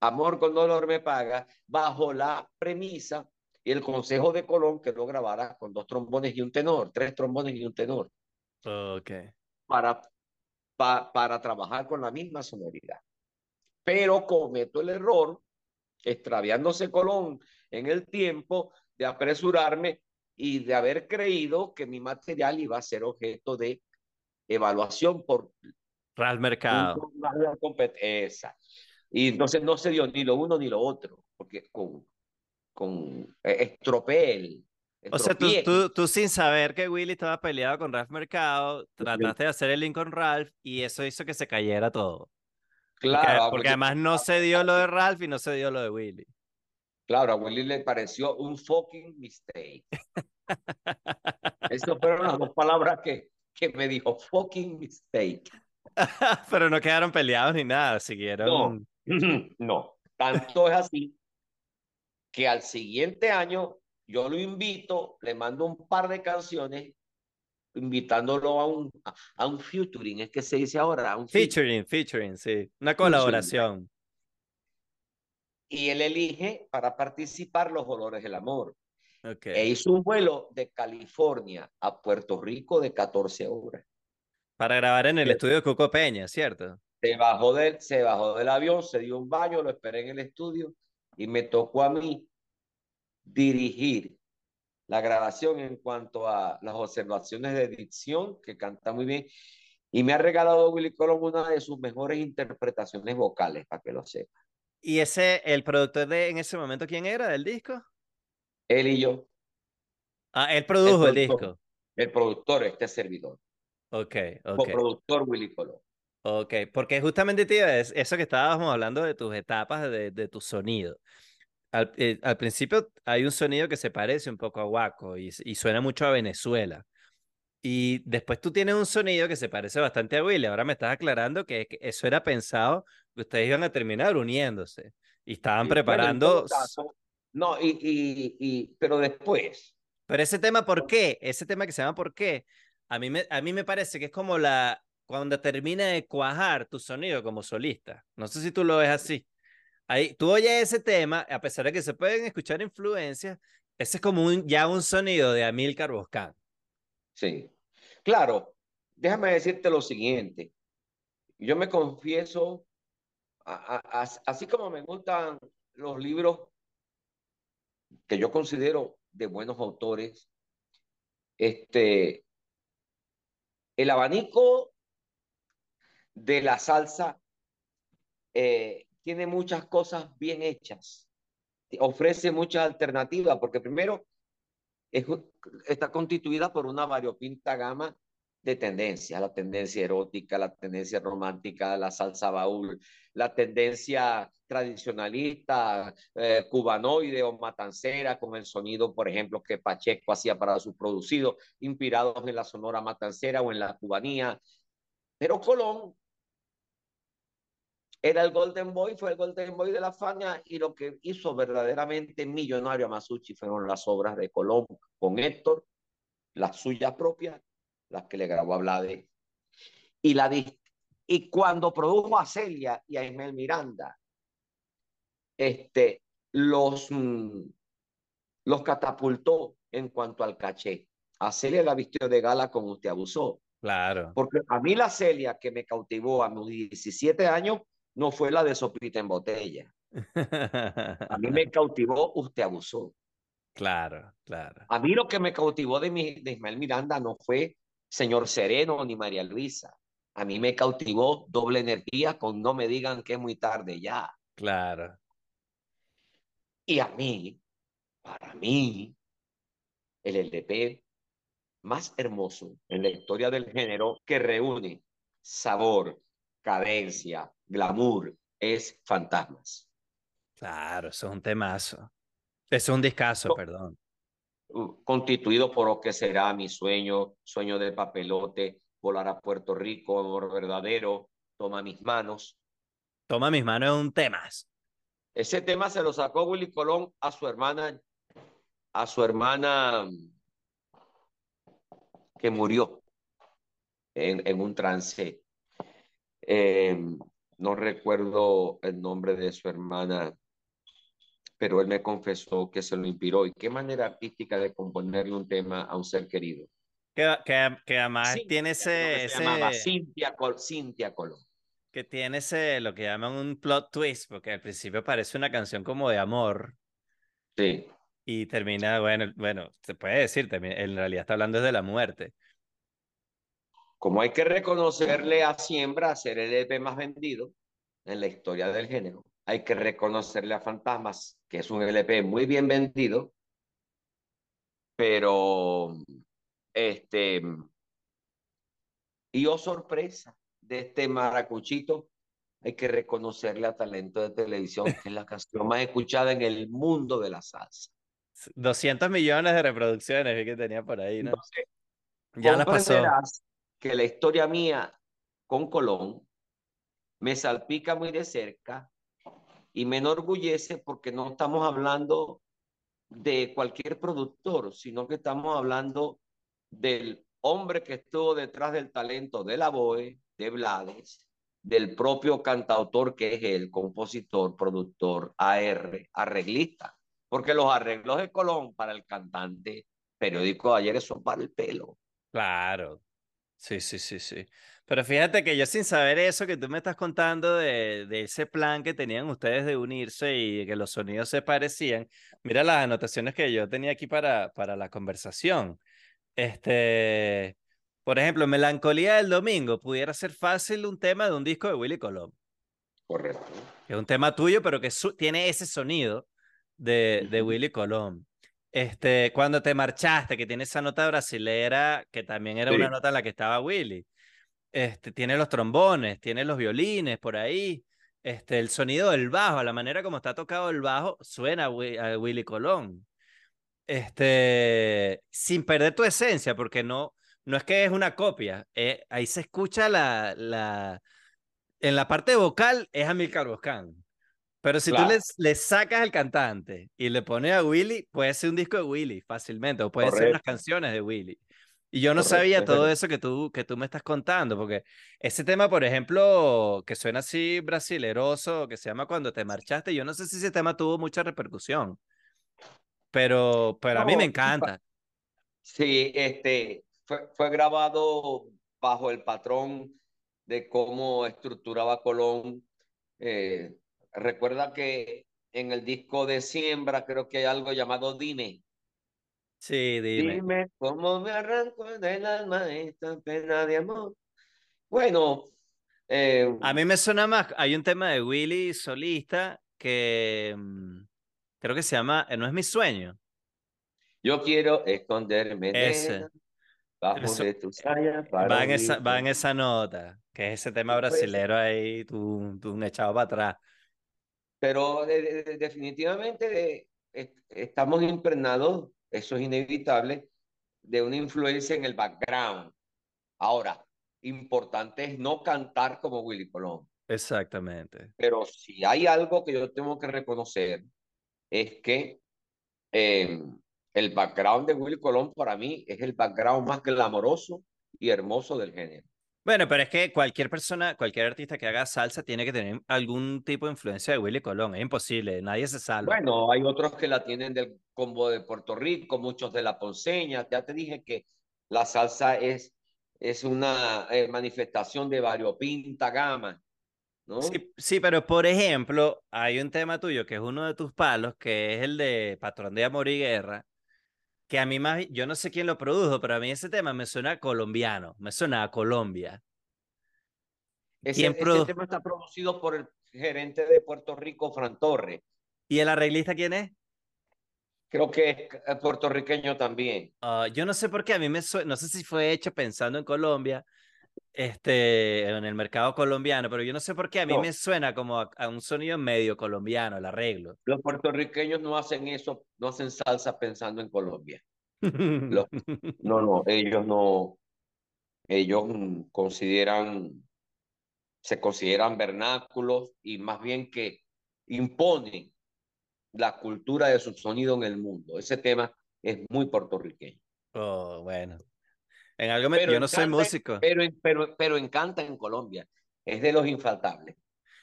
Amor con Dolor me paga, bajo la premisa y el Consejo de Colón que lo grabara con dos trombones y un tenor, tres trombones y un tenor. Ok. Para, para trabajar con la misma sonoridad. Pero cometo el error, extraviándose Colón en el tiempo, de apresurarme y de haber creído que mi material iba a ser objeto de evaluación por Real Mercado. Esa. Y entonces no se dio ni lo uno ni lo otro, porque con, con eh, estropeé O sea, tú, tú, tú, sin saber que Willy estaba peleado con Ralph Mercado, trataste de hacer el link con Ralph y eso hizo que se cayera todo. Claro. Porque, además no se dio lo de Ralph y no se dio lo de Willy. Claro, a Willy le pareció un fucking mistake. Esas fueron las dos palabras que, que me dijo, fucking mistake. Pero no quedaron peleados ni nada, siguieron. No, no. Tanto es así que al siguiente año yo lo invito, le mando un par de canciones invitándolo a un, a un featuring, es que se dice ahora. un featuring, featuring, sí. Una colaboración. Y él elige para participar los Olores del Amor. Okay. E hizo un vuelo de California a Puerto Rico de 14 horas. Para grabar en el estudio de Cuco Peña, ¿cierto? Se bajó, del, se bajó del avión, se dio un baño, lo esperé en el estudio y me tocó a mí dirigir la grabación en cuanto a las observaciones de dicción, que canta muy bien, y me ha regalado Willy Colón una de sus mejores interpretaciones vocales, para que lo sepa. ¿Y ese, el productor de en ese momento, quién era del disco? Él y yo. Ah, él produjo el, disco. El productor, este servidor. Ok, ok. Como productor Willy Colón. Ok, porque justamente, tío, es eso que estábamos hablando de tus etapas de, de tu sonido. Al, eh, al, principio hay un sonido que se parece un poco a Waco y, y, suena mucho a Venezuela. Y después tú tienes un sonido que se parece bastante a Willy. Ahora me estás aclarando que, eso era pensado ustedes iban a terminar uniéndose y estaban preparando. no, y, y, y, pero después. Pero ese tema, ¿por qué? Ese tema que se llama ¿por qué? A mí me, a mí me parece que es como la, cuando termina de cuajar tu sonido como solista. No sé si tú lo ves así. Ahí, tú oyes ese tema, a pesar de que se pueden escuchar influencias, ese es como un, ya un sonido de Amilcar Boscan. Sí, claro. Déjame decirte lo siguiente. Yo me confieso, así como me gustan los libros que yo considero de buenos autores, este, el abanico de la salsa eh, tiene muchas cosas bien hechas, ofrece muchas alternativas, porque primero es, está constituida por una variopinta gama de tendencias, la tendencia erótica, la tendencia romántica, la salsa baúl, la tendencia tradicionalista, eh, cubanoide o matancera, con el sonido, por ejemplo, que Pacheco hacía para sus producidos, inspirados en la sonora matancera o en la cubanía. Pero Colón era el Golden Boy, fue el Golden Boy de la Fania y lo que hizo verdaderamente millonario a Masucci fueron las obras de Colón con Héctor, las suyas propias, las que le grabó a Blade. Y, la, y cuando produjo a Celia y a Ismael Miranda, este, los, mm, los catapultó en cuanto al caché. A Celia la vistió de gala como usted abusó. Claro. Porque a mí la Celia que me cautivó a mis 17 años no fue la de sopita en botella. A mí me cautivó, usted abusó. Claro, claro. A mí lo que me cautivó de, mi, de Ismael Miranda no fue Señor Sereno ni María Luisa. A mí me cautivó doble energía con no me digan que es muy tarde ya. Claro. Y a mí, para mí, el LP más hermoso en la historia del género que reúne sabor, cadencia, glamour, es Fantasmas. Claro, es un temazo. Es un discazo, perdón. Constituido por lo que será mi sueño, sueño de papelote, Volar a Puerto Rico, Amor Verdadero, Toma mis manos. Toma mis manos es un tema. Ese tema se lo sacó Willy Colón a su hermana, a su hermana que murió en, en un trance. Eh, no recuerdo el nombre de su hermana, pero él me confesó que se lo inspiró. ¿Y qué manera artística de componerle un tema a un ser querido? Que, que, que además tiene ese... Se llamaba Cintia, Cintia Colón. Que tiene ese, lo que llaman un plot twist, porque al principio parece una canción como de amor. Sí. Y termina, bueno, bueno, se puede decir, también, en realidad está hablando de la muerte. Como hay que reconocerle a Siembra ser el EP más vendido en la historia del género, hay que reconocerle a Fantasmas, que es un LP muy bien vendido, pero este y oh sorpresa de este maracuchito, hay que reconocerle a Talento de Televisión, que es la canción más escuchada en el mundo de la salsa. 200 millones de reproducciones que tenía por ahí, ¿no? ya la pasó que la historia mía con Colón me salpica muy de cerca y me enorgullece porque no estamos hablando de cualquier productor, sino que estamos hablando del hombre que estuvo detrás del talento de la BOE, de Blades, del propio cantautor que es el compositor, productor, AR, arreglista. Porque los arreglos de Colón para el cantante periódico de ayer son para el pelo. Claro, Sí, sí, sí, sí. Pero fíjate que yo sin saber eso que tú me estás contando de, de ese plan que tenían ustedes de unirse y que los sonidos se parecían, mira las anotaciones que yo tenía aquí para, para la conversación. Este, por ejemplo, Melancolía del Domingo pudiera ser fácil un tema de un disco de Willy Colón. Correcto. Es un tema tuyo, pero que tiene ese sonido de, de Willy Colón. Este, cuando te marchaste, que tiene esa nota brasilera, que también era una nota en la que estaba Willy. Este, tiene los trombones, tiene los violines por ahí. Este, el sonido del bajo, la manera como está tocado el bajo, suena a, Willy Colón. Este, sin perder tu esencia, porque no, no es que es una copia. Eh, ahí se escucha la, la. En la parte vocal es Amilcar Boscán. Pero si tú le, sacas al cantante y le pones a Willy, puede ser un disco de Willy fácilmente, o puede ser unas canciones de Willy. Y yo no sabía todo eso que tú, que tú me estás contando, porque ese tema, por ejemplo, que suena así brasileroso, que se llama Cuando te marchaste, yo no sé si ese tema tuvo mucha repercusión, pero, pero a mí me encanta. Sí, este, fue, fue grabado bajo el patrón de cómo estructuraba Colón eh, Recuerda que en el disco de Siembra creo que hay algo llamado Dime. Sí, dime. Dime cómo me arranco del alma esta pena de amor. Bueno. Eh, a mí me suena más, hay un tema de Willy solista que mm, creo que se llama eh, No es mi sueño. Yo quiero esconderme Ese. bajo de tu va, en esa, va en esa nota, que es ese tema brasilero ahí, tú, tú un echado para atrás. Pero definitivamente estamos impregnados, eso es inevitable, de una influencia en el background. Ahora, importante es no cantar como Willy Colón. Exactamente. Pero si hay algo que yo tengo que reconocer, es que em, el background de Willy Colón para mí es el background más glamoroso y hermoso del género. Bueno, pero es que cualquier persona, cualquier artista que haga salsa tiene que tener algún tipo de influencia de Willy Colón. Es imposible, nadie se salva. Bueno, hay otros que la tienen del combo de Puerto Rico, muchos de la Ponceña. Ya te dije que la salsa es, es una eh, manifestación de variopinta gama. ¿no? Sí, sí, pero por ejemplo, hay un tema tuyo que es uno de tus palos, que es el de Patrón de Amor y Guerra, que a mí más, yo no sé quién lo produjo, pero a mí ese tema me suena colombiano, me suena a Colombia. Ese, tema está producido por el gerente de Puerto Rico, Fran Torres. ¿Y el arreglista quién es? Creo que es puertorriqueño también. Ah, yo no sé por qué, a mí me suena, no sé si fue hecho pensando en Colombia, este, en el mercado colombiano, pero yo no sé por qué a mí me suena como a, un sonido medio colombiano, el arreglo. Los puertorriqueños no hacen eso, no hacen salsa pensando en Colombia. no, no, ellos no. ellos mm, consideran, se consideran vernáculos y más bien que imponen la cultura de su sonido en el mundo. Ese tema es muy puertorriqueño. Oh, bueno. En algo me... yo no soy músico. Pero, pero, pero encanta en Colombia. Es de los infaltables.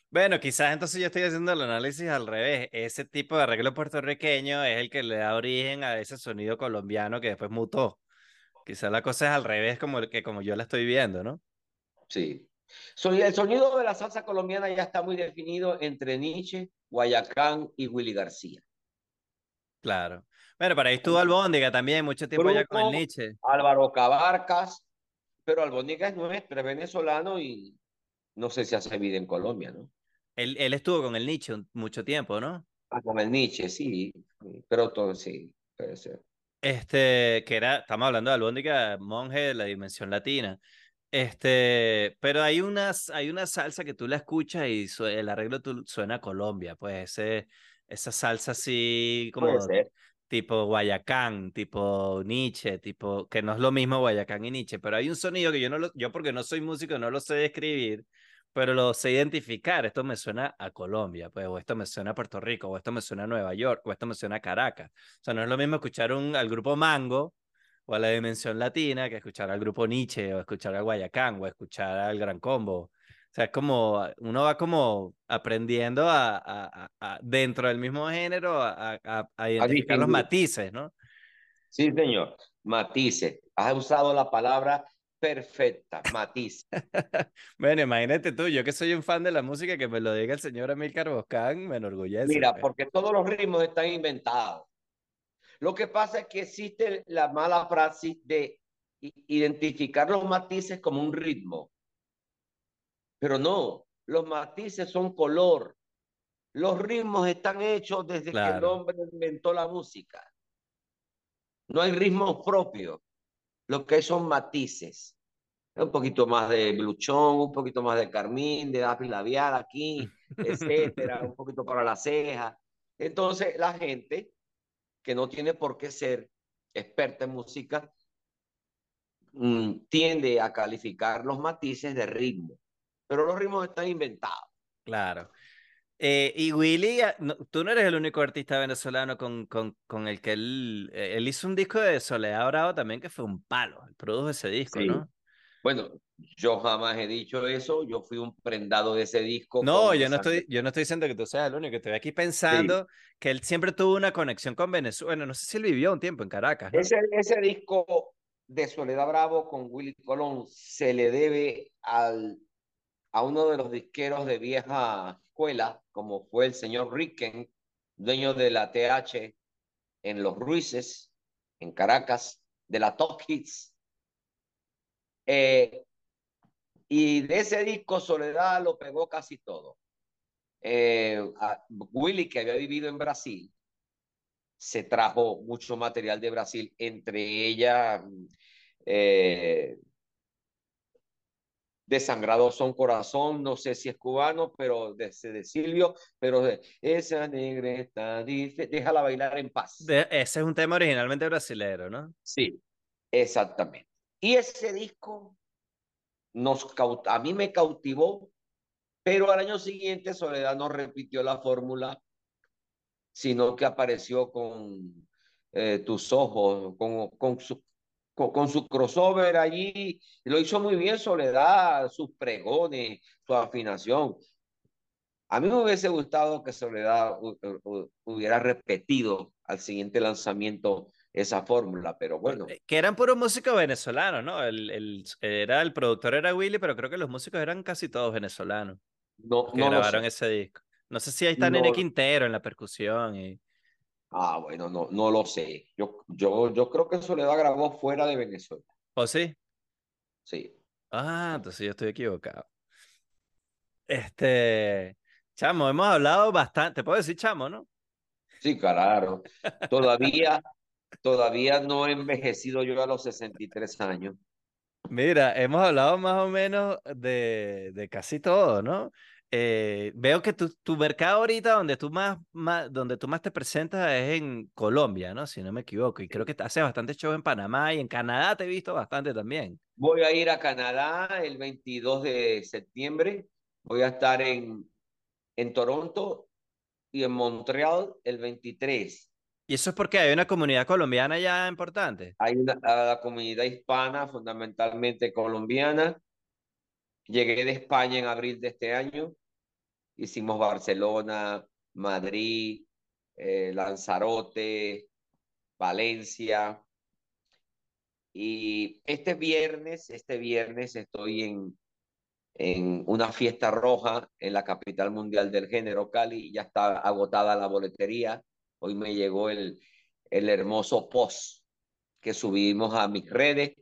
Bueno, quizás entonces yo estoy haciendo el análisis al revés. Ese tipo de arreglo puertorriqueño es el que le da origen a ese sonido colombiano que después mutó. Quizás la cosa es al revés como, que como yo la estoy viendo, ¿no? Sí. El sonido de la salsa colombiana ya está muy definido entre Nietzsche, Guayacán y Willy García. Claro. Bueno, para ahí estuvo Albóndiga también, mucho tiempo ya con el Nietzsche. Álvaro Cabarcas, pero Albóndiga es nuestro, es venezolano y no sé si hace vida en Colombia, ¿no? Él, él estuvo con el Nietzsche mucho tiempo, ¿no? Ah, con el Nietzsche, sí, pero todo sí, puede ser. Este, que era, estamos hablando de Albóndiga, monje de la dimensión latina. Este, pero hay unas, hay una salsa que tú la escuchas y el arreglo suena a Colombia, pues ese, esa salsa así como tipo Guayacán, tipo Nietzsche, tipo, que no es lo mismo Guayacán y Nietzsche, pero hay un sonido que yo no lo, yo porque no soy músico no lo sé describir, pero lo sé identificar. Esto me suena a Colombia, pues, o esto me suena a Puerto Rico, o esto me suena a Nueva York, o esto me suena a Caracas. O sea, no es lo mismo escuchar un, al grupo Mango o a la Dimensión Latina que escuchar al grupo Nietzsche, o escuchar a Guayacán, o escuchar al Gran Combo. O sea, es como, uno va como aprendiendo a, a, dentro del mismo género a, a identificar los matices, ¿no? Sí, señor, matices. Has usado la palabra perfecta, matiz. bueno, imagínate tú, yo que soy un fan de la música, que me lo diga el señor Amílcar Boscán, me enorgullece. Mira, pues. porque todos los ritmos están inventados. Lo que pasa es que existe la mala praxis de identificar los matices como un ritmo. Pero no, los matices son color. Los ritmos están hechos desde que el hombre inventó la música. No hay ritmos propios lo que son matices. Un poquito más de bluchón, un poquito más de carmín, de lápiz labial aquí, etcétera, un poquito para la ceja. Entonces, la gente que no tiene por qué ser experta en música mm, tiende a calificar los matices de ritmo, pero los ritmos están inventados. Claro. Eh, y Willy, ah, tú no eres el único artista venezolano con, con, con el que él, eh, él hizo un disco de Soledad Bravo también que fue un palo, él produjo ese disco, ¿no? Bueno, yo jamás he dicho eso, yo fui un prendado de ese disco. No, yo no, estoy, yo no estoy diciendo que tú seas el único, estoy aquí pensando que él siempre tuvo una conexión con Venezuela, no sé si él vivió un tiempo en Caracas. Ese, ese disco de Soledad Bravo con Willy Colón se le debe al, a uno de los disqueros de vieja escuela, como fue el señor Ricken, dueño de la TH en Los Ruices, en Caracas, de la Top Hits. Eh, y de ese disco Soledad lo pegó casi todo. Eh, Willy, que había vivido en Brasil, se trajo mucho material de Brasil, entre ellas eh, Desangrado son corazón, no sé si es cubano, pero de, de Silvio, pero de, esa negreta dice, déjala bailar en paz. ese es un tema originalmente brasilero, ¿no? Sí, exactamente. Y ese disco nos a mí me cautivó, pero al año siguiente Soledad no repitió la fórmula, sino que apareció con eh, tus ojos, con, con, su, con, su crossover allí, lo hizo muy bien Soledad, sus pregones, su afinación. A mí me hubiese gustado que Soledad hubiera repetido al siguiente lanzamiento esa fórmula, pero bueno. Eh, que eran puros músicos venezolanos, ¿no? El, el, era, el productor era Willy, pero creo que los músicos eran casi todos venezolanos. No, no grabaron ese disco. No sé si ahí está Nene Quintero en la percusión. Y... Ah, bueno, no, no lo sé. Yo, yo, yo creo que Soledad grabó fuera de Venezuela. ¿O sí? Sí. Ah, entonces yo estoy equivocado. Este, chamo, hemos hablado bastante. ¿Te puedo decir chamo, no? Sí, claro. Todavía, todavía no he envejecido yo a los 63 años. Mira, hemos hablado más o menos de, de casi todo, ¿no? Eh, veo que tu, tu, mercado ahorita donde tú más, más, donde tú más te presentas es en Colombia, ¿no? Si no me equivoco. Y creo que haces bastante show en Panamá y en Canadá te he visto bastante también. Voy a ir a Canadá el 22 de septiembre. Voy a estar en, en Toronto y en Montreal el 23. ¿Y eso es porque hay una comunidad colombiana ya importante? Hay una la comunidad hispana, fundamentalmente colombiana. Llegué de España en abril de este año. Hicimos Barcelona, Madrid, eh, Lanzarote, Valencia. Y este viernes, este viernes estoy en, en una fiesta roja en la capital mundial del género, Cali. Ya está agotada la boletería. Hoy me llegó el, el hermoso post que subimos a mis redes,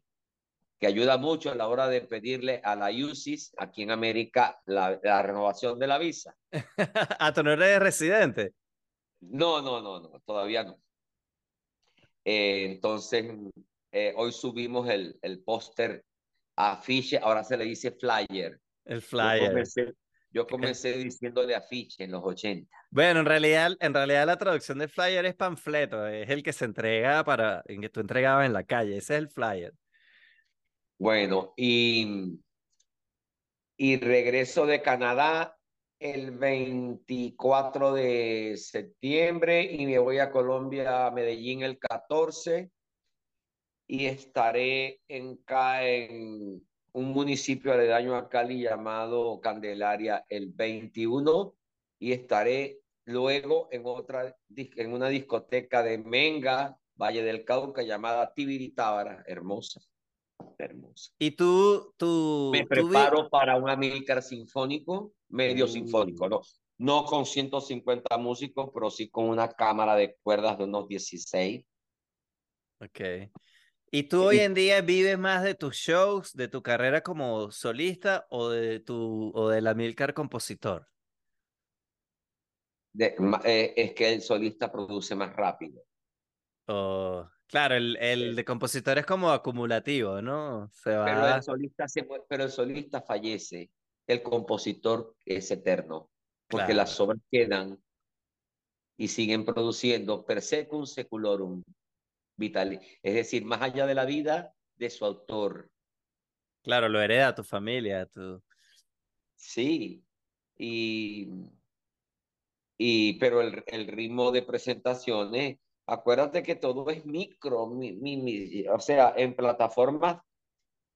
que ayuda mucho a la hora de pedirle a la UCIS aquí en América la, la renovación de la visa. ¿A tu no eres residente? No, no, no, no, todavía no. Eh, entonces, eh, hoy subimos el, el póster afiche, ahora se le dice flyer. El flyer. Yo comencé, yo comencé diciéndole afiche en los 80. Bueno, en realidad, en realidad la traducción de flyer es panfleto, es el que se entrega para, en que tú entregabas en la calle, ese es el flyer. Bueno, y, y regreso de Canadá el 24 de septiembre y me voy a Colombia, a Medellín el 14 y estaré en, en un municipio aledaño a Cali llamado Candelaria el 21 y estaré luego en otra en una discoteca de Menga, Valle del Cauca llamada Tibiritábara, hermosa hermosa. ¿Y tú, tú me preparo para un Amílcar sinfónico, medio sinfónico, ¿no? No con 150 músicos, pero sí con una cámara de cuerdas de unos 16. Ok. ¿Y tú hoy en día vives más de tus shows, de tu carrera como solista o de tu o del Amílcar compositor? Eh, es que el solista produce más rápido. Oh, Claro, el, el de compositor es como acumulativo, ¿no? Se va... pero, el solista se, pero el solista fallece, el compositor es eterno, porque las obras quedan y siguen produciendo per secum seculorum vital, es decir, más allá de la vida de su autor. Claro, lo hereda tu familia, tu... Sí, y, y pero el, el ritmo de presentaciones Acuérdate que todo es micro, o sea, en plataformas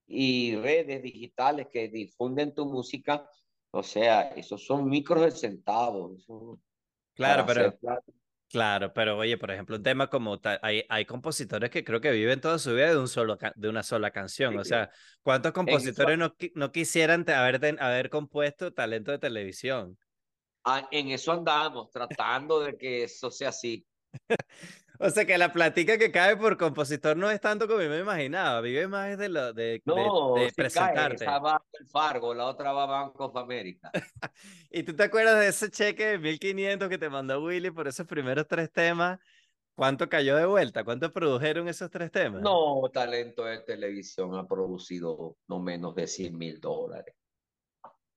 y redes digitales que difunden tu música, o sea, esos son micros de centavos. Claro, pero claro, pero oye, por ejemplo, un tema como hay, hay compositores que creo que viven toda su vida de un solo de una sola canción, o sea, ¿cuántos compositores no, no quisieran haber, haber compuesto talento de televisión? Ah, en eso andamos, tratando de que eso sea así. O sea que la platica que cae por compositor no es tanto como me imaginaba, vive más de lo de, no, de, presentarte. Cae, esa va el Fargo, la otra va Banco of America. ¿Y tú te acuerdas de ese cheque de 1500 que te mandó Willy por esos primeros tres temas? ¿Cuánto cayó de vuelta? ¿Cuánto produjeron esos tres temas? No, Talento de Televisión ha producido no menos de 100 mil dólares.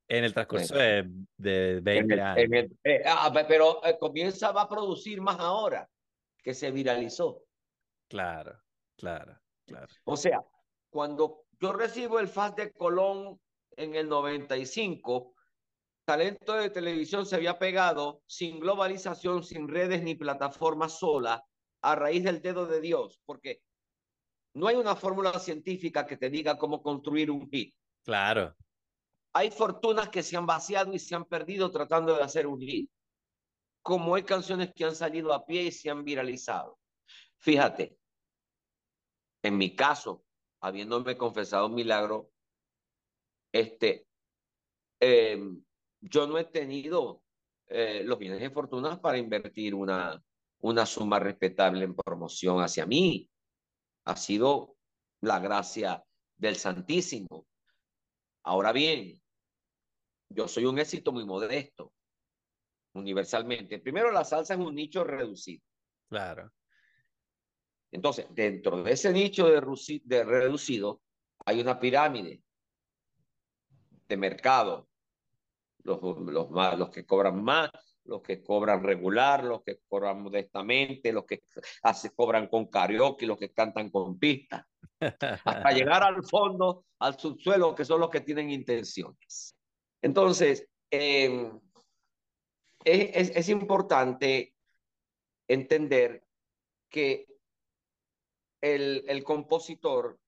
En el transcurso de, de 20 años. Eh, ah, pero eh, comienza a producir más ahora que se viralizó. Claro, claro, claro. O sea, cuando yo recibo el FAS de Colón en el 95, talento de televisión se había pegado sin globalización, sin redes ni plataformas sola, a raíz del dedo de Dios, porque no hay una fórmula científica que te diga cómo construir un hit. Claro. Hay fortunas que se han vaciado y se han perdido tratando de hacer un hit como hay canciones que han salido a pie y se han viralizado. Fíjate, en mi caso, habiéndome confesado un milagro, este, em, yo no he tenido eh, los bienes de fortuna para invertir una, una suma respetable en promoción hacia mí. Ha sido la gracia del Santísimo. Ahora bien, yo soy un éxito muy modesto universalmente. Primero, la salsa es un nicho reducido. Claro. Entonces, dentro de ese nicho de, de reducido, hay una pirámide de mercado. Los, los, más, los que cobran más, los que cobran regular, los que cobran modestamente, los que hace, cobran con karaoke, los que cantan con pista, hasta llegar al fondo, al subsuelo, que son los que tienen intenciones. Entonces, eh, es, es importante entender que el, el compositor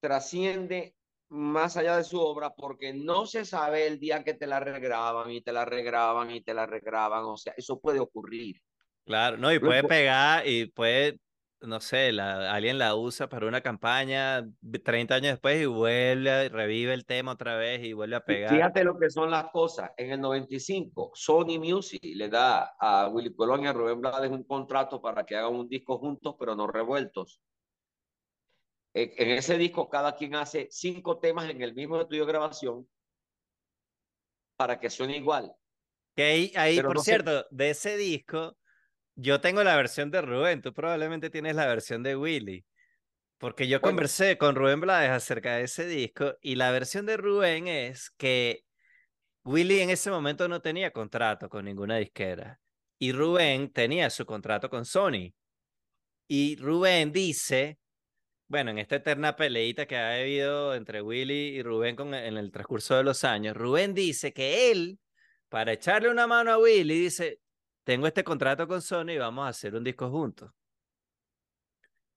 trasciende más allá de su obra porque no se sabe el día que te la regraban y te la regraban y te la regraban. O sea, eso puede ocurrir. Claro, no, y puede pegar y puede, no sé, la, alguien la usa para una campaña 30 años después y vuelve, revive el tema otra vez y vuelve a pegar. Fíjate lo que son las cosas. En el 95, Sony Music le da a Willy Colón y a Rubén Blades un contrato para que hagan un disco juntos, pero no revueltos. En ese disco cada quien hace cinco temas en el mismo estudio de grabación para que suene igual. Que ahí, por cierto, de ese disco, yo tengo la versión de Rubén, tú probablemente tienes la versión de Willy. Porque yo conversé con Rubén Blades acerca de ese disco y la versión de Rubén es que Willy en ese momento no tenía contrato con ninguna disquera y Rubén tenía su contrato con Sony. Y Rubén dice bueno, en esta eterna peleita que ha habido entre Willy y Rubén con, en el transcurso de los años, Rubén dice que él, para echarle una mano a Willy, dice, tengo este contrato con Sony y vamos a hacer un disco juntos.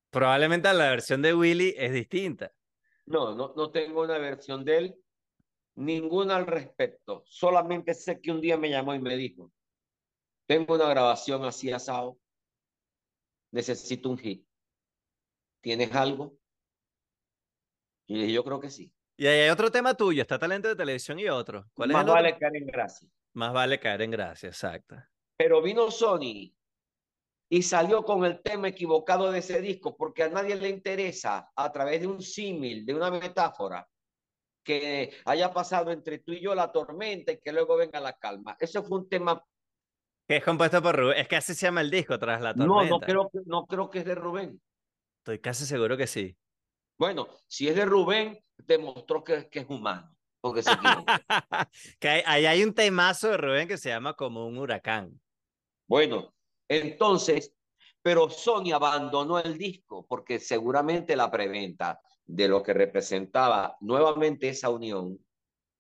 Probablemente la versión de Willy es distinta. No, no, no tengo una versión de él, ninguna al respecto. Solamente sé que un día me llamó y me dijo, tengo una grabación así asado, necesito un hit. ¿Tienes algo? Y le dije, yo creo que sí. Y ahí hay otro tema tuyo, está talento de televisión y otro. ¿Cuál Más vale caer en gracia. Más vale caer en gracia, exacto. Pero vino Sony y salió con el tema equivocado de ese disco porque a nadie le interesa a través de un símil, de una metáfora, que haya pasado entre tú y yo la tormenta y que luego venga la calma. Eso fue un tema que es compuesto por Rubén. Es que así se llama el disco, Tras la tormenta. No, no creo, no creo que es de Rubén. Estoy casi seguro que sí. Bueno, si es de Rubén, demostró que, que es humano. Porque se que ahí hay, un temazo de Rubén que se llama como un huracán. Bueno, entonces, pero Sony abandonó el disco porque seguramente la preventa de lo que representaba nuevamente esa unión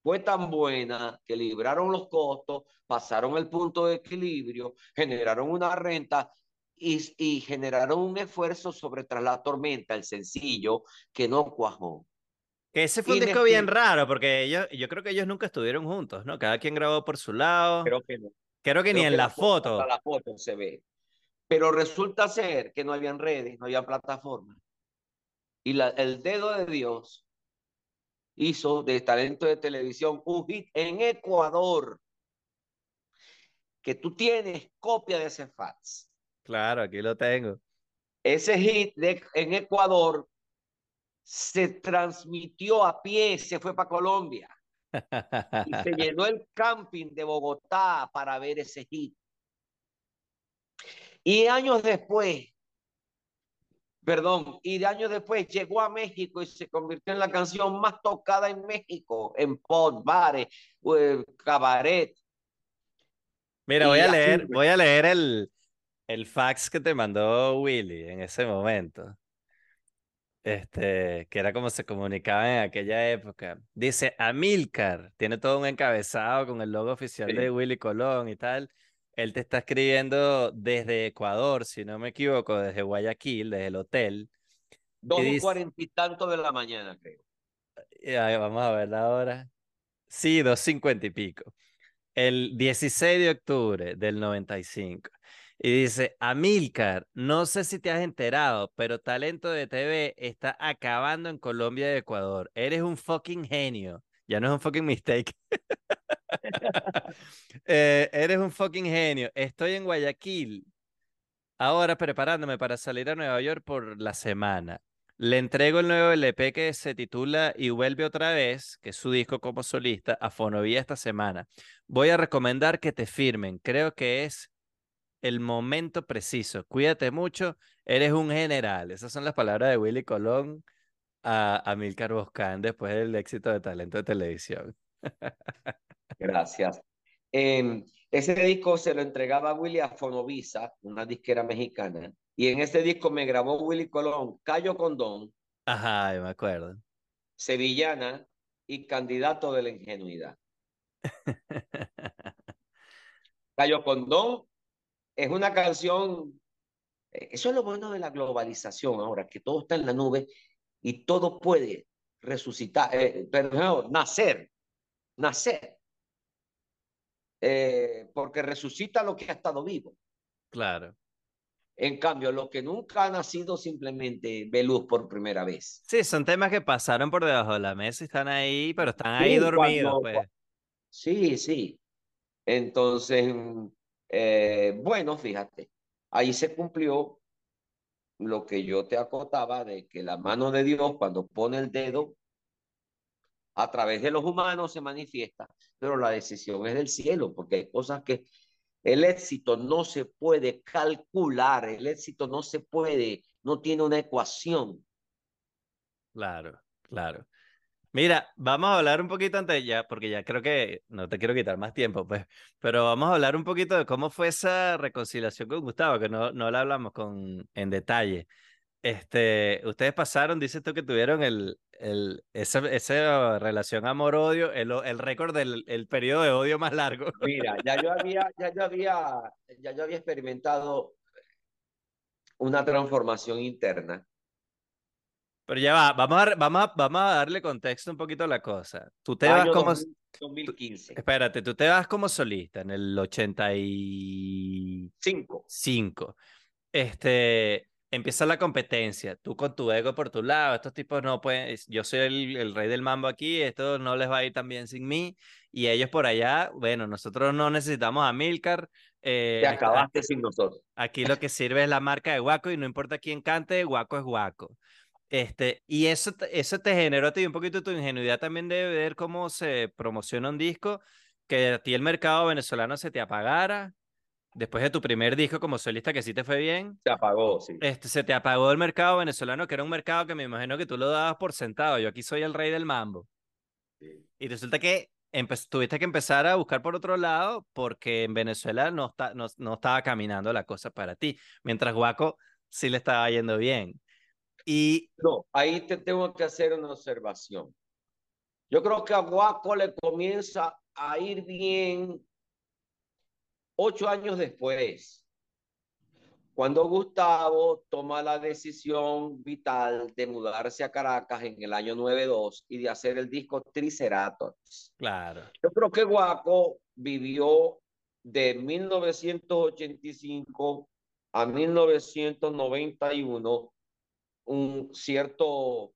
fue tan buena que libraron los costos, pasaron el punto de equilibrio, generaron una renta y, generaron un esfuerzo sobre Tras la Tormenta, el sencillo, que no cuajó. Que ese fue un disco bien raro, porque ellos, yo creo que ellos nunca estuvieron juntos, ¿no? Cada quien grabó por su lado. Creo que no. Creo que ni en la, foto. La foto se ve. Pero resulta ser que no habían redes, no había plataformas. Y la, el dedo de Dios hizo de talento de televisión un hit en Ecuador. Que tú tienes copia de ese fax. Claro, aquí lo tengo. Ese hit en Ecuador se transmitió a pie, se fue para Colombia. Y se llenó el camping de Bogotá para ver ese hit. Y años después, perdón, y de años después llegó a México y se convirtió en la canción más tocada en México, en pod, bares, eh, cabaret. Mira, voy a leer, voy a leer el, el fax que te mandó Willy en ese momento, este, que era como se comunicaba en aquella época. Dice, Amilcar, tiene todo un encabezado con el logo oficial de Willy Colón y tal. Él te está escribiendo desde Ecuador, si no me equivoco, desde Guayaquil, desde el hotel. Dos y cuarenta y tanto de la mañana, creo. vamos a ver la hora. Sí, dos cincuenta y pico. El 16 de octubre del 95. Y dice, Amilcar, no sé si te has enterado, pero Talento de TV está acabando en Colombia y Ecuador. Eres un fucking genio. Ya no es un fucking mistake. Eh, eres un fucking genio. Estoy en Guayaquil. Ahora preparándome para salir a Nueva York por la semana. Le entrego el nuevo LP que se titula Y vuelve otra vez, que es su disco como solista, a Fonovía esta semana. Voy a recomendar que te firmen. Creo que es el momento preciso. Cuídate mucho, eres un general. Esas son las palabras de Willy Colón a, a Milcar Boscán después del éxito de Talento de Televisión. Gracias. em, ese disco se lo entregaba Willy a Fonovisa, una disquera mexicana, y en ese disco me grabó Willy Colón, Cayo Condón. Ajá, me acuerdo. Sevillana y Candidato de la Ingenuidad. Cayo Condón es una canción, eh, eso es lo bueno de la globalización ahora, que todo está en la nube y todo puede resucitar, eh, perdón, nacer, nacer. Eh, porque resucita lo que ha estado vivo. Claro. En cambio, lo que nunca ha nacido simplemente ve luz por primera vez. Sí, son temas que pasaron por debajo de la mesa y están ahí, pero están ahí dormidos. pues. Sí, sí. Entonces, eh, bueno, fíjate, ahí se cumplió lo que yo te acotaba de que la mano de Dios cuando pone el dedo a través de los humanos se manifiesta, pero la decisión es del cielo, porque hay cosas que el éxito no se puede calcular, el éxito no se puede, no tiene una ecuación. Claro, claro. Mira, vamos a hablar un poquito antes ya, porque ya creo que no te quiero quitar más tiempo, pues, pero vamos a hablar un poquito de cómo fue esa reconciliación con Gustavo, que no, no la hablamos con, en detalle. Este, ustedes pasaron, dices tú que tuvieron el, el, esa, esa relación amor-odio, el, el récord del el periodo de odio más largo. Mira, ya yo había, ya yo había, ya yo había experimentado una transformación interna. Pero ya va, vamos a, vamos a, vamos a darle contexto un poquito a la cosa. Tú te vas como... 2015. espérate, tú te vas como solista en el 85. Cinco. Este, empieza la competencia, tú con tu ego por tu lado, estos tipos no pueden, yo soy el, el, rey del mambo aquí, esto no les va a ir tan bien sin mí, y ellos por allá, bueno, nosotros no necesitamos a Milcar. Eh, te acabaste sin nosotros. Aquí lo que sirve es la marca de Guaco y no importa quién cante, Guaco es Guaco. Este, y eso, eso te generó a ti un poquito tu ingenuidad también de ver cómo se promociona un disco, que a ti el mercado venezolano se te apagara, después de tu primer disco como solista que sí te fue bien. Se apagó, sí. Este, se te apagó el mercado venezolano, que era un mercado que me imagino que tú lo dabas por sentado. Yo aquí soy el rey del mambo. Y resulta que tuviste que empezar a buscar por otro lado porque en Venezuela no, está, no, no estaba caminando la cosa para ti, mientras Guaco sí le estaba yendo bien. Y... No, ahí te tengo que hacer una observación. Yo creo que a Guaco le comienza a ir bien Ocho años después, cuando Gustavo toma la decisión vital de mudarse a Caracas en el año 92 y de hacer el disco Triceratops. Claro. Yo creo que Guaco vivió de 1985 a 1991 un cierto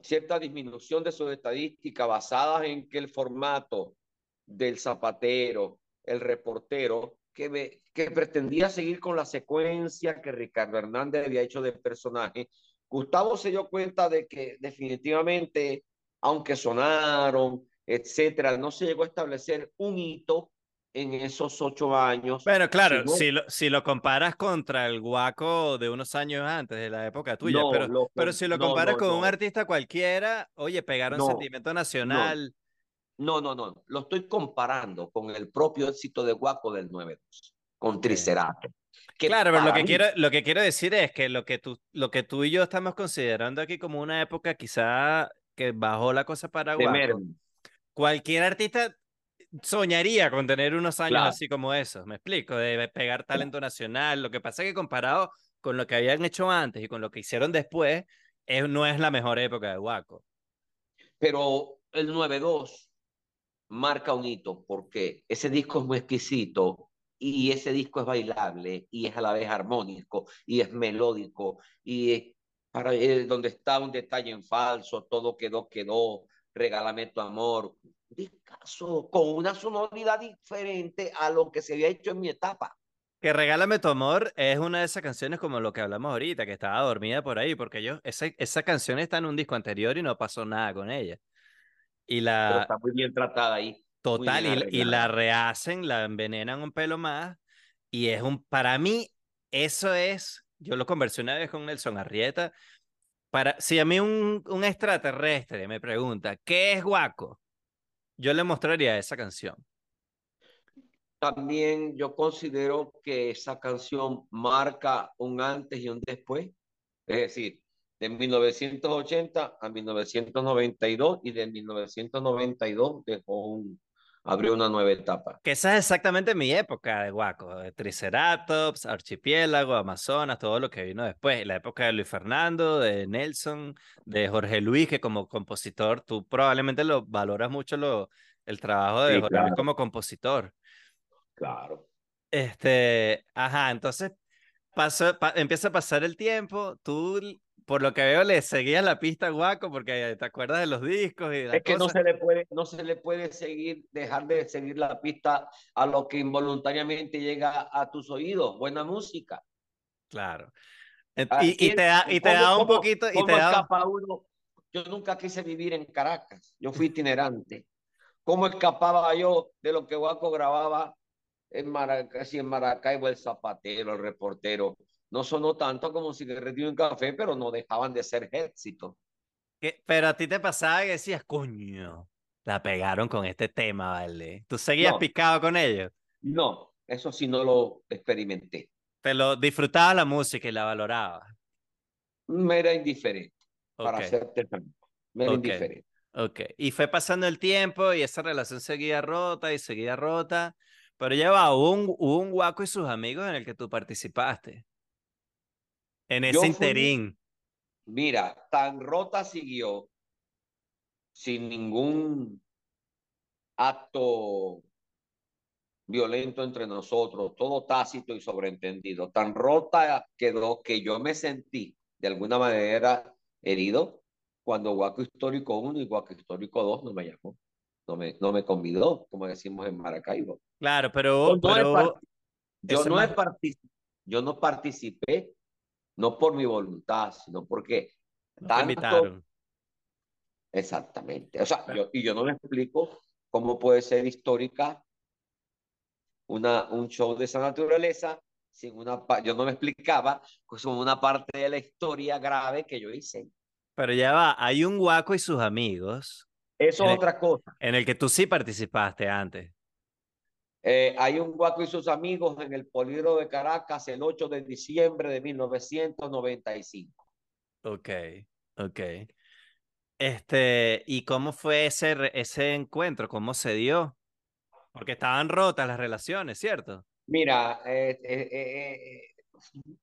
cierta disminución de sus estadísticas basadas en que el formato del zapatero, el reportero, que, que pretendía seguir con la secuencia que Ricardo Hernández había hecho de personaje. Gustavo se dio cuenta de que definitivamente, aunque sonaron, etcétera, no se llegó a establecer un hito en esos ocho años. Bueno, claro, si, lo, si lo comparas contra el guaco de unos años antes, de la época tuya, pero, pero si lo comparas con un artista cualquiera, oye, pegaron sentimiento nacional. No, no, no. Lo estoy comparando con el propio éxito de Guaco del 92, con Triceratops. Claro, pero lo que, quiero, lo que quiero decir es que lo que, tú, lo que tú y yo estamos considerando aquí como una época quizá que bajó la cosa para Guaco. Cualquier artista soñaría con tener unos años así como esos, me explico, de pegar talento nacional. Lo que pasa es que comparado con lo que habían hecho antes y con lo que hicieron después, es, no es la mejor época de Guaco. Pero el 92 marca un hito porque ese disco es muy exquisito y ese disco es bailable y es a la vez armónico y es melódico y para eh, donde está un detalle en falso, todo quedó, quedó, regálame tu amor. Discaso con una sonoridad diferente a lo que se había hecho en mi etapa. Que Regálame tu amor es una de esas canciones como lo que hablamos ahorita, que estaba dormida por ahí, porque yo, esa, esa canción está en un disco anterior y no pasó nada con ella. Y la... está muy bien tratada ahí. Total, y, y, la rehacen, la envenenan un pelo más. Y es un, para mí, eso es, yo lo conversé una vez con Nelson Arrieta. Para, si a mí un, un extraterrestre me pregunta, ¿qué es guaco? Yo le mostraría esa canción. también yo considero que esa canción marca un antes y un después. Es decir, de 1980 a 1992 y de 1992 dejó un, abrió una nueva etapa. Que esa es exactamente mi época de Guaco, de Triceratops, Archipiélago, Amazonas, todo lo que vino después, la época de Luis Fernando, de Nelson, de Jorge Luis, que como compositor, tú probablemente lo valoras mucho lo, el trabajo de Jorge Luis como compositor. Claro. Este, ajá, entonces pasó, empieza a pasar el tiempo, tú por lo que veo le seguías la pista a Guaco porque te acuerdas de los discos y Es que no se le puede no se le puede seguir dejar de seguir la pista a lo que involuntariamente llega a tus oídos, buena música. Claro. Y, te da, y te da un poquito y te da uno? Yo nunca quise vivir en Caracas, yo fui itinerante. ¿Cómo escapaba yo de lo que Guaco grababa en Maracay, en Maracaibo, el zapatero, el reportero? No sonó tanto como si retiro un café, pero no dejaban de ser éxitos. Pero a ti te pasaba que decías, coño, la pegaron con este tema, ¿vale? ¿Tú seguías picado con ellos? No, eso sí no lo experimenté. ¿Te lo disfrutaba la música y la valoraba? Me era indiferente, para hacerte Me era indiferente. Ok, y fue pasando el tiempo y esa relación seguía rota y seguía rota, pero ya va, un, hubo un guaco y sus amigos en el que tú participaste. En ese interín. Mira, tan rota siguió sin ningún acto violento entre nosotros, todo tácito y sobreentendido. Tan rota quedó que yo me sentí de alguna manera herido cuando Guaco Histórico 1 y Guaco Histórico 2 no me llamó, no me, no me convidó, como decimos en Maracaibo. Claro, pero... Yo no, yo no, yo no participé no por mi voluntad, sino porque tanto... Exactamente. O sea, yo, y yo no me explico cómo puede ser histórica una, un show de esa naturaleza sin una yo no me explicaba pues una parte de la historia grave que yo hice. Pero ya va, hay un guaco y sus amigos. Eso es otra cosa. En el que tú sí participaste antes. Eh, hay un guaco y sus amigos en el Polígono de Caracas el 8 de diciembre de 1995. Ok, ok. Este, ¿y cómo fue ese, ese encuentro? ¿Cómo se dio? Porque estaban rotas las relaciones, ¿cierto? Mira, eh, eh,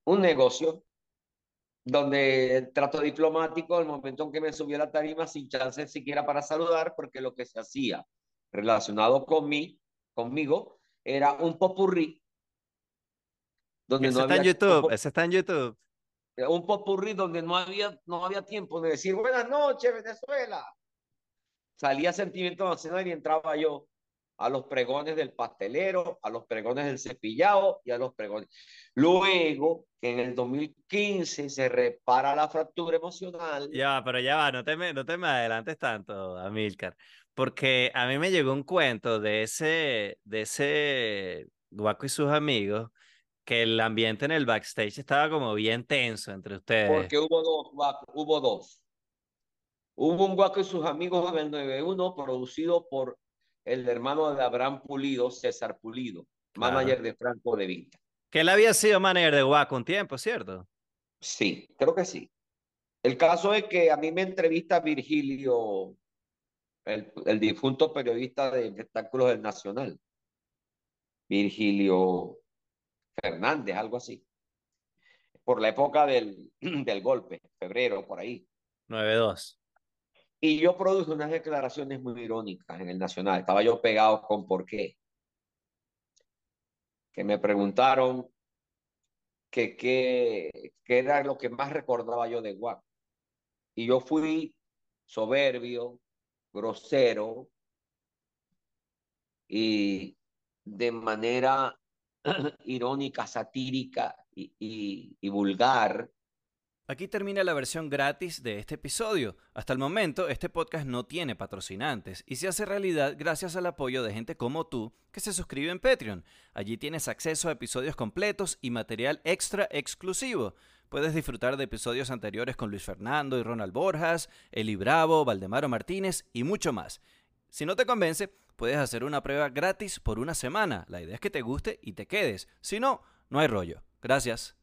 un negocio donde el trato diplomático, el momento en que me subí a la tarima sin chance siquiera para saludar, porque lo que se hacía relacionado con mí conmigo era un popurrí. Donde ese no está en YouTube, ese está en YouTube. Un popurrí donde no había, no había tiempo de decir buenas noches, Venezuela. Salía Sentimiento Nacional y entraba yo a los pregones del pastelero, a los pregones del cepillado y a los pregones. Luego, que en el 2015 se repara la fractura emocional. Ya, pero ya va, no te me, no te me adelantes tanto, Amilcar. Porque a mí me llegó un cuento de ese, de ese Guaco y sus amigos, que el ambiente en el backstage estaba como bien tenso entre ustedes. Porque hubo dos, hubo dos. Hubo un Guaco y sus amigos en el 91 producido por el hermano de Abraham Pulido, César Pulido, manager de Franco de Vita. Que él había sido manager de Guaco un tiempo, ¿cierto? Sí, creo que sí. El caso es que a mí me entrevista Virgilio el, difunto periodista de espectáculos del Nacional, Virgilio Fernández, algo así, por la época del, del golpe, febrero, por ahí. 9-2. Y yo produje unas declaraciones muy irónicas en el Nacional. Estaba yo pegado con por qué. Que me preguntaron que qué era lo que más recordaba yo de Guac. Y yo fui soberbio, grosero y de manera irónica, satírica y, vulgar. Aquí termina la versión gratis de este episodio. Hasta el momento, este podcast no tiene patrocinantes y se hace realidad gracias al apoyo de gente como tú que se suscribe en Patreon. Allí tienes acceso a episodios completos y material extra exclusivo. Puedes disfrutar de episodios anteriores con Luis Fernando y Ronald Borjas, Eli Bravo, Valdemaro Martínez y mucho más. Si no te convence, puedes hacer una prueba gratis por una semana. La idea es que te guste y te quedes. Si no, no hay rollo. Gracias.